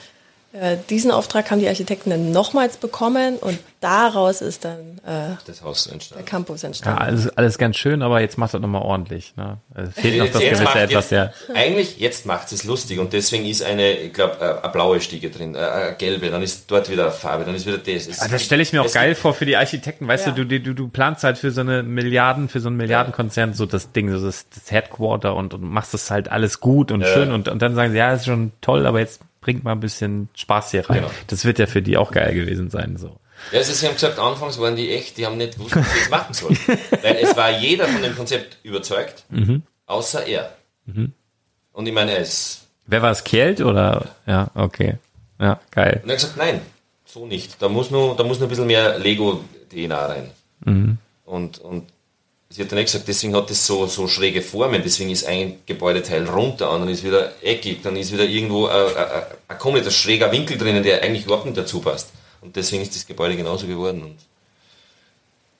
Speaker 5: Äh, diesen Auftrag haben die Architekten dann nochmals bekommen und daraus ist dann äh,
Speaker 6: Das Haus
Speaker 5: der
Speaker 6: entstanden.
Speaker 5: Campus
Speaker 4: Ja,
Speaker 5: entstanden.
Speaker 4: alles, alles ganz schön, aber jetzt macht das nochmal ordentlich. Ne? Es fehlt noch das
Speaker 6: jetzt
Speaker 4: gewisse
Speaker 6: macht
Speaker 4: etwas,
Speaker 6: jetzt,
Speaker 4: ja.
Speaker 6: Eigentlich, jetzt macht es lustig und deswegen ist eine, ich glaube, eine blaue Stiege drin, äh, eine gelbe, dann ist dort wieder eine Farbe, dann ist wieder das. Es
Speaker 4: Ah, Das stelle ich mir auch geil vor für die Architekten. Weißt
Speaker 5: Ja.
Speaker 4: du, du, du, du planst halt für so eine Milliarden, für so einen Milliardenkonzern so das Ding, so das, das Headquarter und, und machst das halt alles gut und schön und, und dann sagen sie, ja, ist schon toll, aber jetzt bringt mal ein bisschen Spaß hier rein.
Speaker 6: Genau.
Speaker 4: Das wird ja für die auch geil gewesen sein, so.
Speaker 6: Ja, also sie haben gesagt, anfangs waren die echt, die haben nicht gewusst, was sie jetzt machen sollen. Weil es war jeder von dem Konzept überzeugt, außer er. Und ich meine, ist.
Speaker 4: Wer war es, Kjeld oder? Ja, okay. Ja, geil.
Speaker 6: Und er hat gesagt, nein, so nicht. Da muss nur, da muss nur ein bisschen mehr Lego-DNA rein. Und, und sie hat dann echt gesagt, deswegen hat das so, so schräge Formen, deswegen ist ein Gebäudeteil runter, dann ist wieder eckig, dann ist wieder irgendwo ein, ein, ein kompletter schräger Winkel drinnen, der eigentlich überhaupt nicht dazu passt. Und deswegen ist das Gebäude genauso geworden. Und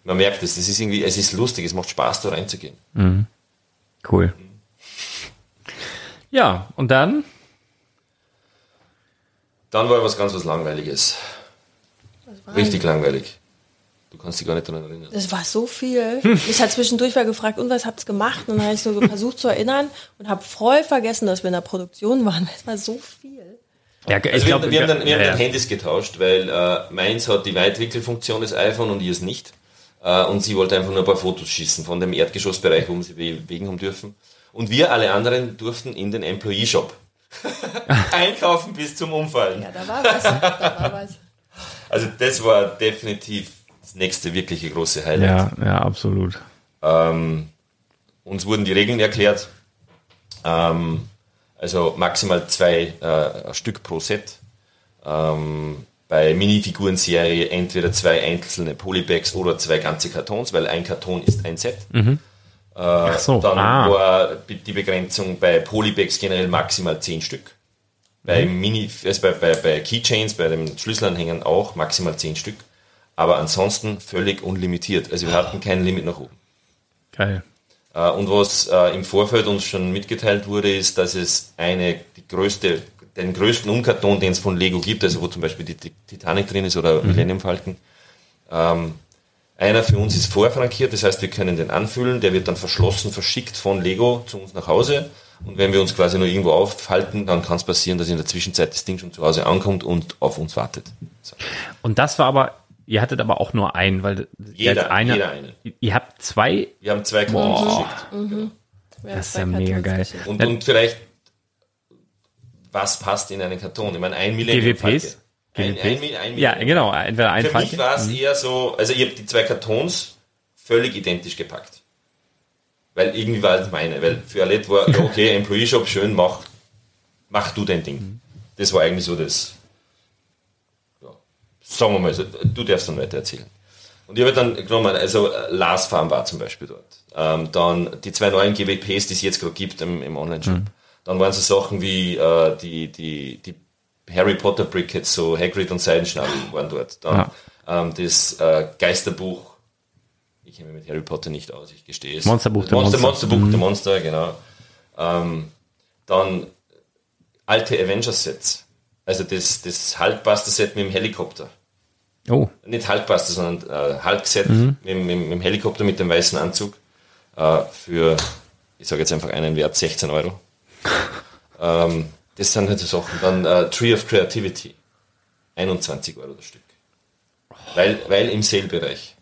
Speaker 6: man merkt es, das ist irgendwie, es ist lustig, es macht Spaß, da reinzugehen.
Speaker 4: Cool. Ja, und dann?
Speaker 6: Dann war was ganz was Langweiliges. Richtig langweilig. Du kannst dich gar nicht daran erinnern.
Speaker 5: Das war so viel. Ich hatte zwischendurch mal gefragt, und was habt ihr gemacht? Und dann habe ich so versucht zu erinnern und habe voll vergessen, dass wir in der Produktion waren. Es war so viel.
Speaker 4: Ja, ich
Speaker 6: Also wir,
Speaker 4: glaub,
Speaker 6: wir haben dann, wir haben
Speaker 4: ja,
Speaker 6: dann Handys getauscht, weil äh, meins hat die Weitwinkelfunktion des iPhone und ihrs nicht. Äh, und sie wollte einfach nur ein paar Fotos schießen von dem Erdgeschossbereich, wo wir sie bewegen haben dürfen. Und wir alle anderen durften in den Employee Shop einkaufen bis zum Umfallen.
Speaker 5: Ja, da war was. Da war was.
Speaker 6: Also das war definitiv das nächste wirkliche große Highlight.
Speaker 4: ja, ja, absolut.
Speaker 6: Ähm, uns wurden die Regeln erklärt. Ähm, also maximal zwei äh, Stück pro Set. Ähm, bei Minifiguren-Serie entweder zwei einzelne Polybags oder zwei ganze Kartons, weil ein Karton ist ein Set.
Speaker 4: Ach so,
Speaker 6: Dann
Speaker 4: ah.
Speaker 6: war die Begrenzung bei Polybags generell maximal zehn Stück. Bei, Mini, also bei, bei, bei Keychains, bei den Schlüsselanhängern auch maximal zehn Stück. Aber ansonsten völlig unlimitiert. Also wir hatten kein Limit nach oben.
Speaker 4: Geil.
Speaker 6: Äh, Und was äh, im Vorfeld uns schon mitgeteilt wurde, ist, dass es eine, die größte, den größten Umkarton, den es von Lego gibt, also wo zum Beispiel die Ti- Titanic drin ist oder Millennium Falcon, ähm, einer für uns ist vorfrankiert, das heißt, wir können den anfüllen, der wird dann verschlossen, verschickt von Lego zu uns nach Hause. Und wenn wir uns quasi nur irgendwo aufhalten, dann kann es passieren, dass in der Zwischenzeit das Ding schon zu Hause ankommt und auf uns wartet. So.
Speaker 4: Und das war aber, ihr hattet aber auch nur einen, weil
Speaker 6: Jeder-
Speaker 4: einer,
Speaker 6: jeder einen.
Speaker 4: Ihr habt zwei,
Speaker 6: Wir haben zwei Kartons verschickt.
Speaker 5: Wir
Speaker 4: Das ist ja mega geil.
Speaker 5: geschickt.
Speaker 6: Und, und vielleicht, was passt in einen Karton? Ich meine, ein Millennium
Speaker 4: GWPs?
Speaker 6: Ein,
Speaker 4: GWPs?
Speaker 6: ein, ein,
Speaker 4: ja, genau, entweder ein
Speaker 6: Für
Speaker 4: Falke.
Speaker 6: mich war es eher so, also ich habe die zwei Kartons völlig identisch gepackt. Weil irgendwie war das meine. Weil für Alette war, okay, Employee Shop, schön, mach, mach du dein Ding. Das war eigentlich so das, sagen wir mal so, du darfst dann weiter erzählen. Und ich habe dann genommen, also äh, Lars Farm war zum Beispiel dort. Ähm, dann die zwei neuen GWPs, die es jetzt gerade gibt im, im Online-Shop. Dann waren so Sachen wie äh, die, die, die Harry Potter Brickets, so Hagrid und Seidenschnabel waren dort. Dann ähm, das äh, Geisterbuch, ich kenne mich mit Harry Potter nicht aus, ich gestehe es.
Speaker 4: Monsterbuch der
Speaker 6: Monster,
Speaker 4: Monster.
Speaker 6: Monsterbuch der Monster, genau. Ähm, dann alte Avengers-Sets. Also das, das Hulkbuster-Set mit dem Helikopter.
Speaker 4: Oh,
Speaker 6: Nicht Hulkbuster, sondern äh, Hulk-Set mit, mit, mit dem Helikopter mit dem weißen Anzug. Äh, für, ich sage jetzt einfach einen Wert, 16 Euro. ähm, das sind halt so Sachen. Dann äh, Tree of Creativity. 21 Euro das Stück. Weil, weil im Sale-Bereich.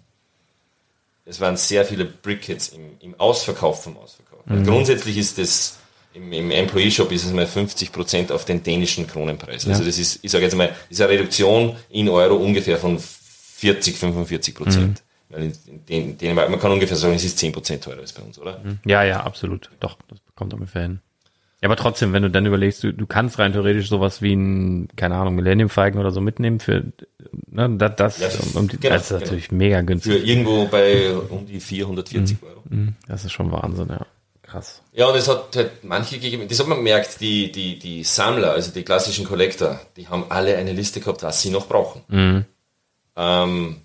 Speaker 6: Es waren sehr viele Brickets im, im Ausverkauf vom Ausverkauf. Weil Grundsätzlich ist das im, im Employee Shop ist es mal 50% auf den dänischen Kronenpreis. Also das ist, ich sage jetzt mal, ist eine Reduktion in Euro ungefähr von 40, 45 Prozent. Weil in, in Dän- Dänemark, man kann ungefähr sagen, es ist 10% teurer als bei uns, oder?
Speaker 4: ja, ja, absolut. Doch, das kommt ungefähr hin. Ja, aber trotzdem, wenn du dann überlegst, du, du kannst rein theoretisch sowas wie ein, keine Ahnung, Millennium Falcon oder so mitnehmen für, ne, das, das,
Speaker 6: Ja,
Speaker 4: um, um die,
Speaker 6: genau,
Speaker 4: das ist natürlich mega
Speaker 6: Für
Speaker 4: günstig.
Speaker 6: irgendwo bei um die 440 Euro.
Speaker 4: Das ist schon Wahnsinn, ja. Krass.
Speaker 6: Ja, und es hat halt manche gegeben, das hat man gemerkt, die, die, die Sammler, also die klassischen Collector, die haben alle eine Liste gehabt, was sie noch brauchen. Ähm,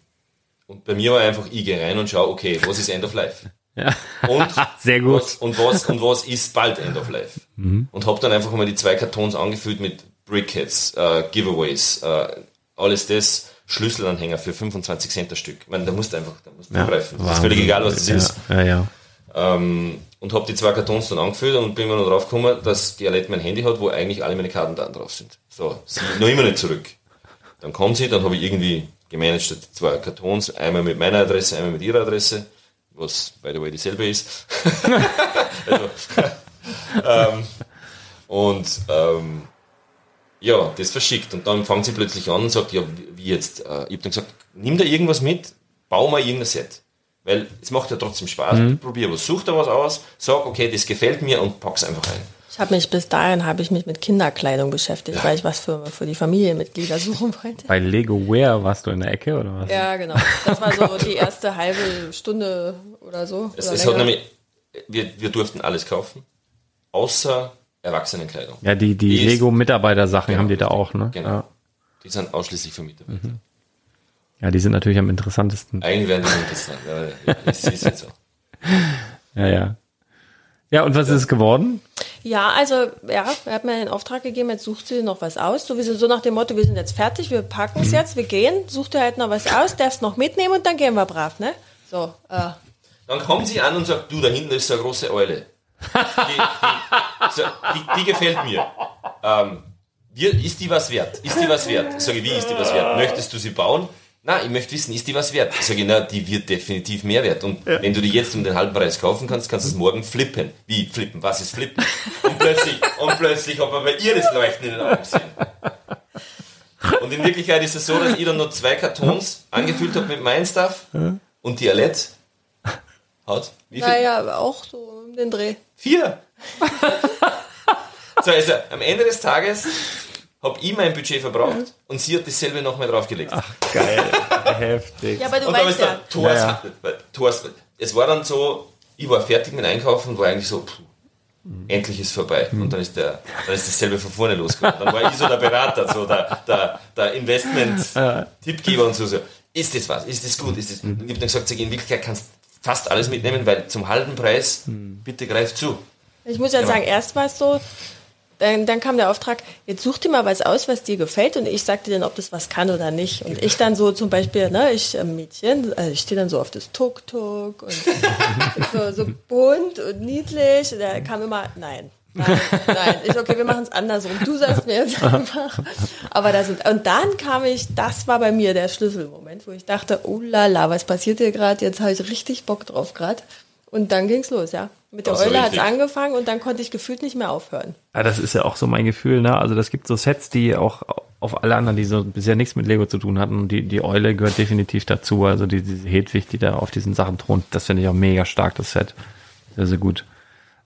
Speaker 6: und bei mir war einfach, ich gehe rein und schaue, okay, was ist End of Life?
Speaker 4: Ja.
Speaker 6: Und
Speaker 4: Sehr gut.
Speaker 6: Was, und, was, und was ist bald End of Life? Und habe dann einfach mal die zwei Kartons angefüllt mit Brickheads, äh, Giveaways, äh, alles das, Schlüsselanhänger für 25 Cent das Stück. Ich meine, da musst du einfach, da musst du
Speaker 4: Ja,
Speaker 6: zugreifen. Das ist völlig egal, was das
Speaker 4: ja,
Speaker 6: ist.
Speaker 4: Ja, ja.
Speaker 6: Ähm, und habe die zwei Kartons dann angefüllt und bin mir noch drauf gekommen, dass die Alette mein Handy hat, wo eigentlich alle meine Kartendaten drauf sind. So, sie noch immer nicht zurück. Dann kommt sie, dann habe ich irgendwie gemanagt, die zwei Kartons, einmal mit meiner Adresse, einmal mit ihrer Adresse, was by the way dieselbe ist. also, ähm, und ähm, ja, das verschickt. Und dann fängt sie plötzlich an und sagt, ja, wie jetzt? Äh, ich habe dann gesagt, nimm da irgendwas mit, bau mal irgendein Set. Weil es macht ja trotzdem Spaß. Probier was, such da was aus, sag, okay, das gefällt mir und pack's einfach ein.
Speaker 5: Ich habe mich bis dahin habe ich mich mit Kinderkleidung beschäftigt, weil ich was für, für die Familienmitglieder suchen wollte.
Speaker 4: Bei Lego Wear warst du in der Ecke, oder was?
Speaker 5: Ja, genau. Das war so die erste halbe Stunde oder so.
Speaker 6: Es,
Speaker 5: oder
Speaker 6: es hat nämlich, wir, wir durften alles kaufen, außer Erwachsenenkleidung.
Speaker 4: Ja, die, die,
Speaker 6: Die
Speaker 4: Lego-Mitarbeiter-Sachen
Speaker 6: Genau,
Speaker 4: haben die da auch, ne?
Speaker 6: Genau.
Speaker 4: Ja.
Speaker 6: Die sind ausschließlich für Mitarbeiter.
Speaker 4: Ja, die sind natürlich am interessantesten.
Speaker 6: Eigentlich werden die interessant, ja, es ist jetzt so.
Speaker 4: Ja, ja. Ja, und was ist es geworden?
Speaker 5: Ja, also ja, er hat mir einen Auftrag gegeben, jetzt sucht sie noch was aus. Sowieso so nach dem Motto, wir sind jetzt fertig, wir packen es jetzt, wir gehen, sucht ihr halt noch was aus, darfst noch mitnehmen und dann gehen wir brav, ne? So, äh,
Speaker 6: Dann kommt sie an und sagt, du, da hinten ist so eine große Eule. Die, die, so, die, die gefällt mir. Ähm, wir, ist die was wert? Ist die was wert? Sag ich, wie ist die was wert? Möchtest du sie bauen? Na, ich möchte wissen, ist die was wert? Ich, na, die wird definitiv mehr wert. Und wenn du die jetzt um den halben Preis kaufen kannst, kannst du es morgen flippen. Wie flippen? Was ist flippen? Und plötzlich, und plötzlich hat man bei ihr das Leuchten in den Augen gesehen. Und in Wirklichkeit ist es so, dass ich dann noch zwei Kartons angefüllt habe mit meinem Stuff und die Alette hat, wie viel?
Speaker 5: naja, aber auch so um den Dreh.
Speaker 6: Vier. so, also am Ende des Tages habe ich mein Budget verbraucht und sie hat dasselbe nochmal draufgelegt.
Speaker 4: Geil. Heftig.
Speaker 5: Ja, aber du
Speaker 6: und dann
Speaker 5: weißt ja,
Speaker 6: Thors,
Speaker 4: Ja,
Speaker 6: Thors, es war dann so, ich war fertig mit Einkaufen und war eigentlich so, puh, endlich ist vorbei. Und dann ist der, dann ist dasselbe von vorne losgegangen. Dann war ich so der Berater, so der, der, der Investment-Tippgeber und so, so. Ist das was? Ist das gut? Ist das? Und ich habe dann gesagt, sag, in Wirklichkeit kannst du fast alles mitnehmen, weil zum halben Preis, bitte greif zu.
Speaker 5: ich muss ja
Speaker 6: Ja.
Speaker 5: sagen, erst war es so, dann, dann kam der Auftrag, jetzt such dir mal was aus, was dir gefällt und ich sagte dann, ob das was kann oder nicht. Und ich dann so zum Beispiel, ne, ich äh, Mädchen, also ich stehe dann so auf das Tuk-Tuk und so, so bunt und niedlich. Und da kam immer, nein. Nein, nein. Ich, okay, wir machen es andersrum. Du sagst mir jetzt einfach. Aber da sind, und dann kam ich, das war bei mir der Schlüsselmoment, wo ich dachte, oh la la, was passiert hier gerade? Jetzt habe ich richtig Bock drauf gerade. Und dann ging's los, ja. Mit der Eule hat's angefangen und dann konnte ich gefühlt nicht mehr aufhören.
Speaker 4: Ja, das ist ja auch so mein Gefühl, ne? Also das gibt so Sets, die auch auf alle anderen, die so bisher nichts mit Lego zu tun hatten, die, die Eule gehört definitiv dazu. Also die, diese Hedwig, die da auf diesen Sachen thront, das finde ich auch mega stark, das Set. Sehr, sehr gut.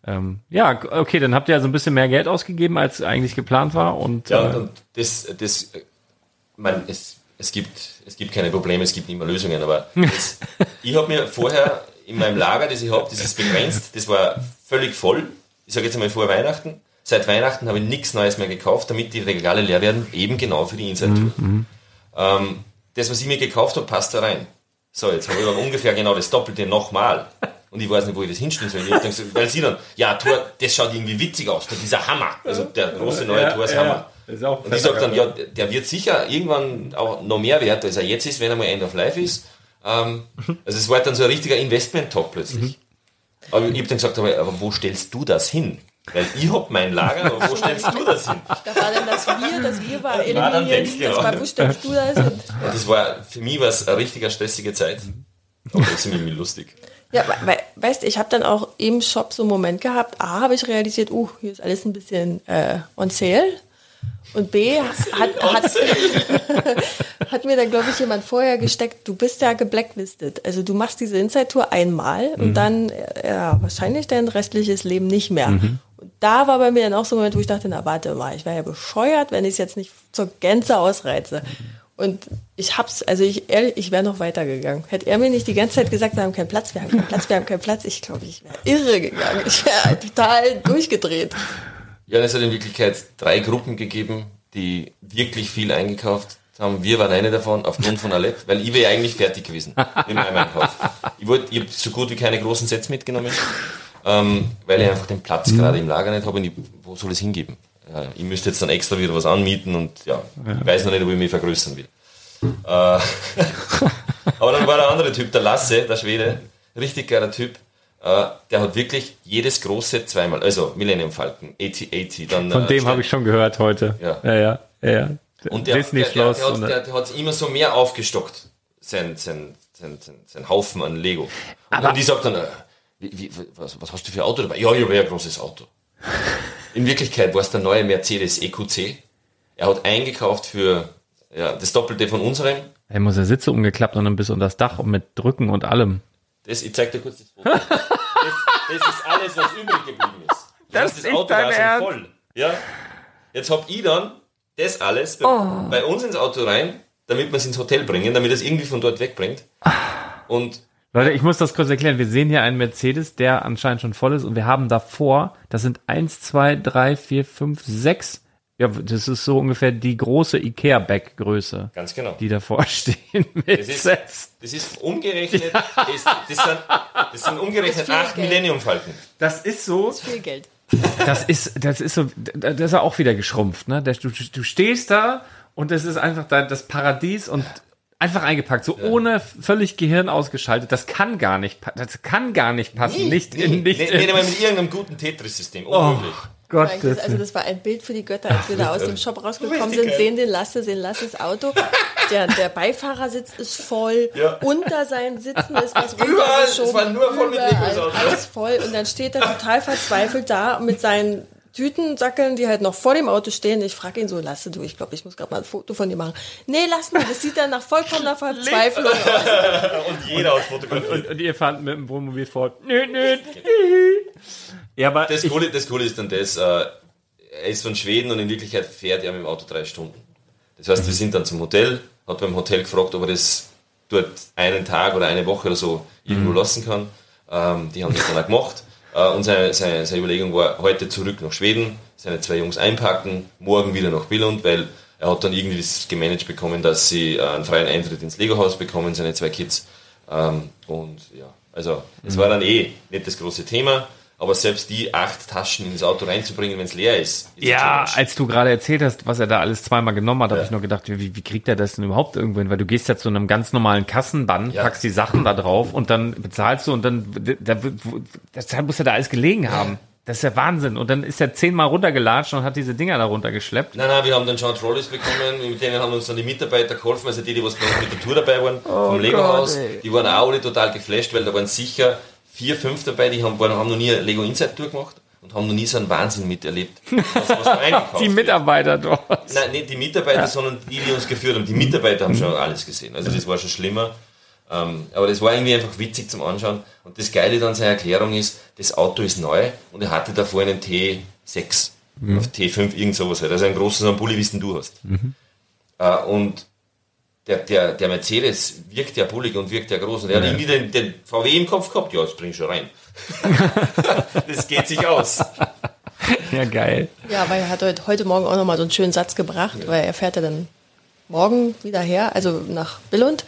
Speaker 4: Ähm, ja, okay, dann habt ihr ja so ein bisschen mehr Geld ausgegeben, als eigentlich geplant war. Und,
Speaker 6: Ja,
Speaker 4: äh,
Speaker 6: und das, das, man, es, es gibt, es gibt keine Probleme, es gibt immer Lösungen, aber das, ich habe mir vorher in meinem Lager, das ich habe, das ist begrenzt, das war völlig voll. Ich sage jetzt einmal vor Weihnachten. Seit Weihnachten habe ich nichts Neues mehr gekauft, damit die Regale leer werden, eben genau für die Inside-Tour. Ähm, das, was ich mir gekauft habe, passt da rein. So, jetzt habe ich aber ungefähr genau das Doppelte nochmal. Und ich weiß nicht, wo ich das hinstellen soll. Weil sie dann, ja, Tor, das schaut irgendwie witzig aus, dieser Hammer. Also der große neue
Speaker 4: Ja,
Speaker 6: Tor ist
Speaker 4: ja.
Speaker 6: Hammer.
Speaker 4: Ist
Speaker 6: Und ich sage dann, ja, der wird sicher irgendwann auch noch mehr wert, als er jetzt ist, wenn er mal End of Life ist. Ähm, also es war dann so ein richtiger Investment-Top plötzlich. Aber ich habe dann gesagt, aber, aber wo stellst du das hin? Weil ich hab mein Lager, aber wo stellst du das hin?
Speaker 5: Da war dann das Wir, das Wir war
Speaker 6: war dann weg,
Speaker 5: eliminiert, das
Speaker 6: genau.
Speaker 5: war, wo stellst du das? Und,
Speaker 6: Und das war, für mich war es eine richtige stressige Zeit. Aber trotzdem irgendwie lustig.
Speaker 5: ja, weil, weißt du, ich habe dann auch im Shop so einen Moment gehabt, A, habe ich realisiert, uh, hier ist alles ein bisschen äh, on sale. Und B, hat, hat, hat mir dann, glaube ich, jemand vorher gesteckt, du bist ja geblacklistet. Also du machst diese Inside-Tour einmal und dann äh, ja, wahrscheinlich dein restliches Leben nicht mehr. Und da war bei mir dann auch so ein Moment, wo ich dachte, na warte mal, ich wäre ja bescheuert, wenn ich es jetzt nicht zur Gänze ausreize. Und ich hab's, also ich, ehrlich, ich wäre noch weitergegangen. Hätte er mir nicht die ganze Zeit gesagt, wir haben keinen Platz, wir haben keinen Platz, wir haben keinen Platz, ich glaube, ich wäre irre gegangen. Ich wäre total durchgedreht.
Speaker 6: Ja, es hat in Wirklichkeit drei Gruppen gegeben, die wirklich viel eingekauft haben. Wir waren eine davon, aufgrund von Alette, weil ich wäre eigentlich fertig gewesen mit meinem Einkauf. Ich, wollte, ich habe so gut wie keine großen Sets mitgenommen, ähm, weil ich einfach den Platz gerade im Lager nicht habe und ich, wo soll es hingeben? Ja, ich müsste jetzt dann extra wieder was anmieten und ja, ich weiß noch nicht, ob ich mich vergrößern will. Äh, aber dann war der andere Typ, der Lasse, der Schwede, richtig geiler Typ. Äh, der hat wirklich jedes große zweimal, also Millennium Falcon, 8080, dann.
Speaker 4: von
Speaker 6: äh,
Speaker 4: dem habe ich schon gehört heute.
Speaker 6: Ja.
Speaker 4: ja, ja. ja, ja.
Speaker 6: und der, der, der,
Speaker 4: Disney-Schloss.
Speaker 6: der, hat, der, der hat immer so mehr aufgestockt, sein, sein, sein, sein, sein Haufen an Lego. Und, und ich sag dann, äh, wie, wie, was, was hast du für ein Auto dabei? Ja, ich habe ein großes Auto. In Wirklichkeit war es der neue Mercedes EQC. Er hat eingekauft für ja, das Doppelte von unserem.
Speaker 4: Er muss der Sitze umgeklappt und dann bis unter das Dach und mit Drücken und allem.
Speaker 6: Das, ich zeig dir kurz das Foto. Das, das ist alles, was übrig geblieben ist. Du
Speaker 4: Das
Speaker 6: hast
Speaker 4: ist dein
Speaker 6: war schon
Speaker 4: Ernst?
Speaker 6: voll. Ja. Jetzt hab ich dann das alles bei,
Speaker 4: Oh.
Speaker 6: bei uns ins Auto rein, damit wir es ins Hotel bringen, damit es irgendwie von dort wegbringt. Und
Speaker 4: Leute, ich muss das kurz erklären. Wir sehen hier einen Mercedes, der anscheinend schon voll ist und wir haben davor, das sind eins, zwei, drei, vier, fünf, sechs. Ja, das ist so ungefähr die große Ikea-Bag-Größe,
Speaker 6: ganz genau.
Speaker 4: die davor stehen mit
Speaker 6: Das ist,
Speaker 4: Sets.
Speaker 6: das ist umgerechnet, das, das, sind, das sind umgerechnet
Speaker 5: Das ist
Speaker 6: acht
Speaker 5: Geld.
Speaker 6: Millennium Falken.
Speaker 4: Das ist so.
Speaker 5: Viel Geld.
Speaker 4: Das ist, das ist so, das ist auch wieder geschrumpft, ne? Du, du stehst da und das ist einfach da das Paradies und einfach eingepackt, so ohne völlig Gehirn ausgeschaltet. Das kann gar nicht, das kann gar nicht passen. nicht in, nicht
Speaker 6: nee,
Speaker 4: in,
Speaker 6: nee, nee, mit irgendeinem guten Tetris-System. Unmöglich.
Speaker 4: Gott,
Speaker 5: Eigentlich, also das war ein Bild für die Götter, als wir da aus dem Shop rausgekommen sind, sehen den Lasse, sehen Lasses Auto. Der, der Beifahrersitz ist voll.
Speaker 6: Ja.
Speaker 5: Unter seinen Sitzen ist was
Speaker 6: Überall, es war nur voll mit
Speaker 5: Überall,
Speaker 6: Auto.
Speaker 5: Alles voll. Und dann steht er total verzweifelt da mit seinen Tütensackeln, die halt noch vor dem Auto stehen. Ich frage ihn so, Lasse, du, ich glaube, ich muss gerade mal ein Foto von dir machen. Nee, lass mal, das sieht dann nach vollkommener Verzweiflung aus.
Speaker 6: Und jeder hat fotografiert.
Speaker 4: und, und ihr fahrt mit dem Wohnmobil fort. Nö, nö. Ja, aber
Speaker 6: Das Coole, das Coole ist dann das, äh, er ist von Schweden und in Wirklichkeit fährt er mit dem Auto drei Stunden. Das heißt, wir sind dann zum Hotel, hat beim Hotel gefragt, ob er das dort einen Tag oder eine Woche oder so irgendwo lassen kann. Ähm, die haben das dann auch gemacht. Äh, und seine, seine, seine Überlegung war, heute zurück nach Schweden, seine zwei Jungs einpacken, morgen wieder nach Billund, weil er hat dann irgendwie das gemanagt bekommen, dass sie äh, einen freien Eintritt ins Lego-Haus bekommen, seine zwei Kids. Ähm, und ja, also es war dann eh nicht das große Thema, aber selbst die acht Taschen ins Auto reinzubringen, wenn es leer ist, ist
Speaker 4: ja, als du gerade erzählt hast, was er da alles zweimal genommen hat, habe
Speaker 6: Ja.
Speaker 4: ich nur gedacht, wie, wie kriegt er das denn überhaupt irgendwo hin? Weil du gehst ja zu einem ganz normalen Kassenband,
Speaker 6: Ja.
Speaker 4: packst die Sachen da drauf und dann bezahlst du und dann, da, das muss er da alles gelegen haben. Das ist ja Wahnsinn. Und dann ist er zehnmal runtergelatscht und hat diese Dinger da runtergeschleppt.
Speaker 6: Nein, nein, wir haben dann schon Trolleys bekommen, mit denen haben uns dann die Mitarbeiter geholfen, also die, die was bei uns mit der Tour dabei waren, vom Lego-Haus, die waren auch alle total geflasht, weil da waren sicher vier, fünf dabei, die haben, waren, haben noch nie Lego Inside Tour gemacht und haben noch nie so einen Wahnsinn miterlebt, was, was
Speaker 4: Die
Speaker 6: wird.
Speaker 4: Mitarbeiter dort.
Speaker 6: Nein, nicht die Mitarbeiter, sondern die, die uns geführt haben. Die Mitarbeiter haben schon alles gesehen. Also das war schon schlimmer. Ähm, aber das war irgendwie einfach witzig zum Anschauen. Und das Geile dann seine Erklärung ist, das Auto ist neu und er hatte davor einen T6 auf T5, irgend sowas halt. Also einen großen so einen Bulli, wie es denn du hast. Äh, und der, der, der Mercedes wirkt ja bullig und wirkt ja groß. Und er hat irgendwie den, den VW im Kopf gehabt. Ja, das bring ich schon rein. das geht sich aus.
Speaker 4: Ja, geil.
Speaker 5: Ja, weil er hat heute, heute Morgen auch nochmal so einen schönen Satz gebracht, weil er fährt ja dann morgen wieder her, also nach Billund.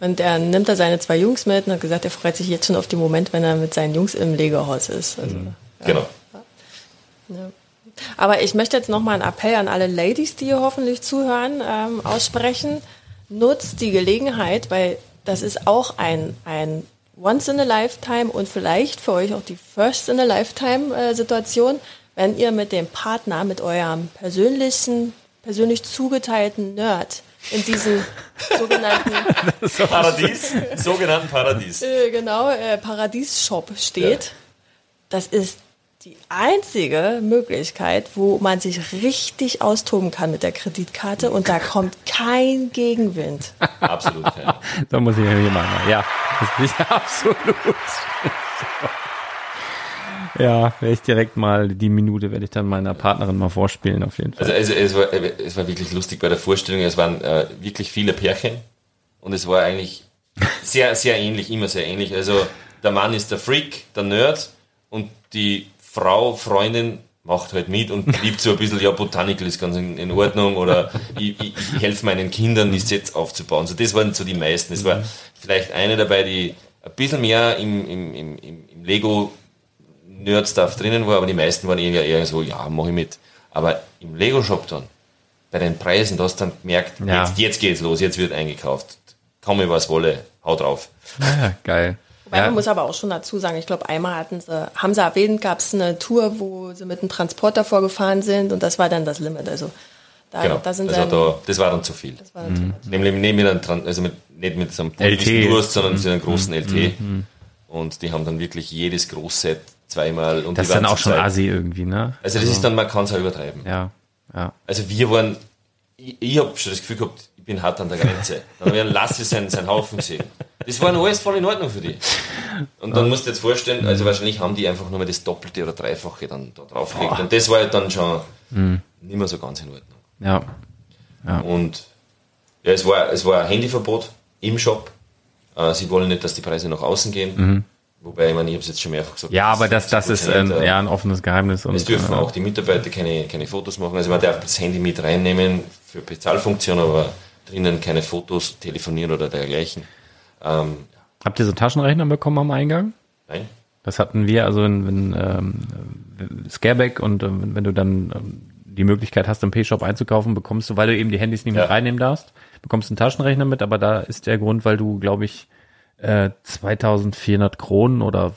Speaker 5: Und er nimmt da seine zwei Jungs mit und hat gesagt, er freut sich jetzt schon auf den Moment, wenn er mit seinen Jungs im Legehaus ist. Also,
Speaker 6: Genau.
Speaker 5: ja. Aber ich möchte jetzt nochmal einen Appell an alle Ladies, die hier hoffentlich zuhören, ähm, aussprechen. Nutzt die Gelegenheit, weil das ist auch ein, ein Once in a Lifetime und vielleicht für euch auch die First in a Lifetime äh, Situation, wenn ihr mit dem Partner, mit eurem persönlichen, persönlich zugeteilten Nerd in diesem sogenannten
Speaker 6: Paradies, sogenannten Paradies.
Speaker 5: äh, genau, äh, Paradies-Shop steht. Das ist die einzige Möglichkeit, wo man sich richtig austoben kann mit der Kreditkarte und da kommt kein Gegenwind.
Speaker 6: Absolut keine.
Speaker 4: Da muss ich ja hier machen. Ja, das ist absolut. Ja, werde ich direkt mal die Minute werde ich dann meiner Partnerin mal vorspielen auf jeden Fall.
Speaker 6: Also, also es, war, es war wirklich lustig bei der Vorstellung. Es waren äh, wirklich viele Pärchen und es war eigentlich sehr, sehr ähnlich, immer sehr ähnlich. Also der Mann ist der Freak, der Nerd und die Frau, Freundin macht halt mit und liebt so ein bisschen, ja, Botanical ist ganz in, in Ordnung oder ich, ich, ich helfe meinen Kindern, die Sets aufzubauen. So, das waren so die meisten. Es war vielleicht eine dabei, die ein bisschen mehr im, im, im, im Lego Nerd-Stuff drinnen war, aber die meisten waren eher, eher so, ja, mach ich mit. Aber im Lego-Shop dann, bei den Preisen, da hast du dann gemerkt,
Speaker 4: Ja.
Speaker 6: jetzt, jetzt geht's los, jetzt wird eingekauft. Komme was wolle, hau drauf.
Speaker 4: Ja, geil.
Speaker 5: Wobei
Speaker 4: Ja.
Speaker 5: man muss aber auch schon dazu sagen, ich glaube, einmal hatten sie, haben sie erwähnt, gab es eine Tour, wo sie mit einem Transporter vorgefahren sind und das war dann das Limit. Also da,
Speaker 6: Genau.
Speaker 5: da sind
Speaker 6: also
Speaker 5: dann,
Speaker 6: da, das war dann zu viel.
Speaker 5: das war dann
Speaker 6: Nämlich nicht mit einem, also mit, nicht mit so einem
Speaker 4: LT.
Speaker 6: wie du hast, sondern mit
Speaker 4: Mhm.
Speaker 6: einem großen LT. Und die haben dann wirklich jedes Großset zweimal und
Speaker 4: Das
Speaker 6: die
Speaker 4: ist dann auch
Speaker 6: zu
Speaker 4: schon assi irgendwie, ne?
Speaker 6: Also das ist dann, man kann es auch übertreiben.
Speaker 4: Ja, ja.
Speaker 6: Also wir waren, ich, ich habe schon das Gefühl gehabt, bin hart an der Grenze. Dann wir Lasse sein, sein Haufen gesehen. Das war alles voll in Ordnung für die. Und dann musst du dir jetzt vorstellen, also wahrscheinlich haben die einfach nur mal das Doppelte oder Dreifache dann da draufgelegt. Und das war halt dann schon nicht mehr so ganz in Ordnung.
Speaker 4: Ja.
Speaker 6: Und ja, es war, es war ein Handyverbot im Shop. Äh, sie wollen nicht, dass die Preise nach außen gehen. Wobei, ich meine, ich habe es jetzt schon mehrfach gesagt.
Speaker 4: Ja, aber das, das ist
Speaker 6: 70%,
Speaker 4: ähm,
Speaker 6: äh,
Speaker 4: ja ein offenes Geheimnis. Und,
Speaker 6: es dürfen
Speaker 4: äh,
Speaker 6: auch die Mitarbeiter keine, keine Fotos machen. Also man darf das Handy mit reinnehmen für Bezahlfunktion, aber drinnen keine Fotos, telefonieren oder dergleichen. Ähm,
Speaker 4: Habt ihr so einen Taschenrechner bekommen am Eingang?
Speaker 6: nein.
Speaker 4: Das hatten wir, also wenn, wenn ähm, Scareback und ähm, wenn du dann ähm, die Möglichkeit hast, im P-Shop einzukaufen, bekommst du, weil du eben die Handys nicht mit
Speaker 6: Ja.
Speaker 4: reinnehmen darfst, bekommst einen Taschenrechner mit, aber da ist der Grund, weil du, glaube ich, äh, 2400 Kronen oder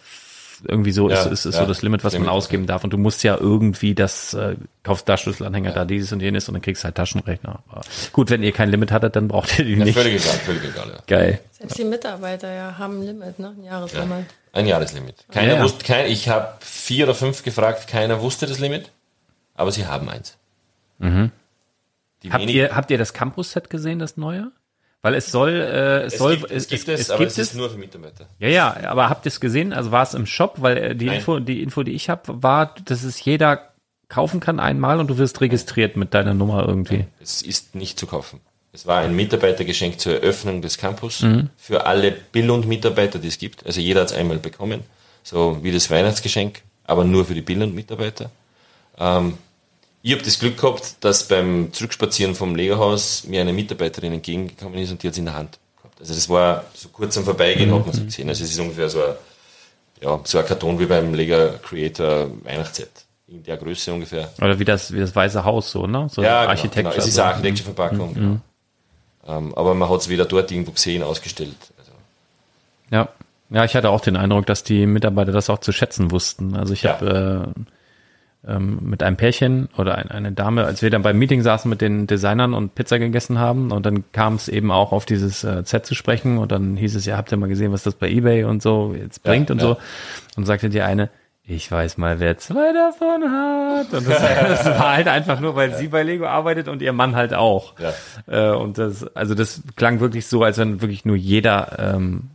Speaker 4: irgendwie so
Speaker 6: Ja,
Speaker 4: ist, ist, ist
Speaker 6: ja.
Speaker 4: so das Limit, was man
Speaker 6: Limit,
Speaker 4: ausgeben darf. Und du musst ja irgendwie das, äh, kaufst da Schlüsselanhänger, da dieses und jenes und dann kriegst du halt Taschenrechner. Aber gut, wenn ihr kein Limit hattet, dann braucht ihr die
Speaker 6: Ja,
Speaker 4: nicht.
Speaker 6: völlig egal, völlig egal, ja.
Speaker 4: Geil.
Speaker 5: Selbst die Mitarbeiter ja haben ein Limit, ne? Ein Jahreslimit.
Speaker 6: Ein Jahreslimit. Keiner
Speaker 4: Ja, ja.
Speaker 6: wusste, kein, ich habe vier oder fünf gefragt, keiner wusste das Limit, aber sie haben eins.
Speaker 4: Mhm. Habt ihr, habt ihr das Campus-Set gesehen, das neue? Weil es soll, äh, es,
Speaker 6: es
Speaker 4: soll,
Speaker 6: gibt, es, gibt es,
Speaker 4: es
Speaker 6: aber
Speaker 4: gibt
Speaker 6: es ist nur für Mitarbeiter.
Speaker 4: Ja, ja, aber habt ihr es gesehen? Also war es im Shop, weil äh, die
Speaker 6: Nein.
Speaker 4: Info, die Info, die ich habe, war, dass es jeder kaufen kann einmal und du wirst registriert mit deiner Nummer irgendwie.
Speaker 6: Es ist nicht zu kaufen. Es war ein Mitarbeitergeschenk zur Eröffnung des Campus
Speaker 4: Mhm.
Speaker 6: für alle Billund-Mitarbeiter, die es gibt. Also jeder hat es einmal bekommen, so wie das Weihnachtsgeschenk, aber nur für die Billund-Mitarbeiter. Ähm, ich habe das Glück gehabt, dass beim Zurückspazieren vom Legerhaus mir eine Mitarbeiterin entgegengekommen ist und die hat es in der Hand gehabt. Also das war so kurz am Vorbeigehen, hat man so gesehen. Also es ist ungefähr so ein, ja, so ein Karton wie beim Lega Creator Weihnachtsset. In der Größe ungefähr.
Speaker 4: Oder wie das, wie das Weiße Haus so, ne? So
Speaker 6: Ja, genau,
Speaker 4: Architektur.
Speaker 6: genau. Es ist eine Architecture-Verpackung. Genau. Ähm, aber man hat es wieder dort irgendwo gesehen, ausgestellt. Also,
Speaker 4: Ja. Ja, ich hatte auch den Eindruck, dass die Mitarbeiter das auch zu schätzen wussten. Also ich
Speaker 6: Ja.
Speaker 4: habe äh, ähm, mit einem Pärchen oder ein, eine Dame, als wir dann beim Meeting saßen mit den Designern und Pizza gegessen haben und dann kam es eben auch auf dieses äh, Set zu sprechen und dann hieß es, ja, habt ihr mal gesehen, was das bei Ebay und so jetzt bringt und
Speaker 6: ja.
Speaker 4: so. Und sagte die eine, ich weiß mal, wer zwei davon hat. Und das, das war halt einfach nur, weil sie bei Lego arbeitet und ihr Mann halt auch.
Speaker 6: Ja.
Speaker 4: Äh, und das, also das klang wirklich so, als wenn wirklich nur jeder ähm,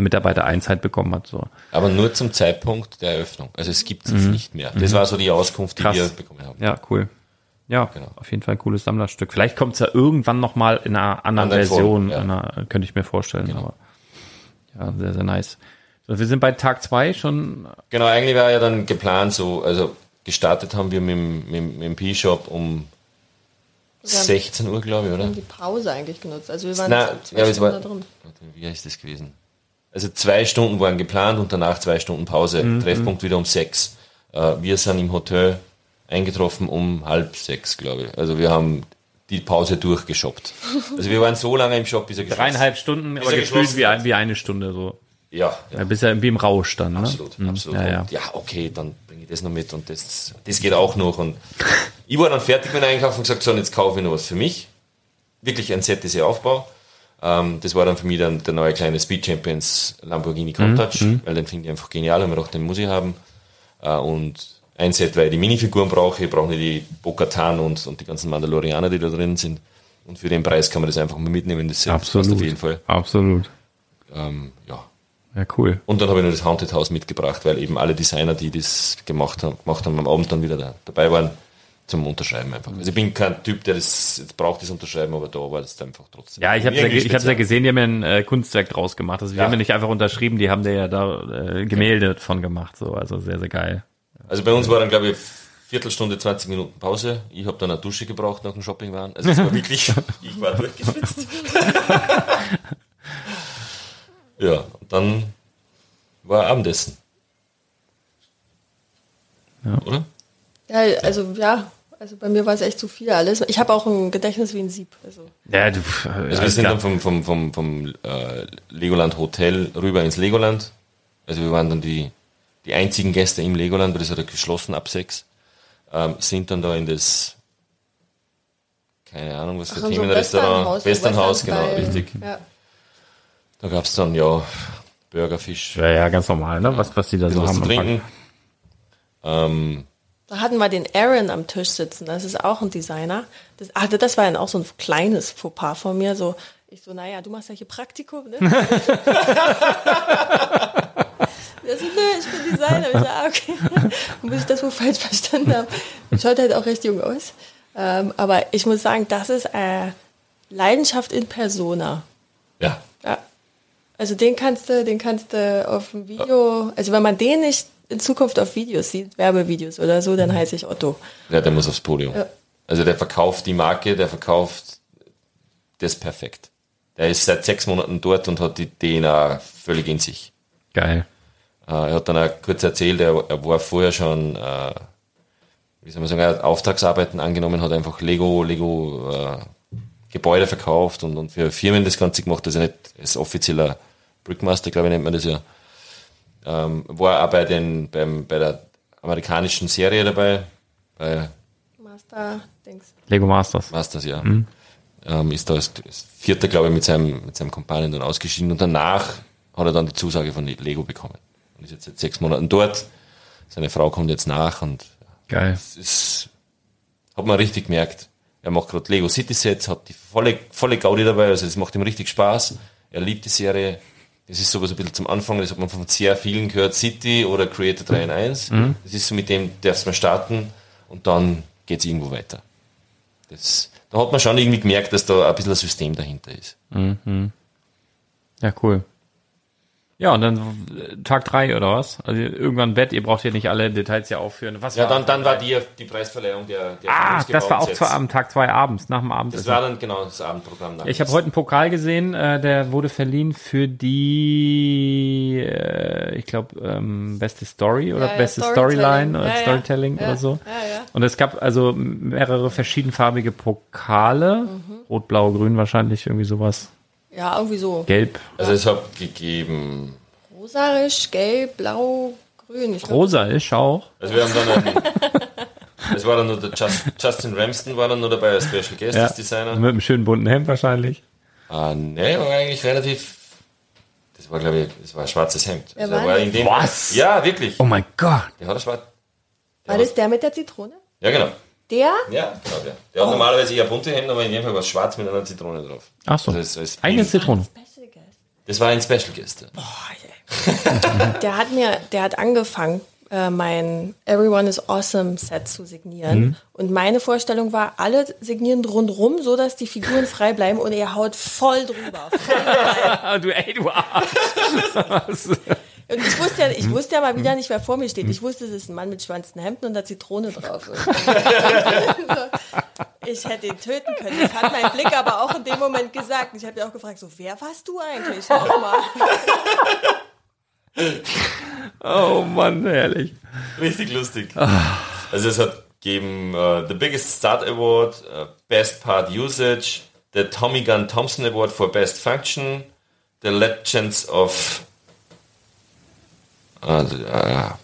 Speaker 4: Mitarbeiter eins halt bekommen hat. So.
Speaker 6: aber nur zum Zeitpunkt der Eröffnung. Also es gibt es jetzt nicht mehr. Das war so die Auskunft, die
Speaker 4: Mhm. Krass.
Speaker 6: wir bekommen haben.
Speaker 4: Ja, cool. Ja,
Speaker 6: Genau.
Speaker 4: auf jeden Fall ein cooles Sammlerstück. Vielleicht kommt es ja irgendwann noch mal in einer anderen
Speaker 6: Anderen
Speaker 4: Version,
Speaker 6: Form, ja.
Speaker 4: einer, könnte ich mir vorstellen. Aber ja, sehr, sehr nice. So, wir sind bei Tag zwei schon.
Speaker 6: Genau, eigentlich war ja dann geplant so, also gestartet haben wir mit, dem- mit, mit dem P-Shop um
Speaker 5: Wir haben-
Speaker 6: 16 Uhr, glaube ich,
Speaker 5: Wir
Speaker 6: oder?
Speaker 5: haben die Pause eigentlich genutzt. Also wir waren zwei
Speaker 6: ja, war,
Speaker 5: da drin.
Speaker 6: Warte, wie heißt das gewesen? Also zwei Stunden waren geplant und danach zwei Stunden Pause.
Speaker 4: Mhm,
Speaker 6: Treffpunkt wieder um sechs. Äh, wir sind im Hotel eingetroffen um halb sechs, glaube ich. Also wir haben die Pause durchgeshoppt. Also wir waren so lange im Shop, bis er geschlossen
Speaker 4: Dreieinhalb Stunden,
Speaker 6: Bis
Speaker 4: aber
Speaker 6: er
Speaker 4: gefühlt wie, ein, wie eine Stunde so.
Speaker 6: Ja, ja.
Speaker 4: Ja, bist ja wie im Rausch dann, ne?
Speaker 6: Absolut,
Speaker 4: Mhm.
Speaker 6: absolut.
Speaker 4: Ja, ja.
Speaker 6: Und ja, okay, dann bringe ich das noch mit und das, das geht auch noch. Und ich war dann fertig mit dem Einkauf und gesagt, so, und jetzt kaufe ich noch was für mich. Wirklich ein Set, dieser Aufbau. Ähm, das war dann für mich dann der neue kleine Speed Champions Lamborghini Countach,
Speaker 4: Mhm,
Speaker 6: weil den finde ich einfach genial, und mir gedacht, den muss ich haben. Äh, und ein Set, weil ich die Minifiguren brauche, ich brauche nicht die Bo-Katan und, und die ganzen Mandalorianer, die da drin sind. Und für den Preis kann man das einfach mal mitnehmen, das Set.
Speaker 4: Absolut.
Speaker 6: auf jeden Fall.
Speaker 4: Absolut.
Speaker 6: Ähm, ja,
Speaker 4: Ja, cool.
Speaker 6: und dann habe ich noch das Haunted House mitgebracht, weil eben alle Designer, die das gemacht haben, gemacht haben am Abend dann wieder da, dabei waren zum Unterschreiben einfach. Also ich bin kein Typ, der das jetzt braucht, das Unterschreiben, aber da war das einfach trotzdem.
Speaker 4: Ja, ich habe ja, ich hab's ja gesehen, die haben ja ein äh, Kunstwerk draus gemacht. Also wir
Speaker 6: Ja.
Speaker 4: haben ja nicht einfach unterschrieben, die haben da ja da äh, Gemälde von gemacht. So, also sehr, sehr geil.
Speaker 6: Also bei uns war dann, glaube ich, Viertelstunde, 20 Minuten Pause. Ich habe dann eine Dusche gebraucht nach dem Shoppingwaren. Also es war wirklich, ich war durchgeschwitzt. ja, und dann war Abendessen.
Speaker 4: Ja.
Speaker 6: Oder?
Speaker 5: Ja, also ja, also bei mir war es echt zu viel alles. Ich habe auch ein Gedächtnis wie ein Sieb. Also
Speaker 4: Ja, du.
Speaker 6: Also wir sind dann vom, vom, vom, vom äh, Legoland Hotel rüber ins Legoland. Also wir waren dann die, die einzigen Gäste im Legoland, weil das hat ja geschlossen ab sechs. Ähm, sind dann da in das, keine Ahnung, was für
Speaker 5: Ach, in so
Speaker 6: Themen,
Speaker 5: ein
Speaker 6: Restaurant,
Speaker 5: Westernhaus,
Speaker 6: Westernhaus, genau, richtig.
Speaker 5: ja.
Speaker 6: Da gab's dann ja Burger, Fisch,
Speaker 4: ja, ja, ganz normal, ne? Was, was die da so
Speaker 6: was
Speaker 4: haben.
Speaker 6: trinken. Ähm,
Speaker 5: Da hatten wir den Aaron am Tisch sitzen. Das ist auch ein Designer. Das, ach, das war dann auch so ein kleines Fauxpas von mir. So, ich so, naja, du machst ja hier Praktikum, ne? So, nö, ich bin Designer. Ich so, ah, okay. Und bis ich das wohl falsch verstanden habe. Schaut halt auch recht jung aus. Ähm, aber ich muss sagen, das ist äh, Leidenschaft in Persona.
Speaker 6: ja,
Speaker 5: Ja. Also den kannst du, den kannst du auf dem Video, also wenn man den nicht in Zukunft auf Videos sieht, Werbevideos oder so, dann heiße ich Otto.
Speaker 6: ja, der muss aufs Podium.
Speaker 5: Ja.
Speaker 6: Also der verkauft die Marke, der verkauft das perfekt. Der ist seit sechs Monaten dort und hat die DNA völlig in sich.
Speaker 4: Geil.
Speaker 6: Äh, er hat dann auch kurz erzählt, er, er war vorher schon, äh, wie soll man sagen, er hat Auftragsarbeiten angenommen, hat einfach Lego, Lego äh, Gebäude verkauft und, und für Firmen das Ganze gemacht, also nicht als offizieller Brickmaster, glaube ich, nennt man das ja. Ähm, war auch bei, den, beim, bei der amerikanischen Serie dabei, bei
Speaker 5: Master, Dings.
Speaker 4: Lego Masters.
Speaker 6: Masters, ja. Ähm, ist da als, als Vierter, glaube ich, mit seinem, mit seinem Kumpanen dann ausgeschieden und danach hat er dann die Zusage von Lego bekommen. Und ist jetzt seit sechs Monaten dort. Seine Frau kommt jetzt nach und
Speaker 4: Geil.
Speaker 6: es ist, hat man richtig gemerkt. Er macht gerade Lego City Sets, hat die volle, volle Gaudi dabei, also das macht ihm richtig Spaß. Er liebt die Serie. Das ist sowas ein bisschen zum Anfang, das hat man von sehr vielen gehört, City oder Creator 3 in 1. Das ist so mit dem, darfst man starten und dann geht's irgendwo weiter. Das, da hat man schon irgendwie gemerkt, dass da ein bisschen ein System dahinter ist.
Speaker 4: Ja, cool. Ja, und dann äh, Tag drei oder was? Also irgendwann Bett, ihr braucht hier nicht alle Details ja aufführen. Was
Speaker 6: Ja,
Speaker 4: war
Speaker 6: dann, dann war die, die Preisverleihung der, der
Speaker 4: Ah, das war auch zwar am Tag zwei abends, nach dem
Speaker 6: Das
Speaker 4: Abendessen.
Speaker 6: war dann genau das Abendprogramm. Dann.
Speaker 4: Ich habe heute einen Pokal gesehen, äh, der wurde verliehen für die, äh, ich glaube, ähm, beste Story oder
Speaker 5: Ja, ja,
Speaker 4: beste
Speaker 5: Storytelling.
Speaker 4: Storyline oder
Speaker 5: Ja, ja.
Speaker 4: Storytelling
Speaker 5: Ja,
Speaker 4: oder so.
Speaker 5: ja, ja.
Speaker 4: Und es gab also mehrere verschiedenfarbige Pokale,
Speaker 5: Mhm.
Speaker 4: rot, blau, grün wahrscheinlich, irgendwie sowas,
Speaker 5: Ja, irgendwie so.
Speaker 4: gelb,
Speaker 6: Also es hat gegeben,
Speaker 5: Rosarisch, gelb, blau, grün. Ich glaub,
Speaker 4: rosa ist auch.
Speaker 6: also wir haben dann einen, es war dann nur der Just, Justin Ramston war dann nur dabei als Special Guest
Speaker 4: Ja.
Speaker 6: als Designer.
Speaker 4: Mit einem schönen bunten Hemd wahrscheinlich.
Speaker 6: Ah, ne, war eigentlich relativ, das war glaube ich, das war ein schwarzes Hemd. Also
Speaker 5: war
Speaker 6: er war in dem,
Speaker 4: Was?
Speaker 6: Ja, wirklich.
Speaker 4: Oh mein Gott.
Speaker 6: Der hat ein schwarz,
Speaker 5: War das der mit der Zitrone?
Speaker 6: ja genau.
Speaker 5: Der?
Speaker 6: Ja, genau der. Der hat normalerweise eher bunte Hemden, aber in dem Fall war es schwarz mit einer Zitrone drauf.
Speaker 4: Ach so.
Speaker 6: Also als, als
Speaker 4: Eine Zitrone.
Speaker 5: Special Guest.
Speaker 6: Das war ein Special Guest. ja.
Speaker 5: Der hat mir, der hat angefangen, äh, mein Everyone is Awesome Set zu signieren.
Speaker 4: Mhm.
Speaker 5: Und meine Vorstellung war, alle signieren rundrum, so dass die Figuren frei bleiben und er haut voll drüber. Voll
Speaker 4: du, ey, du Arsch.
Speaker 5: Und ich wusste, ja,
Speaker 4: Mhm.
Speaker 5: ich wusste ja mal wieder nicht, wer vor mir steht. Ich wusste, es ist ein Mann mit schwanzten Hemden und da Zitrone drauf. ich hätte ihn töten können. Das hat mein Blick aber auch in dem Moment gesagt. Ich habe ja auch gefragt, so, wer warst du eigentlich nochmal?
Speaker 4: oh Mann, herrlich.
Speaker 6: Richtig lustig. Also es hat gegeben äh, The Biggest Start Award, äh, Best Part Usage, the Tommy Gunn Thompson Award for Best Function, the Legends of Ah, d- ah,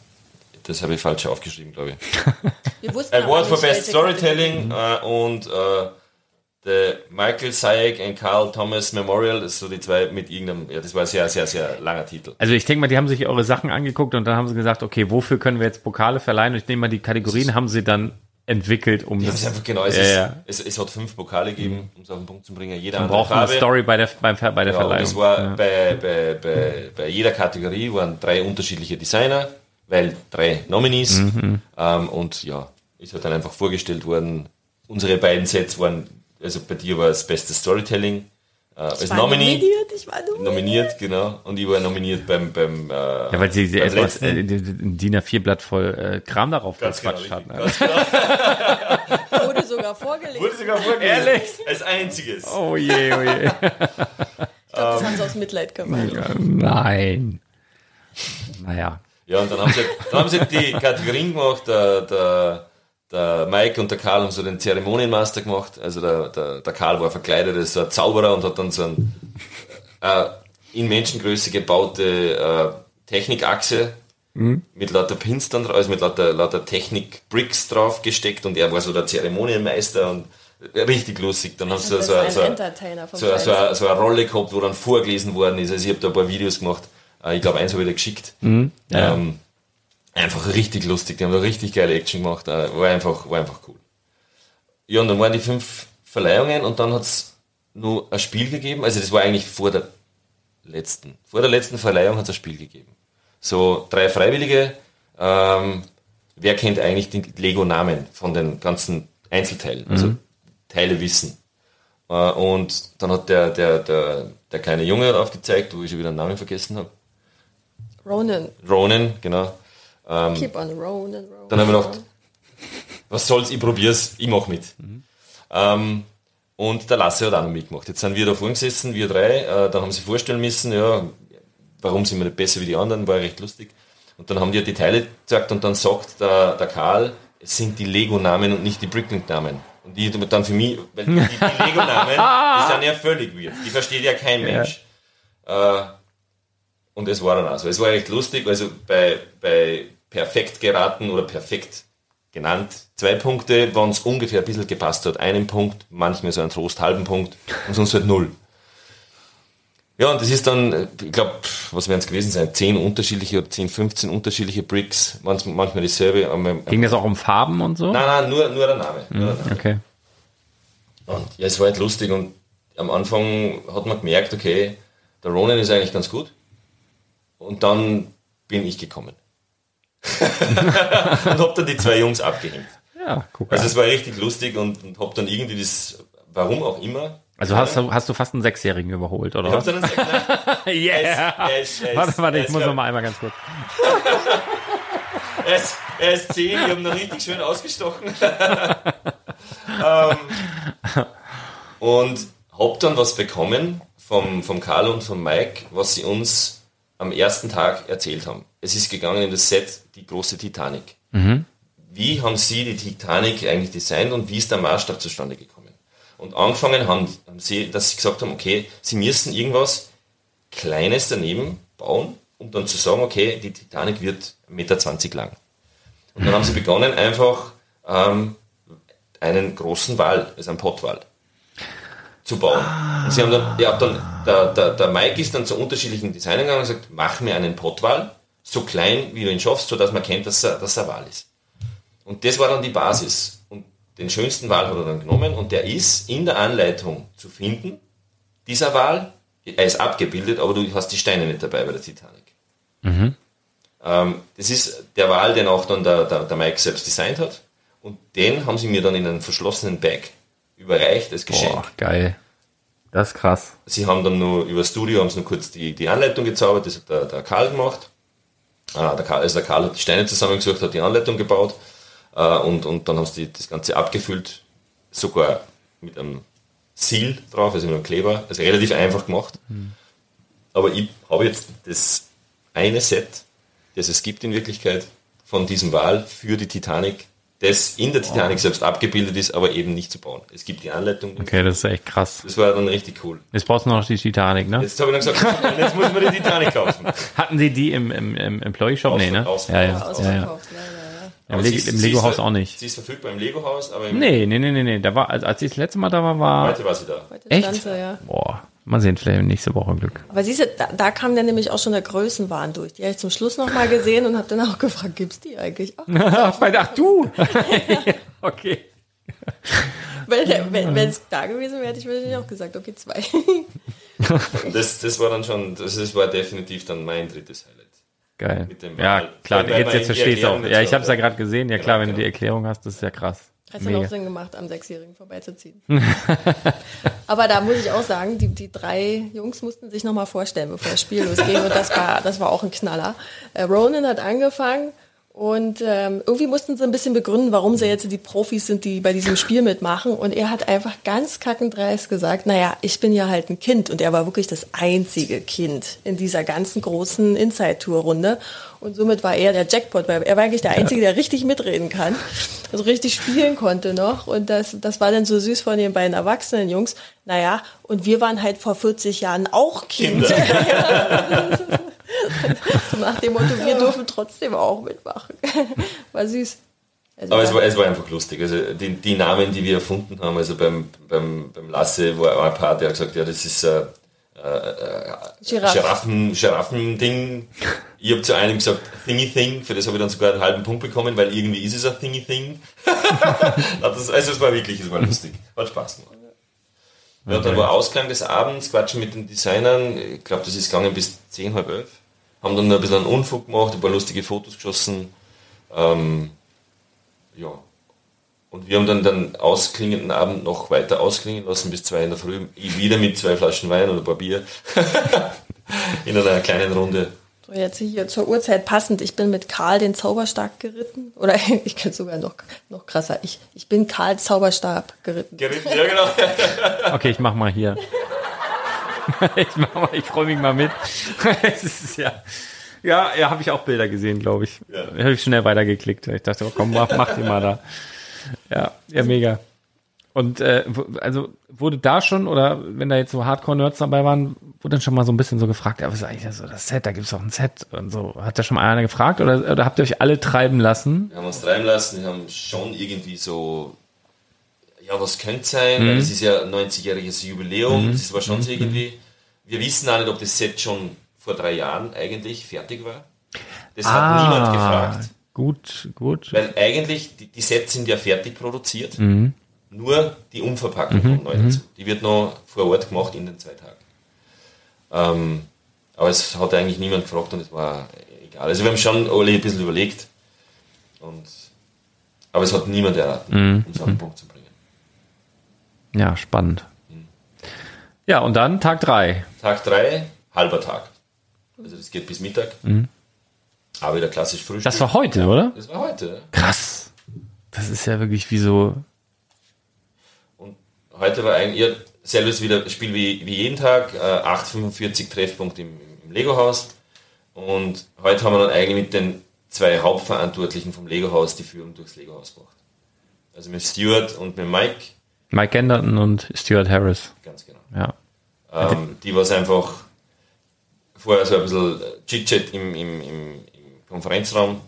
Speaker 6: das habe ich falsch aufgeschrieben, glaube ich.
Speaker 5: Wir wussten
Speaker 6: Award for Best Storytelling äh, und äh, the Michael Sayek and Carl Thomas Memorial, das ist so die zwei mit irgendeinem, ja, das war ein sehr, sehr, sehr langer Titel.
Speaker 4: Also ich denke mal, die haben sich eure Sachen angeguckt und dann haben sie gesagt, okay, wofür können wir jetzt Pokale verleihen? Und ich nehme mal, die Kategorien haben sie dann entwickelt, um
Speaker 6: haben
Speaker 4: das
Speaker 6: es einfach genau, es,
Speaker 4: Ja,
Speaker 6: ist,
Speaker 4: ja.
Speaker 6: Es, es hat fünf Pokale gegeben, um es auf den Punkt zu bringen. Jeder
Speaker 4: Man braucht eine
Speaker 6: Farbe.
Speaker 4: Story bei der, beim, bei der
Speaker 6: Ja, und
Speaker 4: Verleihung.
Speaker 6: es war
Speaker 4: ja.
Speaker 6: bei, bei, bei, bei jeder Kategorie waren drei unterschiedliche Designer, weil drei Nominees.
Speaker 4: Mhm.
Speaker 6: Ähm, und ja, ist halt dann einfach vorgestellt worden. Unsere beiden Sets waren, also bei dir war das beste Storytelling äh, als
Speaker 5: war
Speaker 6: Nominee.
Speaker 5: nominiert, ich war nominiert.
Speaker 6: Nominiert, genau. Und ich war nominiert beim, beim äh,
Speaker 4: ja, weil sie, etwas, äh, DIN A4-Blatt voll äh, Kram darauf
Speaker 6: Ganz genau,
Speaker 4: gequatscht hat.
Speaker 6: richtig.
Speaker 4: Ne?
Speaker 6: Ganz genau.
Speaker 5: Wurde sogar vorgelegt.
Speaker 6: Wurde sogar vorgelesen.
Speaker 4: Ehrlich?
Speaker 6: Als einziges.
Speaker 4: Oh je, oh je.
Speaker 5: ich glaube, das haben sie aus Mitleid gemacht.
Speaker 4: Nein. Naja.
Speaker 6: Ja, und dann haben sie, dann haben sie die Kategorien gemacht, der, der, der Mike und der Karl haben so den Zeremonienmaster gemacht. Also der, der, der Karl war verkleidet als so ein Zauberer und hat dann so ein äh, in Menschengröße gebaute äh, Technikachse mit lauter Pins dann drauf, also mit lauter, lauter Technik-Bricks drauf gesteckt und er war so der Zeremonienmeister und richtig lustig. Dann haben sie so, so,
Speaker 5: ein
Speaker 6: so, so, so, eine- so eine Rolle gehabt, wo dann vorgelesen worden ist. Also ich habe da ein paar Videos gemacht. Äh, Ich glaube, eins habe ich dir geschickt.
Speaker 4: Ja.
Speaker 6: Ähm, einfach richtig lustig. Die haben da richtig geile Action gemacht. Äh, War einfach, war einfach cool. Ja, und dann waren die fünf Verleihungen und dann hat es nur ein Spiel gegeben. Also das war eigentlich vor der letzten. Vor der letzten Verleihung hat es ein Spiel gegeben. So drei Freiwillige. Ähm, wer kennt eigentlich den Lego-Namen von den ganzen Einzelteilen? Also Teile wissen. Äh, und dann hat der, der, der, der kleine Junge aufgezeigt, wo ich schon wieder den Namen vergessen habe.
Speaker 5: Ronan.
Speaker 6: Ronan, genau.
Speaker 5: Keep on Ronan, Ronan.
Speaker 6: Dann haben wir gedacht, was soll's, ich probier's, ich mach mit. Ähm, und der Lasse hat auch noch mitgemacht. Jetzt sind wir da vorne gesessen, wir drei, äh, dann haben sie vorstellen müssen, ja, warum sind wir nicht besser wie die anderen, war recht lustig. Und dann haben die ja die Teile gesagt und dann sagt der, der Karl, es sind die Lego-Namen und nicht die Bricklink-Namen. Und die dann für mich, weil die, die Lego-Namen, die sind ja völlig weird. Die versteht ja kein Mensch. Äh, und es war dann also. Es war echt lustig, also bei, bei perfekt geraten oder perfekt genannt, zwei Punkte, wann es ungefähr ein bisschen gepasst hat. Einen Punkt, manchmal so ein Trost, halben Punkt und sonst halt null. Ja, und das ist dann, ich glaube, was werden es gewesen sein? Zehn unterschiedliche oder 10, 15 unterschiedliche Bricks, manchmal, dieselbe.
Speaker 4: Ging das auch um Farben und so?
Speaker 6: Nein, nein, nur, nur der Name. Nur der Name.
Speaker 4: Okay.
Speaker 6: Und ja, es war halt lustig und am Anfang hat man gemerkt, okay, der Ronan ist eigentlich ganz gut. Und dann bin ich gekommen. und hab dann die zwei Jungs abgehängt.
Speaker 4: Ja, guck
Speaker 6: Also es war richtig lustig und, und hab dann irgendwie das, warum auch immer.
Speaker 4: Also hast du, hast du fast einen Sechsjährigen überholt, oder
Speaker 6: Ich hab
Speaker 4: was?
Speaker 6: dann nein,
Speaker 4: Yeah!
Speaker 6: er ist- er ist-
Speaker 4: Warte, warte, ich muss noch mal einmal ganz kurz.
Speaker 6: er ist, er ist zehn, die haben dann richtig schön ausgestochen. ähm, und hab dann was bekommen vom, vom Karl und vom Mike, was sie uns am ersten Tag erzählt haben. Es ist gegangen in das Set Die große Titanic. Wie haben sie die Titanic eigentlich designt und wie ist der Maßstab zustande gekommen? Und angefangen haben, haben sie, dass sie gesagt haben, okay, sie müssen irgendwas Kleines daneben bauen, um dann zu sagen, okay, die Titanic wird 1,20 Meter lang. Und dann haben sie begonnen, einfach ähm, einen großen Wal, also einen Pottwal, zu bauen. Und sie haben dann, ja, dann der, der, der Mike ist dann zu unterschiedlichen Designern gegangen und gesagt, mach mir einen Pottwal, so klein, wie du ihn schaffst, sodass man kennt, dass er, dass er Wal ist. Und das war dann die Basis. Und den schönsten Wal hat er dann genommen und der ist in der Anleitung zu finden. Dieser Wal, er ist abgebildet, aber du hast die Steine nicht dabei bei der Titanic. Ähm, das ist der Wal, den auch dann der, der, der Mike selbst designt hat. Und den haben sie mir dann in einem verschlossenen Bag überreicht als Geschenk.
Speaker 4: Boah, geil. Das ist krass.
Speaker 6: Sie haben dann nur über das Studio haben sie nur kurz die, die Anleitung gezaubert, das hat der, der Karl gemacht. Ah, der Karl, also der Karl hat die Steine zusammengesucht, hat die Anleitung gebaut äh, und, und dann haben sie das Ganze abgefüllt, sogar mit einem Seal drauf, also mit einem Kleber, also relativ einfach gemacht. Aber ich habe jetzt das eine Set, das es gibt in Wirklichkeit, von diesem Wal für die Titanic, das in der Titanic selbst abgebildet ist, aber eben nicht zu bauen. Es gibt die Anleitung.
Speaker 4: Okay, das ist echt krass.
Speaker 6: Das war dann richtig cool.
Speaker 4: Jetzt brauchst du noch die Titanic, ne?
Speaker 6: Jetzt habe ich dann gesagt, jetzt muss man die Titanic kaufen.
Speaker 4: Hatten sie die im, im, im Employee Shop? Nee, ne?
Speaker 6: Aus-
Speaker 4: Ja, ja.
Speaker 6: aus-
Speaker 4: ja, ja. Im, Le
Speaker 6: sie ist-
Speaker 4: im
Speaker 6: sie
Speaker 4: Lego
Speaker 6: ist
Speaker 4: Haus
Speaker 6: ver-
Speaker 4: auch nicht.
Speaker 6: Sie ist verfügbar im Lego-Haus, aber im
Speaker 4: Nee, nee, nee, nee, nee. Da war, als, als ich das letzte Mal da war, war.
Speaker 6: heute war sie da.
Speaker 5: Heute
Speaker 4: Echt?
Speaker 5: stand sie, ja.
Speaker 4: Boah, mal sehen, vielleicht nächste Woche Glück.
Speaker 5: Aber siehst du, da, da kam dann nämlich auch schon der Größenwahn durch. Die habe ich zum Schluss noch mal gesehen und habe dann auch gefragt, gibt's die eigentlich? Ach,
Speaker 4: Ach, du! okay.
Speaker 5: wenn wenn es da gewesen wäre, hätte ich wahrscheinlich auch gesagt, okay, zwei.
Speaker 6: Das, das war dann schon, das, das war definitiv dann mein drittes Highlight.
Speaker 4: Geil.
Speaker 6: Mit dem
Speaker 4: Ja, klar,
Speaker 6: Weil- weil
Speaker 4: jetzt, jetzt verstehe ich auch. Ja, ich habe es ja gerade gesehen. Ja
Speaker 6: Genau,
Speaker 4: klar, wenn du
Speaker 6: genau.
Speaker 4: die Erklärung hast, das ist ja krass.
Speaker 5: Hat dann auch. Sinn gemacht, am Sechsjährigen vorbeizuziehen. Aber da muss ich auch sagen, die, die drei Jungs mussten sich nochmal vorstellen, bevor das Spiel losging. Und das war, das war auch ein Knaller. Äh, Ronan hat angefangen und ähm, irgendwie mussten sie ein bisschen begründen, warum sie jetzt die Profis sind, die bei diesem Spiel mitmachen. Und er hat einfach ganz kackendreist gesagt, naja, ich bin ja halt ein Kind. Und er war wirklich das einzige Kind in dieser ganzen großen Inside-Tour-Runde. Und somit war er der Jackpot, weil er war eigentlich der Einzige, der richtig mitreden kann, also richtig spielen konnte noch. Und das, das war dann so süß von den beiden erwachsenen Jungs. Naja, und wir waren halt vor 40 Jahren auch Kinder. so nach dem Motto, wir dürfen trotzdem auch mitmachen. War süß. Also
Speaker 6: Aber es war, es war einfach lustig. Also die, die Namen, die wir erfunden haben, also beim, beim, beim Lasse war ein Paar, der hat gesagt, ja, das ist äh,
Speaker 5: Giraffe.
Speaker 6: Giraffen, Giraffen-Ding. Ich habe zu einem gesagt, Thingy Thing, für das habe ich dann sogar einen halben Punkt bekommen, weil irgendwie ist es ein Thingy Thing. also es war wirklich, es war lustig. Hat Spaß gemacht. Ja, dann war Ausklang des Abends, quatschen mit den Designern. Ich glaube, das ist gegangen bis 10, halb elf. Haben dann noch ein bisschen einen Unfug gemacht, ein paar lustige Fotos geschossen. Ähm, ja. Und wir haben dann den ausklingenden Abend noch weiter ausklingen lassen bis zwei in der Früh. Ich wieder mit zwei Flaschen Wein oder ein paar Bier. in einer kleinen Runde.
Speaker 5: So, jetzt hier zur Uhrzeit passend. Ich bin mit Karl den Zauberstab geritten. Oder ich kann sogar noch, noch krasser. Ich, ich bin Karl Zauberstab geritten.
Speaker 6: Geritten, ja genau.
Speaker 4: Okay, ich mach mal hier. ich mach mal, ich freue mich mal mit. es ist ja. Ja, ja, habe ich auch Bilder gesehen, glaube ich. Ja. Habe ich schnell weitergeklickt. Ich dachte, oh, komm, mach, mach die mal da. Ja, ja, mega. Und äh, also wurde da schon, oder wenn da jetzt so Hardcore-Nerds dabei waren, wurde dann schon mal so ein bisschen so gefragt, ja, was ist eigentlich so das Set, da gibt's doch ein Set und so. Hat da schon mal einer gefragt oder, oder habt ihr euch alle treiben lassen?
Speaker 6: Wir haben uns treiben lassen, wir haben schon irgendwie so, ja, was könnte sein, mhm. weil es ist ja 90-jähriges Jubiläum, mhm. das war schon so mhm. irgendwie. Wir wissen auch nicht, ob das Set schon vor drei Jahren eigentlich fertig war. Das ah, hat niemand gefragt.
Speaker 4: Gut, gut.
Speaker 6: Weil eigentlich, die, die Sets sind ja fertig produziert. Mhm. Nur die Umverpackung mhm. kommt neu dazu. Die wird noch vor Ort gemacht in den zwei Tagen. Ähm, aber es hat eigentlich niemand gefragt und es war egal. Also wir haben schon alle ein bisschen überlegt. Und, aber es hat niemand erraten, mhm. es auf den Punkt zu bringen.
Speaker 4: Ja, spannend. Mhm. Ja, und dann Tag 3.
Speaker 6: Tag 3, halber Tag. Also das geht bis Mittag. Mhm. Aber wieder klassisch Frühstück.
Speaker 4: Das war heute, oder?
Speaker 6: Das war heute.
Speaker 4: Krass. Das ist ja wirklich wie so.
Speaker 6: Heute war eigentlich ja, selbes wieder Spiel wie, wie jeden Tag. Äh, 8,45 Treffpunkt im, im Lego-Haus. Und heute haben wir dann eigentlich mit den zwei Hauptverantwortlichen vom Lego-Haus die Führung durchs Lego-Haus gebracht. Also mit Stuart und mit Mike.
Speaker 4: Mike Genderton und Stuart Harris.
Speaker 6: Ganz genau.
Speaker 4: Ja.
Speaker 6: Ähm, die was einfach vorher so ein bisschen Chit-Chat im, im, im, Konferenzraum,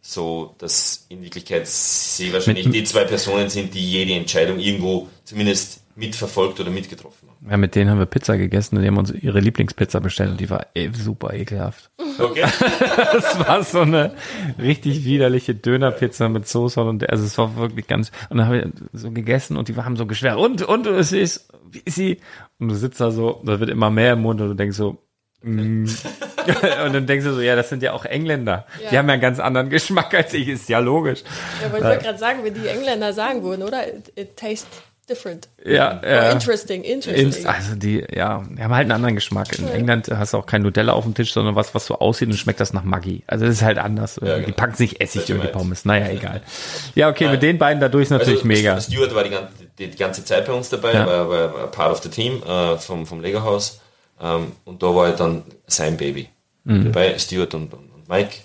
Speaker 6: so dass in Wirklichkeit sie wahrscheinlich die zwei Personen sind, die jede Entscheidung irgendwo zumindest mitverfolgt oder mitgetroffen haben.
Speaker 4: Ja, mit denen haben wir Pizza gegessen und die haben uns ihre Lieblingspizza bestellt und die war ey, super ekelhaft. Okay. das war so eine richtig widerliche Dönerpizza mit Soße und also es war wirklich ganz und dann haben wir so gegessen und die haben so geschwert und und es ist wie ist sie und du sitzt da so, da wird immer mehr im Mund und du denkst so Mm. und dann denkst du so, ja, das sind ja auch Engländer. Ja. Die haben ja einen ganz anderen Geschmack als ich, ist ja logisch.
Speaker 5: Ja, aber ich wollte gerade sagen, wenn die Engländer sagen würden, oder? It, it tastes different.
Speaker 4: Ja, äh,
Speaker 5: interesting, interesting.
Speaker 4: also die, ja, die haben halt einen anderen Geschmack. In. England hast du auch kein Nutella auf dem Tisch, sondern was, was so aussieht und schmeckt das nach Maggi. Also das ist halt anders. Ja, genau. Die packen sich Essig über die Pommes. Naja, egal. Ja, okay, Nein. mit den beiden dadurch ist natürlich also, mega.
Speaker 6: Stuart war die ganze, die, die ganze Zeit bei uns dabei, ja. war, war part of the team äh, vom, vom Lego House. Ähm, und da war halt dann sein Baby mhm. dabei, Stuart und, und Mike.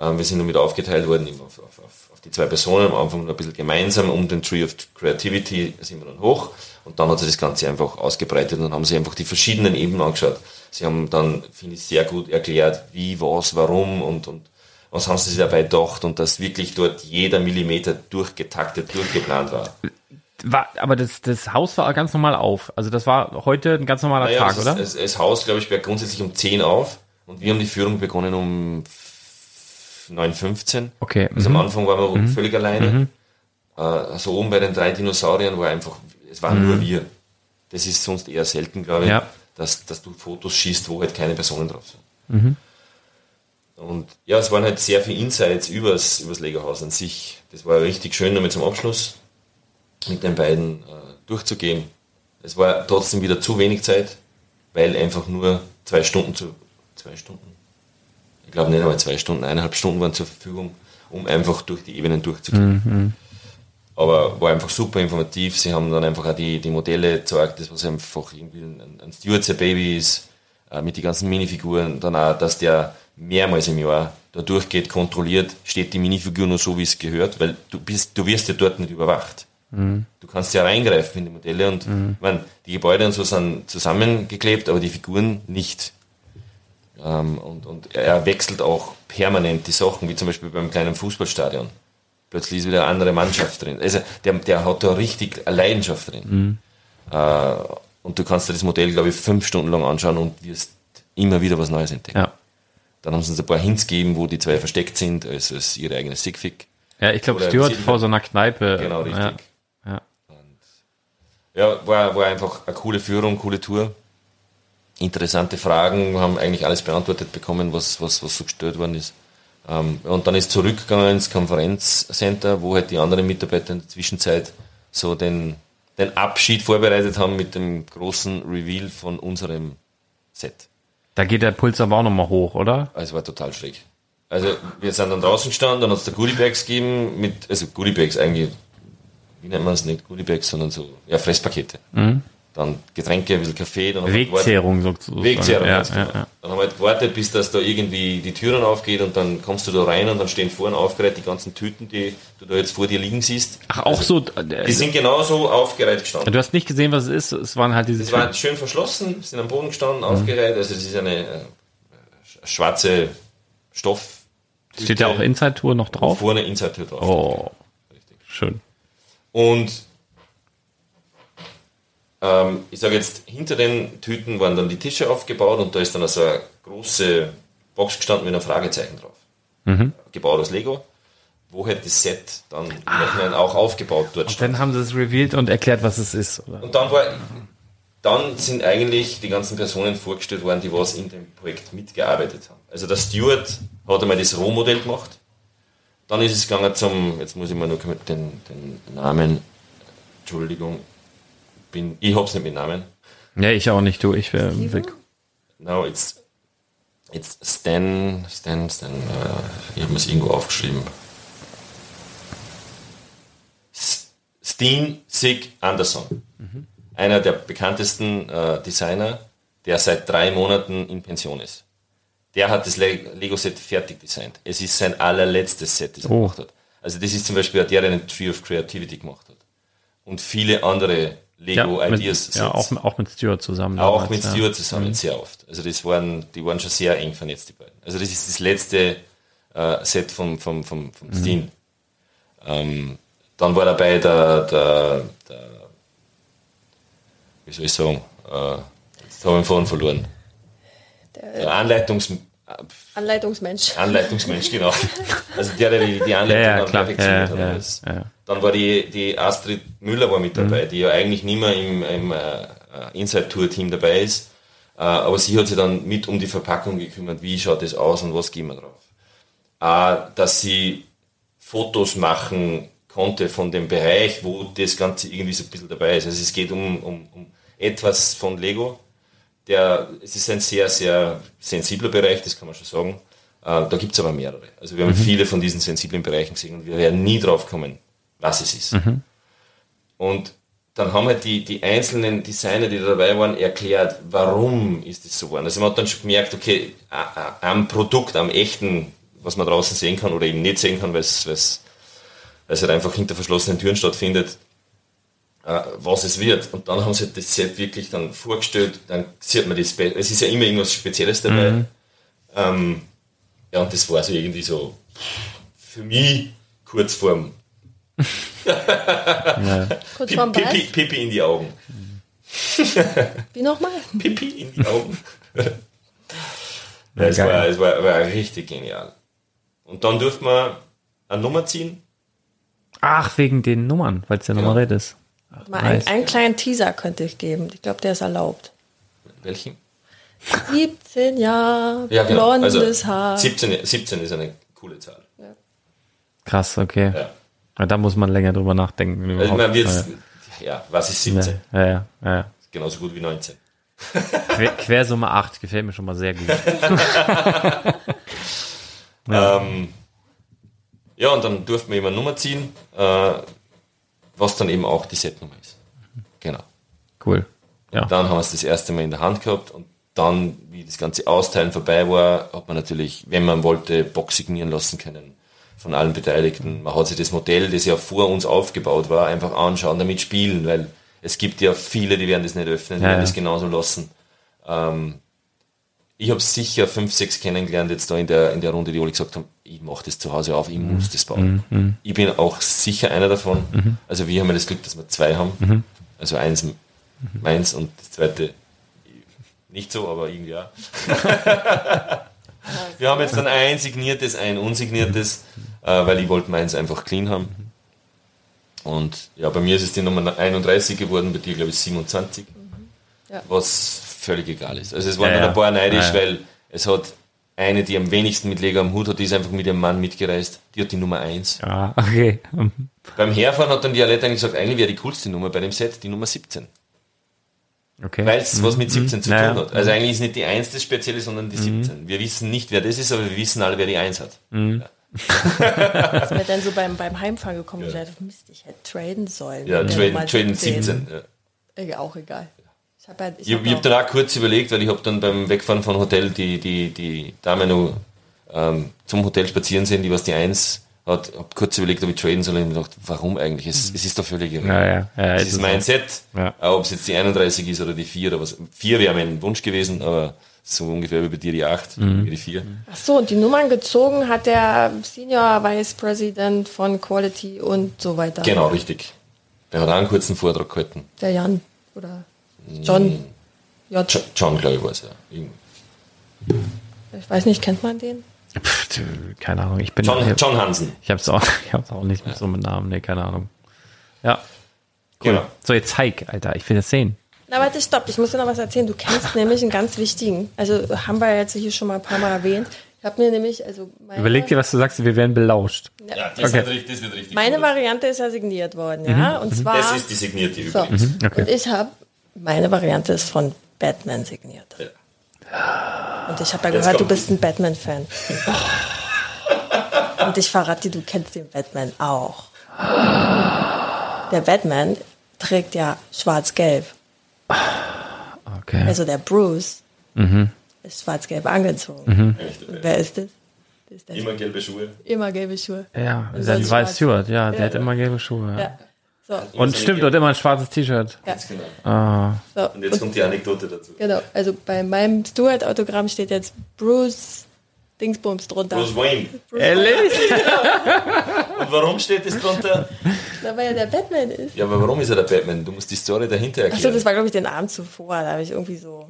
Speaker 6: Ähm, wir sind damit aufgeteilt worden auf, auf, auf, die zwei Personen, am Anfang ein bisschen gemeinsam um den Tree of Creativity sind wir dann hoch und dann hat sich das Ganze einfach ausgebreitet und dann haben sie einfach die verschiedenen Ebenen angeschaut. Sie haben dann, finde ich, sehr gut erklärt, wie, was, warum und, und was haben sie sich dabei gedacht und dass wirklich dort jeder Millimeter durchgetaktet, durchgeplant war
Speaker 4: war, aber das, das Haus war ganz normal auf. Also das war heute ein ganz normaler naja, Tag,
Speaker 6: das
Speaker 4: oder?
Speaker 6: Das, das Haus, glaube ich, wäre grundsätzlich um 10 auf und wir haben die Führung begonnen um 9.15
Speaker 4: Okay.
Speaker 6: Also mhm. am Anfang waren wir mhm. völlig alleine. Mhm. Äh, also oben bei den drei Dinosauriern war einfach, es waren nur mhm. wir. Das ist sonst eher selten, glaube ich,
Speaker 4: ja.
Speaker 6: dass, dass du Fotos schießt, wo halt keine Personen drauf sind.
Speaker 4: Mhm.
Speaker 6: Und ja, es waren halt sehr viele Insights übers, übers Lego-Haus an sich. Das war richtig schön damit zum Abschluss mit den beiden äh, durchzugehen. Es war trotzdem wieder zu wenig Zeit, weil einfach nur zwei Stunden zu zwei Stunden, ich glaube nicht einmal zwei Stunden, eineinhalb Stunden waren zur Verfügung, um einfach durch die Ebenen durchzugehen. Mhm. Aber war einfach super informativ. Sie haben dann einfach auch die, die Modelle gezeigt, das was einfach irgendwie ein, ein Stewardship Baby ist, äh, mit den ganzen Minifiguren. Dann auch, dass der mehrmals im Jahr da durchgeht, kontrolliert, steht die Minifigur nur so, wie es gehört, weil du bist, du wirst ja dort nicht überwacht. Du kannst ja reingreifen in die Modelle und mhm. ich meine, die Gebäude und so sind zusammengeklebt, aber die Figuren nicht. Ähm, und, und er wechselt auch permanent die Sachen, wie zum Beispiel beim kleinen Fußballstadion. Plötzlich ist wieder eine andere Mannschaft drin. Also der, der hat da richtig eine Leidenschaft drin. Mhm. Äh, und du kannst dir das Modell, glaube ich, fünf Stunden lang anschauen und wirst immer wieder was Neues entdecken.
Speaker 4: Ja.
Speaker 6: Dann haben sie uns ein paar Hints gegeben, wo die zwei versteckt sind, als, als ihre eigene Sigfig.
Speaker 4: Ja, ich glaube, Stuart vor so einer Kneipe.
Speaker 6: Genau, richtig.
Speaker 4: Ja. Ja.
Speaker 6: ja, war, war einfach eine coole Führung, coole Tour. Interessante Fragen, haben eigentlich alles beantwortet bekommen, was, was, was so gestört worden ist. Ähm, und dann ist zurückgegangen ins Konferenzcenter, wo halt die anderen Mitarbeiter in der Zwischenzeit so den, den Abschied vorbereitet haben mit dem großen Reveal von unserem Set.
Speaker 4: Da geht der Puls aber auch nochmal hoch, oder?
Speaker 6: Also war total schräg. Also wir sind dann draußen gestanden, dann hat es da Goodiebags gegeben, mit, also Goodiebags eigentlich wie nennt man es nicht, Goodiebags, sondern so, ja, Fresspakete. Mhm. Dann Getränke, ein bisschen Kaffee. Dann
Speaker 4: Wegzehrung sozusagen.
Speaker 6: Wegzehrung,
Speaker 4: ja,
Speaker 6: ganz genau.
Speaker 4: ja, ja.
Speaker 6: Dann haben wir halt gewartet, bis das da irgendwie die Türen aufgeht und dann kommst du da rein und dann stehen vorne aufgereiht die ganzen Tüten, die du da jetzt vor dir liegen siehst.
Speaker 4: Ach, auch so.
Speaker 6: Die
Speaker 4: äh,
Speaker 6: sind genauso aufgereiht gestanden.
Speaker 4: Du hast nicht gesehen, was es ist. Es waren halt diese.
Speaker 6: Es war schön verschlossen, sind am Boden gestanden, aufgereiht. Also das ist eine äh, schwarze Stoff.
Speaker 4: Steht ja auch Inside-Tour noch drauf.
Speaker 6: Vorne Inside-Tür drauf.
Speaker 4: Oh, schön.
Speaker 6: Und ähm, ich sage jetzt, hinter den Tüten waren dann die Tische aufgebaut und da ist dann also eine große Box gestanden mit einem Fragezeichen drauf.
Speaker 4: Mhm.
Speaker 6: Gebaut aus Lego, wo halt das Set dann Nachhinein auch aufgebaut dort stand.
Speaker 4: Dann haben sie es revealed und erklärt, was es ist. Oder?
Speaker 6: Und dann war, dann sind eigentlich die ganzen Personen vorgestellt worden, die was in dem Projekt mitgearbeitet haben. Also der Stewart hat einmal das Rohmodell gemacht. Dann ist es gegangen zum, jetzt muss ich mal noch den, den Namen, Entschuldigung, bin, ich hab's nicht mit Namen.
Speaker 4: Ja, ich auch nicht, du. Ich wäre weg.
Speaker 6: No, it's, it's Stan, Stan, Stan, äh, ich habe es irgendwo aufgeschrieben. Steen Sig Anderson. Einer der bekanntesten äh, Designer, der seit drei Monaten in Pension ist. Der hat das Le- Lego-Set fertig designt. Es ist sein allerletztes Set, das er
Speaker 4: Oh.
Speaker 6: gemacht hat. Also das ist zum Beispiel der, der den Tree of Creativity gemacht hat. Und viele andere Lego
Speaker 4: mit,
Speaker 6: Ideas
Speaker 4: ja auch, auch mit Stuart zusammen.
Speaker 6: auch
Speaker 4: damals,
Speaker 6: mit
Speaker 4: ja.
Speaker 6: Stuart zusammen, sehr oft. Also das waren, die waren schon sehr eng vernetzt, die beiden. Also das ist das letzte äh, Set vom, vom, vom, vom Steen. Ähm, dann war dabei der, der, der wie soll ich sagen, äh, jetzt habe ich den Faden verloren. Der Anleitungs,
Speaker 5: Anleitungsmensch.
Speaker 6: Anleitungsmensch, genau. Also der, der die,
Speaker 4: Ja,
Speaker 6: Anleitung
Speaker 4: ja, klar.
Speaker 6: perfektioniert
Speaker 4: Ja,
Speaker 6: hat.
Speaker 4: ja, ja, ja.
Speaker 6: Dann war die, die Astrid Müller war mit dabei, die ja eigentlich nicht mehr im, im äh, Inside-Tour-Team dabei ist. Äh, aber sie hat sich dann mit um die Verpackung gekümmert, wie schaut das aus und was geben wir drauf. Äh, dass sie Fotos machen konnte von dem Bereich, wo das Ganze irgendwie so ein bisschen dabei ist. Also es geht um, um, um etwas von Lego. Der, es ist ein sehr, sehr sensibler Bereich, das kann man schon sagen. Äh, da gibt es aber mehrere. Also wir haben viele von diesen sensiblen Bereichen gesehen und wir werden nie drauf kommen, was es ist. Und dann haben halt die, die einzelnen Designer, die da dabei waren, erklärt, warum ist das so geworden. Also man hat dann schon gemerkt, okay, am Produkt, am echten, was man draußen sehen kann oder eben nicht sehen kann, weil es weil es weil es halt einfach hinter verschlossenen Türen stattfindet, äh, was es wird. Und dann haben sie das Set wirklich dann vorgestellt, dann sieht man das, es ist ja immer irgendwas Spezielles dabei. Ähm, ja, und das war so irgendwie so für mich kurz vorm
Speaker 5: Kurz vorm
Speaker 6: Pipi,
Speaker 5: Beiß.
Speaker 6: Pipi in die Augen.
Speaker 5: Wie nochmal?
Speaker 6: Pipi in die Augen. ja, es war, es war, war richtig genial. Und dann durfte man eine Nummer ziehen.
Speaker 4: Ach, wegen den Nummern, weil es ja nummeriert ist.
Speaker 5: Mal ein,
Speaker 4: Nice.
Speaker 5: einen kleinen Teaser könnte ich geben. Ich glaube, der ist erlaubt.
Speaker 6: Welchen?
Speaker 5: 17 Jahre,
Speaker 6: Ja, genau.
Speaker 5: blondes
Speaker 6: Also,
Speaker 5: Haar.
Speaker 6: 17, 17 ist eine coole Zahl.
Speaker 4: Krass, okay.
Speaker 6: Ja.
Speaker 4: Ja, da muss man länger drüber nachdenken.
Speaker 6: Also man wird, ja, was ist 17?
Speaker 4: ja, ja, ja, ja, ja.
Speaker 6: Genauso gut wie 19.
Speaker 4: Quer, Quersumme 8 gefällt mir schon mal sehr gut.
Speaker 6: Ähm, ja, und dann wir eben eine Nummer ziehen, äh, was dann eben auch die Setnummer ist. Genau.
Speaker 4: Cool. Ja.
Speaker 6: Dann haben wir es das erste Mal in der Hand gehabt und dann, wie das ganze Austeilen vorbei war, hat man natürlich, wenn man wollte, Box signieren lassen können von allen Beteiligten. Man hat sich das Modell, das ja vor uns aufgebaut war, einfach anschauen, damit spielen, weil es gibt ja viele, die werden das nicht öffnen, die
Speaker 4: Ja,
Speaker 6: werden
Speaker 4: ja.
Speaker 6: das genauso lassen. Ähm, ich habe sicher fünf, sechs kennengelernt jetzt da in der, in der Runde, die alle gesagt haben, ich mache das zu Hause auf, ich
Speaker 4: Mhm.
Speaker 6: muss das bauen. Ich bin auch sicher einer davon. Also wir haben ja das Glück, dass wir zwei haben.
Speaker 4: Mhm.
Speaker 6: Also eins meins und das zweite nicht so, aber irgendwie ja. wir haben jetzt dann ein signiertes, ein unsigniertes, äh, weil ich wollte meins einfach clean haben. Und ja, bei mir ist es die Nummer 31 geworden, bei dir glaube ich 27.
Speaker 5: Ja.
Speaker 6: Was völlig egal ist. Also es waren
Speaker 4: Ja,
Speaker 6: dann
Speaker 4: ja.
Speaker 6: ein paar neidisch,
Speaker 4: Ja, ja.
Speaker 6: weil es hat eine, die am wenigsten mit Lego am Hut hat, die ist einfach mit ihrem Mann mitgereist. Die hat die Nummer 1.
Speaker 4: Ah, okay.
Speaker 6: Beim Herfahren hat dann die Alette eigentlich gesagt, eigentlich wäre die coolste Nummer bei dem Set die Nummer 17.
Speaker 4: Okay.
Speaker 6: Weil es was mit 17 zu
Speaker 4: Ja,
Speaker 6: tun
Speaker 4: ja.
Speaker 6: hat. Also eigentlich ist nicht die 1 das Spezielle, sondern die 17. Wir wissen nicht, wer das ist, aber wir wissen alle, wer die 1 hat.
Speaker 5: Was mir dann so beim, beim Heimfahren gekommen ist, ja. Mist, ich hätte traden sollen.
Speaker 6: Ja, Traden, Traden
Speaker 5: 17.
Speaker 6: 17. Ja.
Speaker 5: Ja, auch egal. hab halt, ich
Speaker 6: Ich,
Speaker 5: hab
Speaker 6: ich habe
Speaker 5: auch-
Speaker 6: dann auch kurz überlegt, weil ich habe dann beim Wegfahren von Hotel die, die, die Dame noch ähm, zum Hotel spazieren sehen, die was die Eins hat, habe kurz überlegt, ob ich traden soll und mir gedacht, warum eigentlich? Es, es ist doch völlig irre.
Speaker 4: Ja, ja, ja,
Speaker 6: Es
Speaker 4: ist
Speaker 6: mein
Speaker 4: auch.
Speaker 6: Set, ob es jetzt die 31 ist oder die 4 oder was. 4 wäre mein Wunsch gewesen, aber so ungefähr wie bei dir die 8,
Speaker 4: Mhm.
Speaker 6: die 4.
Speaker 5: Ach so, und die Nummern gezogen hat der Senior Vice President von Quality und so weiter.
Speaker 6: Genau, richtig. Der hat auch einen kurzen Vortrag gehalten.
Speaker 5: Der Jan oder John. J.
Speaker 6: Jo- John, glaube ich, war es ja.
Speaker 5: Ich weiß nicht, kennt man den?
Speaker 4: Pff, keine Ahnung, ich bin
Speaker 6: John,
Speaker 4: ich,
Speaker 6: John Hansen.
Speaker 4: ich hab's auch, ich hab's auch nicht so mit Namen, nee, keine Ahnung. Ja. Cool.
Speaker 6: Genau.
Speaker 4: So, jetzt zeig, Alter, ich will das sehen.
Speaker 5: Na, warte, stopp, ich muss dir noch was erzählen. Du kennst nämlich einen ganz wichtigen, also haben wir jetzt hier schon mal ein paar Mal erwähnt. Ich habe mir nämlich, also meine,
Speaker 4: Überleg dir, was du sagst, wir werden belauscht.
Speaker 6: Ja, das,
Speaker 4: Okay.
Speaker 6: wird richtig, das wird richtig.
Speaker 5: meine
Speaker 6: gut.
Speaker 5: Variante ist ja signiert worden, ja, und zwar,
Speaker 6: Das ist die signierte
Speaker 5: so,
Speaker 6: übrigens.
Speaker 4: okay.
Speaker 5: und ich habe, meine Variante ist von Batman signiert. Und ich habe ja
Speaker 6: Jetzt
Speaker 5: gehört, du bist ein Batman-Fan. Und ich verrate dir, du kennst den Batman auch. Der Batman trägt ja schwarz-gelb.
Speaker 4: Okay.
Speaker 5: Also der Bruce ist schwarz-gelb angezogen. Und wer ist das? das ist der
Speaker 6: Immer gelbe Schuhe.
Speaker 5: immer gelbe Schuhe.
Speaker 4: ja,
Speaker 5: Und
Speaker 4: der Levi
Speaker 5: schwarz.
Speaker 4: Stewart, ja, der
Speaker 5: Ja.
Speaker 4: hat immer gelbe Schuhe. Ja.
Speaker 5: Ja. So,
Speaker 4: Und stimmt, und immer ein schwarzes T-Shirt.
Speaker 5: ja.
Speaker 6: Ganz genau.
Speaker 4: Ah,
Speaker 5: so.
Speaker 6: Und jetzt kommt die Anekdote dazu.
Speaker 5: Genau, also bei meinem Stuart-Autogramm steht jetzt Bruce Dingsbums drunter.
Speaker 6: Bruce Wayne.
Speaker 4: ehrlich?
Speaker 6: Und warum steht das drunter?
Speaker 5: Na, weil er der Batman ist.
Speaker 6: Ja, aber warum ist er der Batman? Du musst die Story dahinter erklären.
Speaker 5: Achso, das war, glaube ich, den Abend zuvor. Da habe ich irgendwie so.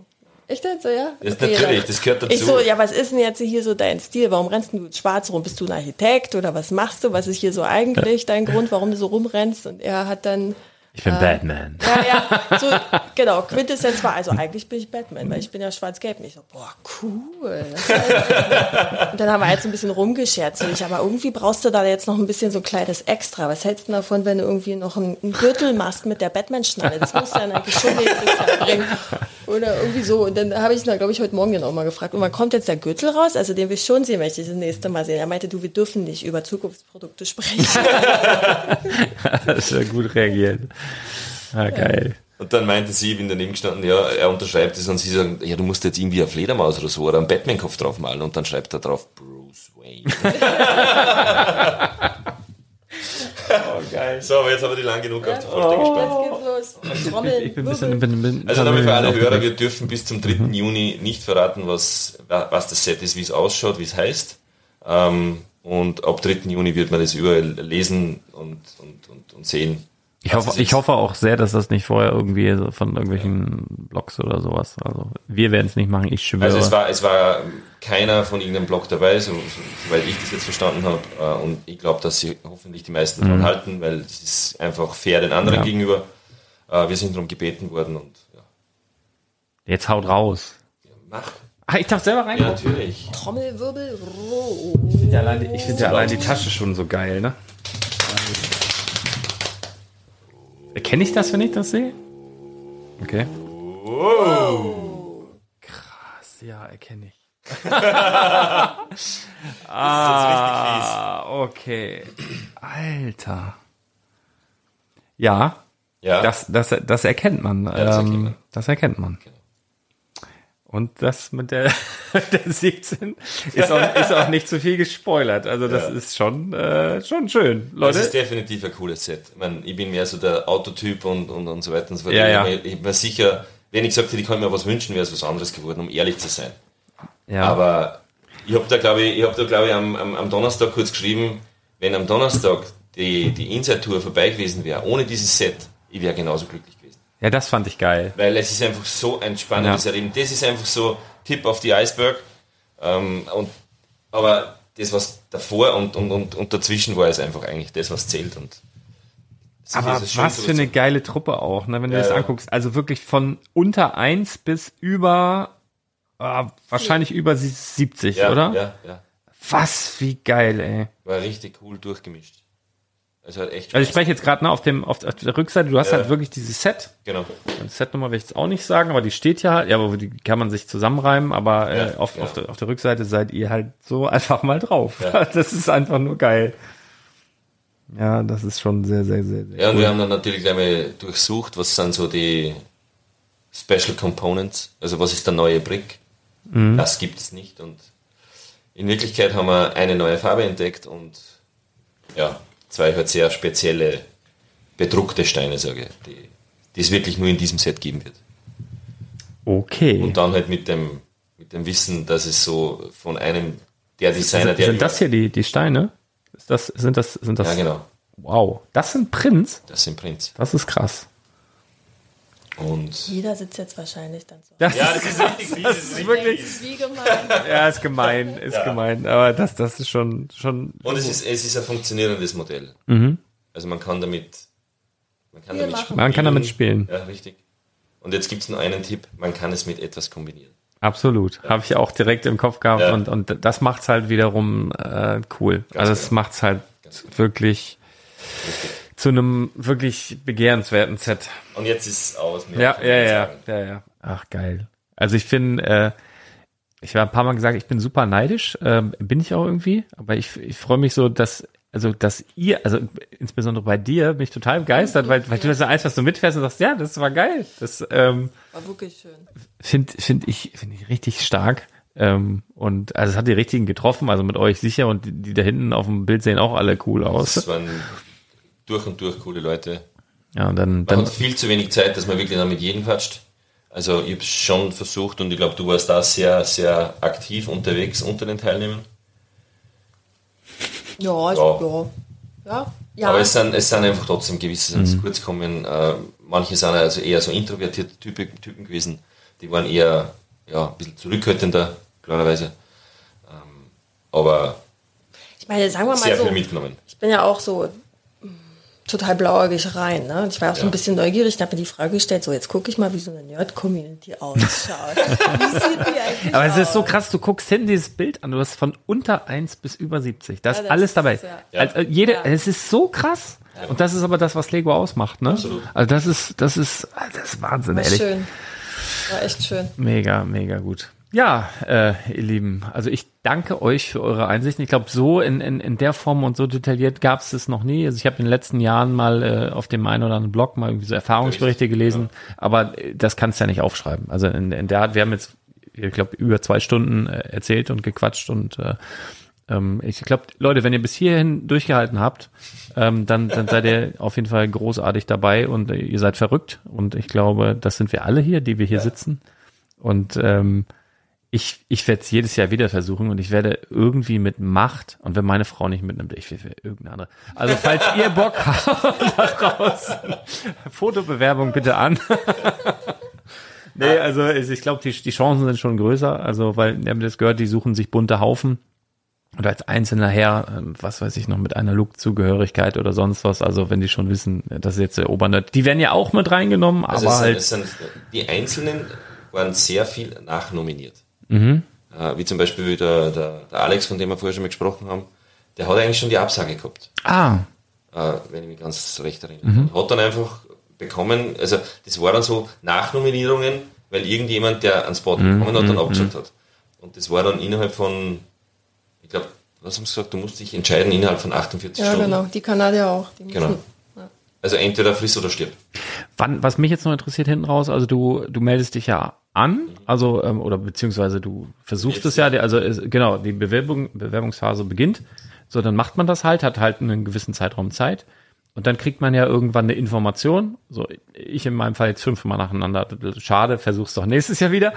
Speaker 5: Echt jetzt so, ja?
Speaker 6: Ja, natürlich, das gehört dazu.
Speaker 5: Ich so, ja, was ist denn jetzt hier so dein Stil? Warum rennst du schwarz rum? Bist du ein Architekt oder was machst du? Was ist hier so eigentlich dein Grund, warum du so rumrennst? Und er hat dann,
Speaker 4: Ich bin Batman.
Speaker 5: ja, ja, so, genau, Quintessenz war, also eigentlich bin ich Batman, weil ich bin ja schwarz-gelb. Und ich so, boah, cool. Halt- und dann haben wir jetzt ein bisschen rumgescherzt. Und ich, aber irgendwie brauchst du da jetzt noch ein bisschen so ein kleines Extra. Was hältst du denn davon, wenn du irgendwie noch einen, einen Gürtel machst mit der Batman-Schnalle? Das musst du dann eigentlich schon nächstes bringen. Oder irgendwie so. Und dann habe ich ihn, glaube ich, heute Morgen auch mal gefragt. Und wann kommt jetzt der Gürtel raus? Also den will ich schon sehen, möchte ich das nächste Mal sehen. Er meinte, du, wir dürfen nicht über Zukunftsprodukte sprechen.
Speaker 4: Das ist ja gut reagiert. Ah, geil.
Speaker 6: Und dann meinte sie, ich bin daneben gestanden, ja, er unterschreibt es und sie sagen, ja, du musst jetzt irgendwie eine Fledermaus oder so oder einen Batman-Kopf draufmalen und dann schreibt er drauf Bruce Wayne. oh, geil. So, aber jetzt haben wir die lang genug auf die Folter gespannt.
Speaker 5: Jetzt geht's los. Trommeln,
Speaker 4: Ich bin ein bisschen,
Speaker 5: Wirbel.
Speaker 4: bin, bin,
Speaker 6: Also nochmal für alle. Hörer, wir dürfen bis zum 3. Juni nicht verraten, was, was das Set ist, wie es ausschaut, wie es heißt. Ähm, und ab 3. Juni wird man das überall lesen und, und, und, und sehen.
Speaker 4: Ich hoffe, ich
Speaker 6: ist.
Speaker 4: hoffe auch sehr, dass das nicht vorher irgendwie so von irgendwelchen Blogs oder sowas. Also wir werden es nicht machen, ich schwöre.
Speaker 6: Also es war, es war keiner von irgendeinem Blog dabei, so, so, soweit ich das jetzt verstanden habe. Äh, Und ich glaube, dass sie hoffentlich die meisten davon halten, weil es ist einfach fair den anderen
Speaker 4: Ja.
Speaker 6: gegenüber. Äh, Wir sind darum gebeten worden und ja.
Speaker 4: Jetzt haut raus.
Speaker 6: Mach.
Speaker 4: Ah, ich darf selber rein.
Speaker 6: Ja, natürlich.
Speaker 5: Trommelwirbel.
Speaker 4: Ja, allein, ich finde ja allein die Tasche schon so geil, ne? Erkenne ich das, wenn ich das sehe? Okay. Krass, ja, erkenne ich. ah, okay. Alter. Ja,
Speaker 6: Ja,
Speaker 4: das, das, das erkennt man.
Speaker 6: das erkennt
Speaker 4: ähm,
Speaker 6: man.
Speaker 4: Das erkennt man. Und das mit der, der 17 ist auch, ist auch nicht zu viel gespoilert. Also das
Speaker 6: Ja.
Speaker 4: ist schon, äh, schon schön.
Speaker 6: das
Speaker 4: Leute,
Speaker 6: ist definitiv ein cooles Set. Ich, meine, ich bin mehr so der Autotyp und, und, und so weiter und so fort.
Speaker 4: Ja,
Speaker 6: ich
Speaker 4: ja.
Speaker 6: bin mir- ich bin sicher, wenn ich gesagt hätte, ich kann mir was wünschen, wäre es was anderes geworden, um ehrlich zu sein.
Speaker 4: ja.
Speaker 6: Aber ich habe da, glaube ich, ich, hab da, glaub ich am, am, am Donnerstag kurz geschrieben, wenn am Donnerstag die, die Inside-Tour vorbei gewesen wäre, ohne dieses Set, ich wäre genauso glücklich.
Speaker 4: Ja, das fand ich geil.
Speaker 6: Weil es ist einfach so ein spannendes
Speaker 4: Ja.
Speaker 6: Erleben. Das ist einfach so Tipp auf die Eisberg. Ähm, und, aber das, was davor und, und, und, und dazwischen war, ist einfach eigentlich das, was zählt. Und
Speaker 4: Aber was für eine geile Truppe auch, ne, wenn du
Speaker 6: Ja,
Speaker 4: das anguckst. Also wirklich von unter 1 bis über, äh, wahrscheinlich über 70,
Speaker 6: ja,
Speaker 4: oder?
Speaker 6: Ja, ja.
Speaker 4: Was, wie geil, ey.
Speaker 6: War richtig cool durchgemischt. Also hat echt
Speaker 4: Also ich spreche jetzt gerade ne, auf, dem, auf, auf der Rückseite, du hast
Speaker 6: Ja.
Speaker 4: halt wirklich dieses Set.
Speaker 6: Genau.
Speaker 4: Die Setnummer will ich jetzt auch nicht sagen, aber die steht ja halt, ja, aber die kann man sich zusammenreimen, aber äh,
Speaker 6: Ja,
Speaker 4: auf,
Speaker 6: genau.
Speaker 4: auf, der, auf der Rückseite seid ihr halt so einfach mal drauf.
Speaker 6: Ja.
Speaker 4: Das ist einfach nur geil. Ja, das ist schon sehr, sehr, sehr, sehr
Speaker 6: Ja, und
Speaker 4: cool.
Speaker 6: wir haben dann natürlich gleich mal durchsucht, was sind so die, Special Components, also was ist der neue Brick? Das gibt es nicht und in Wirklichkeit haben wir eine neue Farbe entdeckt und ja, zwei halt sehr spezielle bedruckte Steine, sage ich, die, die es wirklich nur in diesem Set geben wird.
Speaker 4: Okay.
Speaker 6: Und dann halt mit dem, mit dem Wissen, dass es so von einem der Designer,
Speaker 4: sind,
Speaker 6: der.
Speaker 4: sind das hier die, die Steine? Ist das, sind das, sind das?
Speaker 6: Ja, genau.
Speaker 4: Wow. Das sind Prints?
Speaker 6: Das sind Prints.
Speaker 4: Das ist krass.
Speaker 6: Und
Speaker 5: Jeder sitzt jetzt wahrscheinlich dann so.
Speaker 4: Das
Speaker 6: ja, das ist richtig. Das ist
Speaker 4: wirklich,
Speaker 5: Wie gemein.
Speaker 4: ja, ist gemein, ist gemein. Aber das, das ist schon, schon.
Speaker 6: Und es ist, es ist ein funktionierendes Modell.
Speaker 4: Mhm.
Speaker 6: Also man kann damit, man kann damit
Speaker 5: machen.
Speaker 4: Man kann damit spielen.
Speaker 6: Ja, richtig. Und jetzt gibt es nur einen Tipp, man kann es mit etwas kombinieren.
Speaker 4: Absolut. Habe ich auch direkt im Kopf gehabt
Speaker 6: Ja.
Speaker 4: und, und das macht's halt wiederum äh, cool. also es
Speaker 6: genau.
Speaker 4: macht's halt wirklich zu einem wirklich begehrenswerten Set.
Speaker 6: Und jetzt ist es aus. mehr
Speaker 4: Ja, ja, ja, ja, ja. Ach, geil. Also ich finde, äh, ich war ein paar Mal gesagt, ich bin super neidisch, ähm, bin ich auch irgendwie, aber ich, ich freue mich so, dass, also, dass ihr, also insbesondere bei dir, bin ich total begeistert, weil, weil du das so eins, was du mitfährst und sagst, ja, das war geil. Das ähm,
Speaker 5: War wirklich schön.
Speaker 4: finde find ich, finde ich richtig stark. Ähm, und also es hat die richtigen getroffen, also mit euch sicher und die, die da hinten auf dem Bild sehen auch alle cool aus.
Speaker 6: Das waren durch und durch coole Leute.
Speaker 4: Ja, dann,
Speaker 6: Man
Speaker 4: dann
Speaker 6: hat viel zu wenig Zeit, dass man wirklich dann mit jedem quatscht. Also ich habe schon versucht und ich glaube, du warst da sehr, sehr aktiv unterwegs unter den Teilnehmern.
Speaker 5: Ja, ich,
Speaker 6: Ja.
Speaker 5: ja. Ja.
Speaker 6: Aber es sind, es sind einfach trotzdem gewisse zu kurz kommen. Äh, manche sind also eher so introvertierte Typen, Typen gewesen. Die waren eher ja, ein bisschen zurückhaltender, klarerweise. Ähm, aber
Speaker 5: ich meine, sagen wir mal
Speaker 6: sehr
Speaker 5: so,
Speaker 6: viel mitgenommen.
Speaker 5: ich bin ja auch so total blauäugig rein. Ne? Und ich war auch so
Speaker 6: Ja.
Speaker 5: ein bisschen neugierig und habe mir die Frage gestellt, so jetzt gucke ich mal, wie so eine Nerd-Community ausschaut. wie sieht die eigentlich
Speaker 4: Aber es ist so krass, du guckst hin dieses Bild an, du hast von unter 1 bis über 70. Da ist
Speaker 5: Ja, das
Speaker 4: alles dabei.
Speaker 5: ist, ja.
Speaker 6: Ja.
Speaker 4: Also, jede,
Speaker 5: Ja.
Speaker 4: Es ist so krass. Und das ist aber das, was Lego ausmacht, ne?
Speaker 6: Absolut.
Speaker 4: Also das ist, das ist, das ist Wahnsinn,
Speaker 5: War
Speaker 4: ehrlich.
Speaker 5: schön. War echt schön.
Speaker 4: Mega, mega gut. Ja, äh, ihr Lieben, also ich danke euch für eure Einsichten. Ich glaube, so in, in, in der Form und so detailliert gab es es noch nie. Also ich habe in den letzten Jahren mal äh, auf dem einen oder anderen Blog mal irgendwie so Erfahrungsberichte gelesen, aber äh, das kannst du ja nicht aufschreiben. Also in, in der Art, wir haben jetzt, ich glaube, über zwei Stunden äh, erzählt und gequatscht und äh, ähm, ich glaube, Leute, wenn ihr bis hierhin durchgehalten habt, ähm, dann, dann seid ihr auf jeden Fall großartig dabei und äh, ihr seid verrückt. Und ich glaube, das sind wir alle hier, die wir hier sitzen. Und ähm, ich, ich werde es jedes Jahr wieder versuchen und ich werde irgendwie mit Macht, und wenn meine Frau nicht mitnimmt, ich will für irgendeine andere. Also falls ihr Bock habt da draußen, Fotobewerbung bitte an. nee, also ich glaube, die, die Chancen sind schon größer. Also, weil, ihr habt das gehört, die suchen sich bunte Haufen. Und als einzelner Herr, ähm, was weiß ich noch, mit einer Look-Zugehörigkeit oder sonst was, also wenn die schon wissen, das ist jetzt der Obernerd, die werden ja auch mit reingenommen,
Speaker 6: Also
Speaker 4: aber
Speaker 6: es, sind,
Speaker 4: halt,
Speaker 6: es sind, die Einzelnen waren sehr viel nachnominiert.
Speaker 4: Mhm.
Speaker 6: Äh, wie zum Beispiel der, der, der Alex, von dem wir vorher schon mal gesprochen haben, der hat eigentlich schon die Absage gehabt,
Speaker 4: ah,
Speaker 6: äh, wenn ich mich ganz recht erinnere.
Speaker 4: Mhm.
Speaker 6: Und hat dann einfach bekommen, also das war dann so Nachnominierungen, weil irgendjemand, der einen Spot
Speaker 4: Mhm.
Speaker 6: bekommen hat, dann abgesagt hat. Und das war dann innerhalb von, ich glaube, was haben sie gesagt, du musst dich entscheiden innerhalb von 48
Speaker 5: Ja,
Speaker 6: Stunden.
Speaker 5: genau. Die Kanadier auch. Die
Speaker 6: Genau. Also entweder friss oder stirb.
Speaker 4: Wann, was mich jetzt noch interessiert hinten raus, also du, du meldest dich ja an, also ähm, oder beziehungsweise du versuchst
Speaker 6: Jetzt.
Speaker 4: es ja, also es, genau, die Bewerbung, Bewerbungsphase beginnt. So, dann macht man das halt, hat halt einen gewissen Zeitraum Zeit. Und dann kriegt man ja irgendwann eine Information. So, ich in meinem Fall jetzt fünfmal nacheinander. Schade, versuch's doch nächstes Jahr wieder.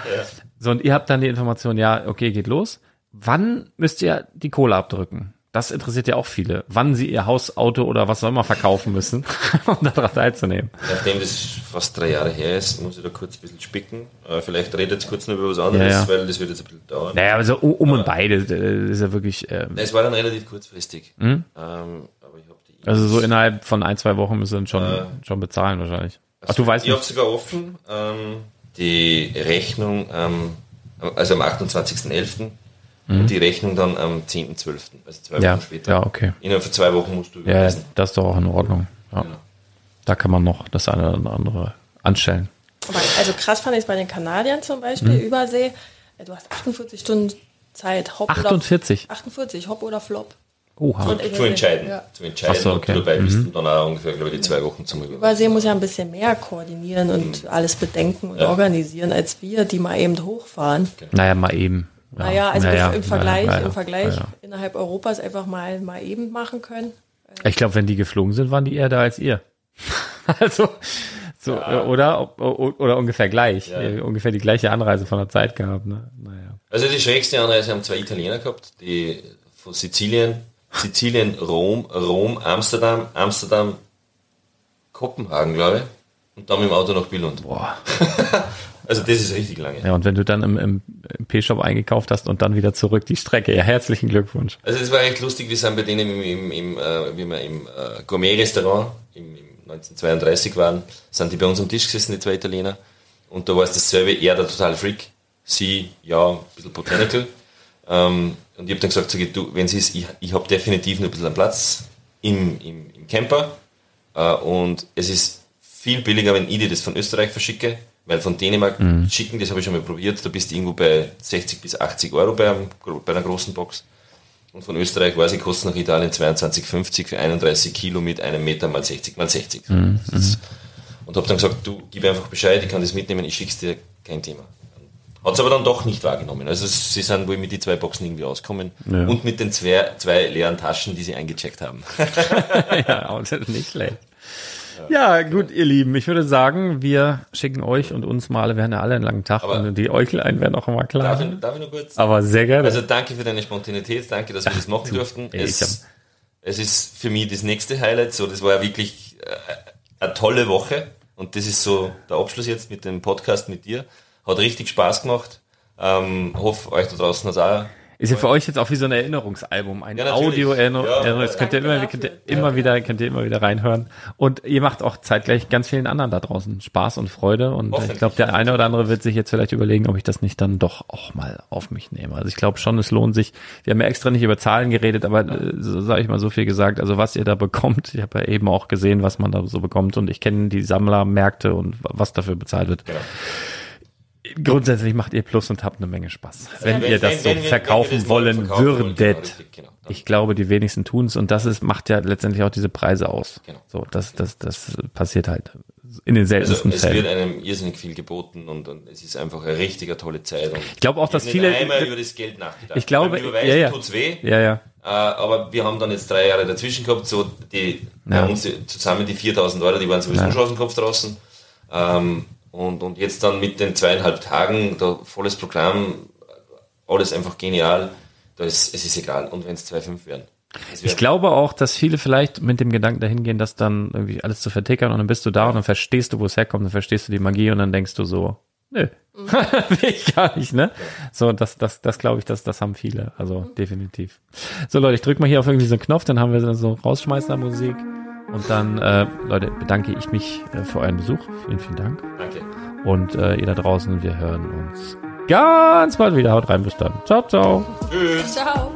Speaker 4: So, und ihr habt dann die Information, ja, okay, geht los. Wann müsst ihr die Kohle abdrücken? Das interessiert ja auch viele. Wann sie ihr Haus, Auto oder was auch immer verkaufen müssen, um daran teilzunehmen.
Speaker 6: Nachdem das fast drei Jahre her ist, muss ich da kurz ein bisschen spicken. Äh, vielleicht redet jetzt kurz noch über was anderes,
Speaker 4: Ja, ja.
Speaker 6: weil das wird jetzt ein bisschen dauern.
Speaker 4: Naja, also um, um und beide, das ist ja wirklich, ähm,
Speaker 6: Es war dann relativ kurzfristig. Ähm, aber ich habe die
Speaker 4: Hm? also so innerhalb von ein, zwei Wochen müssen wir schon,
Speaker 6: Äh.
Speaker 4: schon bezahlen wahrscheinlich. Ach, du weißt
Speaker 6: Ich habe sogar offen ähm, die Rechnung, ähm, also am 28.11. und die Rechnung dann am 10.12., also zwei
Speaker 4: Mhm. Ja,
Speaker 6: Wochen später.
Speaker 4: ja, okay.
Speaker 6: Innerhalb von zwei Wochen musst du
Speaker 4: Ja,
Speaker 6: überweisen.
Speaker 4: das ist doch auch in Ordnung. Ja.
Speaker 6: Genau.
Speaker 4: Da kann man noch das eine oder andere anstellen.
Speaker 5: Aber also krass fand ich es bei den Kanadiern zum Beispiel,
Speaker 4: Hm.
Speaker 5: Übersee. Du hast 48 Stunden Zeit, Hop
Speaker 4: 48?
Speaker 5: oder 48, Hop oder Flop.
Speaker 4: Oha.
Speaker 5: Ich
Speaker 6: zu entscheiden.
Speaker 5: Ja.
Speaker 6: Zu entscheiden,
Speaker 4: so,
Speaker 6: ob
Speaker 4: okay.
Speaker 6: du dabei bist und dann auch ungefähr, glaube ich, die zwei Wochen zum Überleben.
Speaker 5: Übersee muss ja ein bisschen mehr koordinieren und alles bedenken und
Speaker 6: Ja.
Speaker 5: organisieren als wir, die mal eben hochfahren.
Speaker 4: Naja, mal eben. Ja.
Speaker 5: Naja, also
Speaker 4: Naja,
Speaker 5: im Vergleich,
Speaker 4: naja,
Speaker 5: im Vergleich
Speaker 4: naja.
Speaker 5: innerhalb Europas einfach mal, mal eben machen können.
Speaker 4: Ich glaube, wenn die geflogen sind, waren die eher da als ihr. also, so, äh, oder, oder ungefähr gleich.
Speaker 6: Ja.
Speaker 4: Äh, Ungefähr die gleiche Anreise von der Zeit gehabt, ne? Naja.
Speaker 6: Also die schrägste Anreise haben zwei Italiener gehabt, die von Sizilien, Sizilien, Rom, Rom, Amsterdam, Amsterdam, Kopenhagen, glaube ich, und dann mit dem Auto nach Billund.
Speaker 4: Boah.
Speaker 6: Also das ist richtig lange.
Speaker 4: Ja, und wenn du dann im, im, im P-Shop eingekauft hast und dann wieder zurück die Strecke, ja, herzlichen Glückwunsch.
Speaker 6: Also das war echt lustig, wir sind bei denen im, im, im äh, wie wir im äh, Gourmet-Restaurant im, im 1932 waren, sind die bei uns am Tisch gesessen, die zwei Italiener. Und da war es dasselbe, er der total Freak, sie, ja, ein bisschen Botanical. Ähm, und ich habe dann gesagt, sag ich, du, wenn sie ist, ich, ich habe definitiv noch ein bisschen einen Platz im, im, im Camper. Äh, und es ist viel billiger, wenn ich dir das von Österreich verschicke, weil von Dänemark schicken, das habe ich schon mal probiert, da bist du irgendwo bei 60 bis 80 Euro bei, einem, bei einer großen Box. Und von Österreich weiß ich, kostet nach Italien 22,50 für 31 Kilo mit einem Meter mal 60 mal 60. Das ist- Und habe dann gesagt, du gib einfach Bescheid, ich kann das mitnehmen, ich schick's dir, kein Thema. Hat es aber dann doch nicht wahrgenommen. Also sie sind wohl mit die zwei Boxen irgendwie auskommen
Speaker 4: Ja.
Speaker 6: und mit den zwei, zwei leeren Taschen, die sie eingecheckt haben.
Speaker 4: ja, ist nicht schlecht. Ja, gut, ihr Lieben, ich würde sagen, wir schicken euch und uns mal, wir haben ja alle einen langen Tag
Speaker 6: Aber-
Speaker 4: und die Äuglein werden auch immer klar.
Speaker 6: Darf ich, darf ich noch kurz?
Speaker 4: Aber sehr gerne.
Speaker 6: Also danke für deine Spontanität, danke, dass wir das machen durften.
Speaker 4: ey, ich
Speaker 6: Es, es ist für mich das nächste Highlight. So, das war ja wirklich äh, eine tolle Woche und das ist so der Abschluss jetzt mit dem Podcast mit dir. Hat richtig Spaß gemacht. Ähm, hoffe, euch da draußen hat auch.
Speaker 4: Ist ja für euch jetzt auch wie so ein Erinnerungsalbum, ein
Speaker 6: Ja, natürlich.
Speaker 4: Audio-Erinnerung.
Speaker 6: Ja.
Speaker 4: das könnt ihr immer, könnt ihr immer wieder, könnt ihr immer wieder reinhören. Und ihr macht auch zeitgleich ganz vielen anderen da draußen Spaß und Freude. Und ich glaube, der eine oder andere wird sich jetzt vielleicht überlegen, ob ich das nicht dann doch auch mal auf mich nehme. Also ich glaube schon, es lohnt sich. Wir haben ja extra nicht über Zahlen geredet, aber äh, so sage ich mal so viel gesagt. Also was ihr da bekommt, ich habe ja eben auch gesehen, was man da so bekommt. Und ich kenne die Sammlermärkte und was dafür bezahlt wird.
Speaker 6: Genau.
Speaker 4: Grundsätzlich macht ihr Plus und habt eine Menge Spaß. Wenn,
Speaker 6: Wenn-
Speaker 4: ihr das
Speaker 6: wenn-
Speaker 4: so
Speaker 6: wenn
Speaker 4: verkaufen
Speaker 6: das
Speaker 4: wollen
Speaker 6: verkaufen wollen,
Speaker 4: würdet.
Speaker 6: genau, richtig, genau. Dann-
Speaker 4: Ich glaube, die wenigsten tun es und das ist, macht ja letztendlich auch diese Preise aus.
Speaker 6: Genau.
Speaker 4: So, das, das, das passiert halt in den
Speaker 6: Also
Speaker 4: seltensten
Speaker 6: es wird
Speaker 4: Fällen.
Speaker 6: einem irrsinnig viel geboten und, und es ist einfach eine richtige tolle Zeit. Und
Speaker 4: Ich glaube auch, dass viele,
Speaker 6: einmal über das Geld nachgedacht.
Speaker 4: ich glaube,
Speaker 6: Überweisen
Speaker 4: ja, ja.
Speaker 6: tut's weh.
Speaker 4: ja, ja,
Speaker 6: Äh, aber wir haben dann jetzt drei Jahre dazwischen gehabt, so die,
Speaker 4: Ja.
Speaker 6: bei uns zusammen die 4000 Euro, die waren sowieso
Speaker 4: Ja.
Speaker 6: schon aus dem Kopf draußen. Ähm, und, und jetzt dann mit den zweieinhalb Tagen, da volles Programm, alles einfach genial. Da ist, es ist egal. Und wenn es 2,5 werden.
Speaker 4: Ich glaube auch, dass viele vielleicht mit dem Gedanken dahin gehen, das dann irgendwie alles zu vertickern und dann bist du da und dann verstehst du, wo es herkommt, dann verstehst du die Magie und dann denkst du so, nö, will ich gar nicht, ne? So, das, das, das glaube ich, das, das haben viele, also definitiv. So Leute, ich drück mal hier auf irgendwie so einen Knopf, dann haben wir so Rausschmeißer Musik und dann, äh, Leute, bedanke ich mich äh, für euren Besuch. Vielen, vielen Dank.
Speaker 6: Danke.
Speaker 4: Und äh, ihr da draußen, wir hören uns ganz bald wieder. Haut rein, bis dann. Ciao, ciao.
Speaker 6: Tschüss.
Speaker 5: Ciao.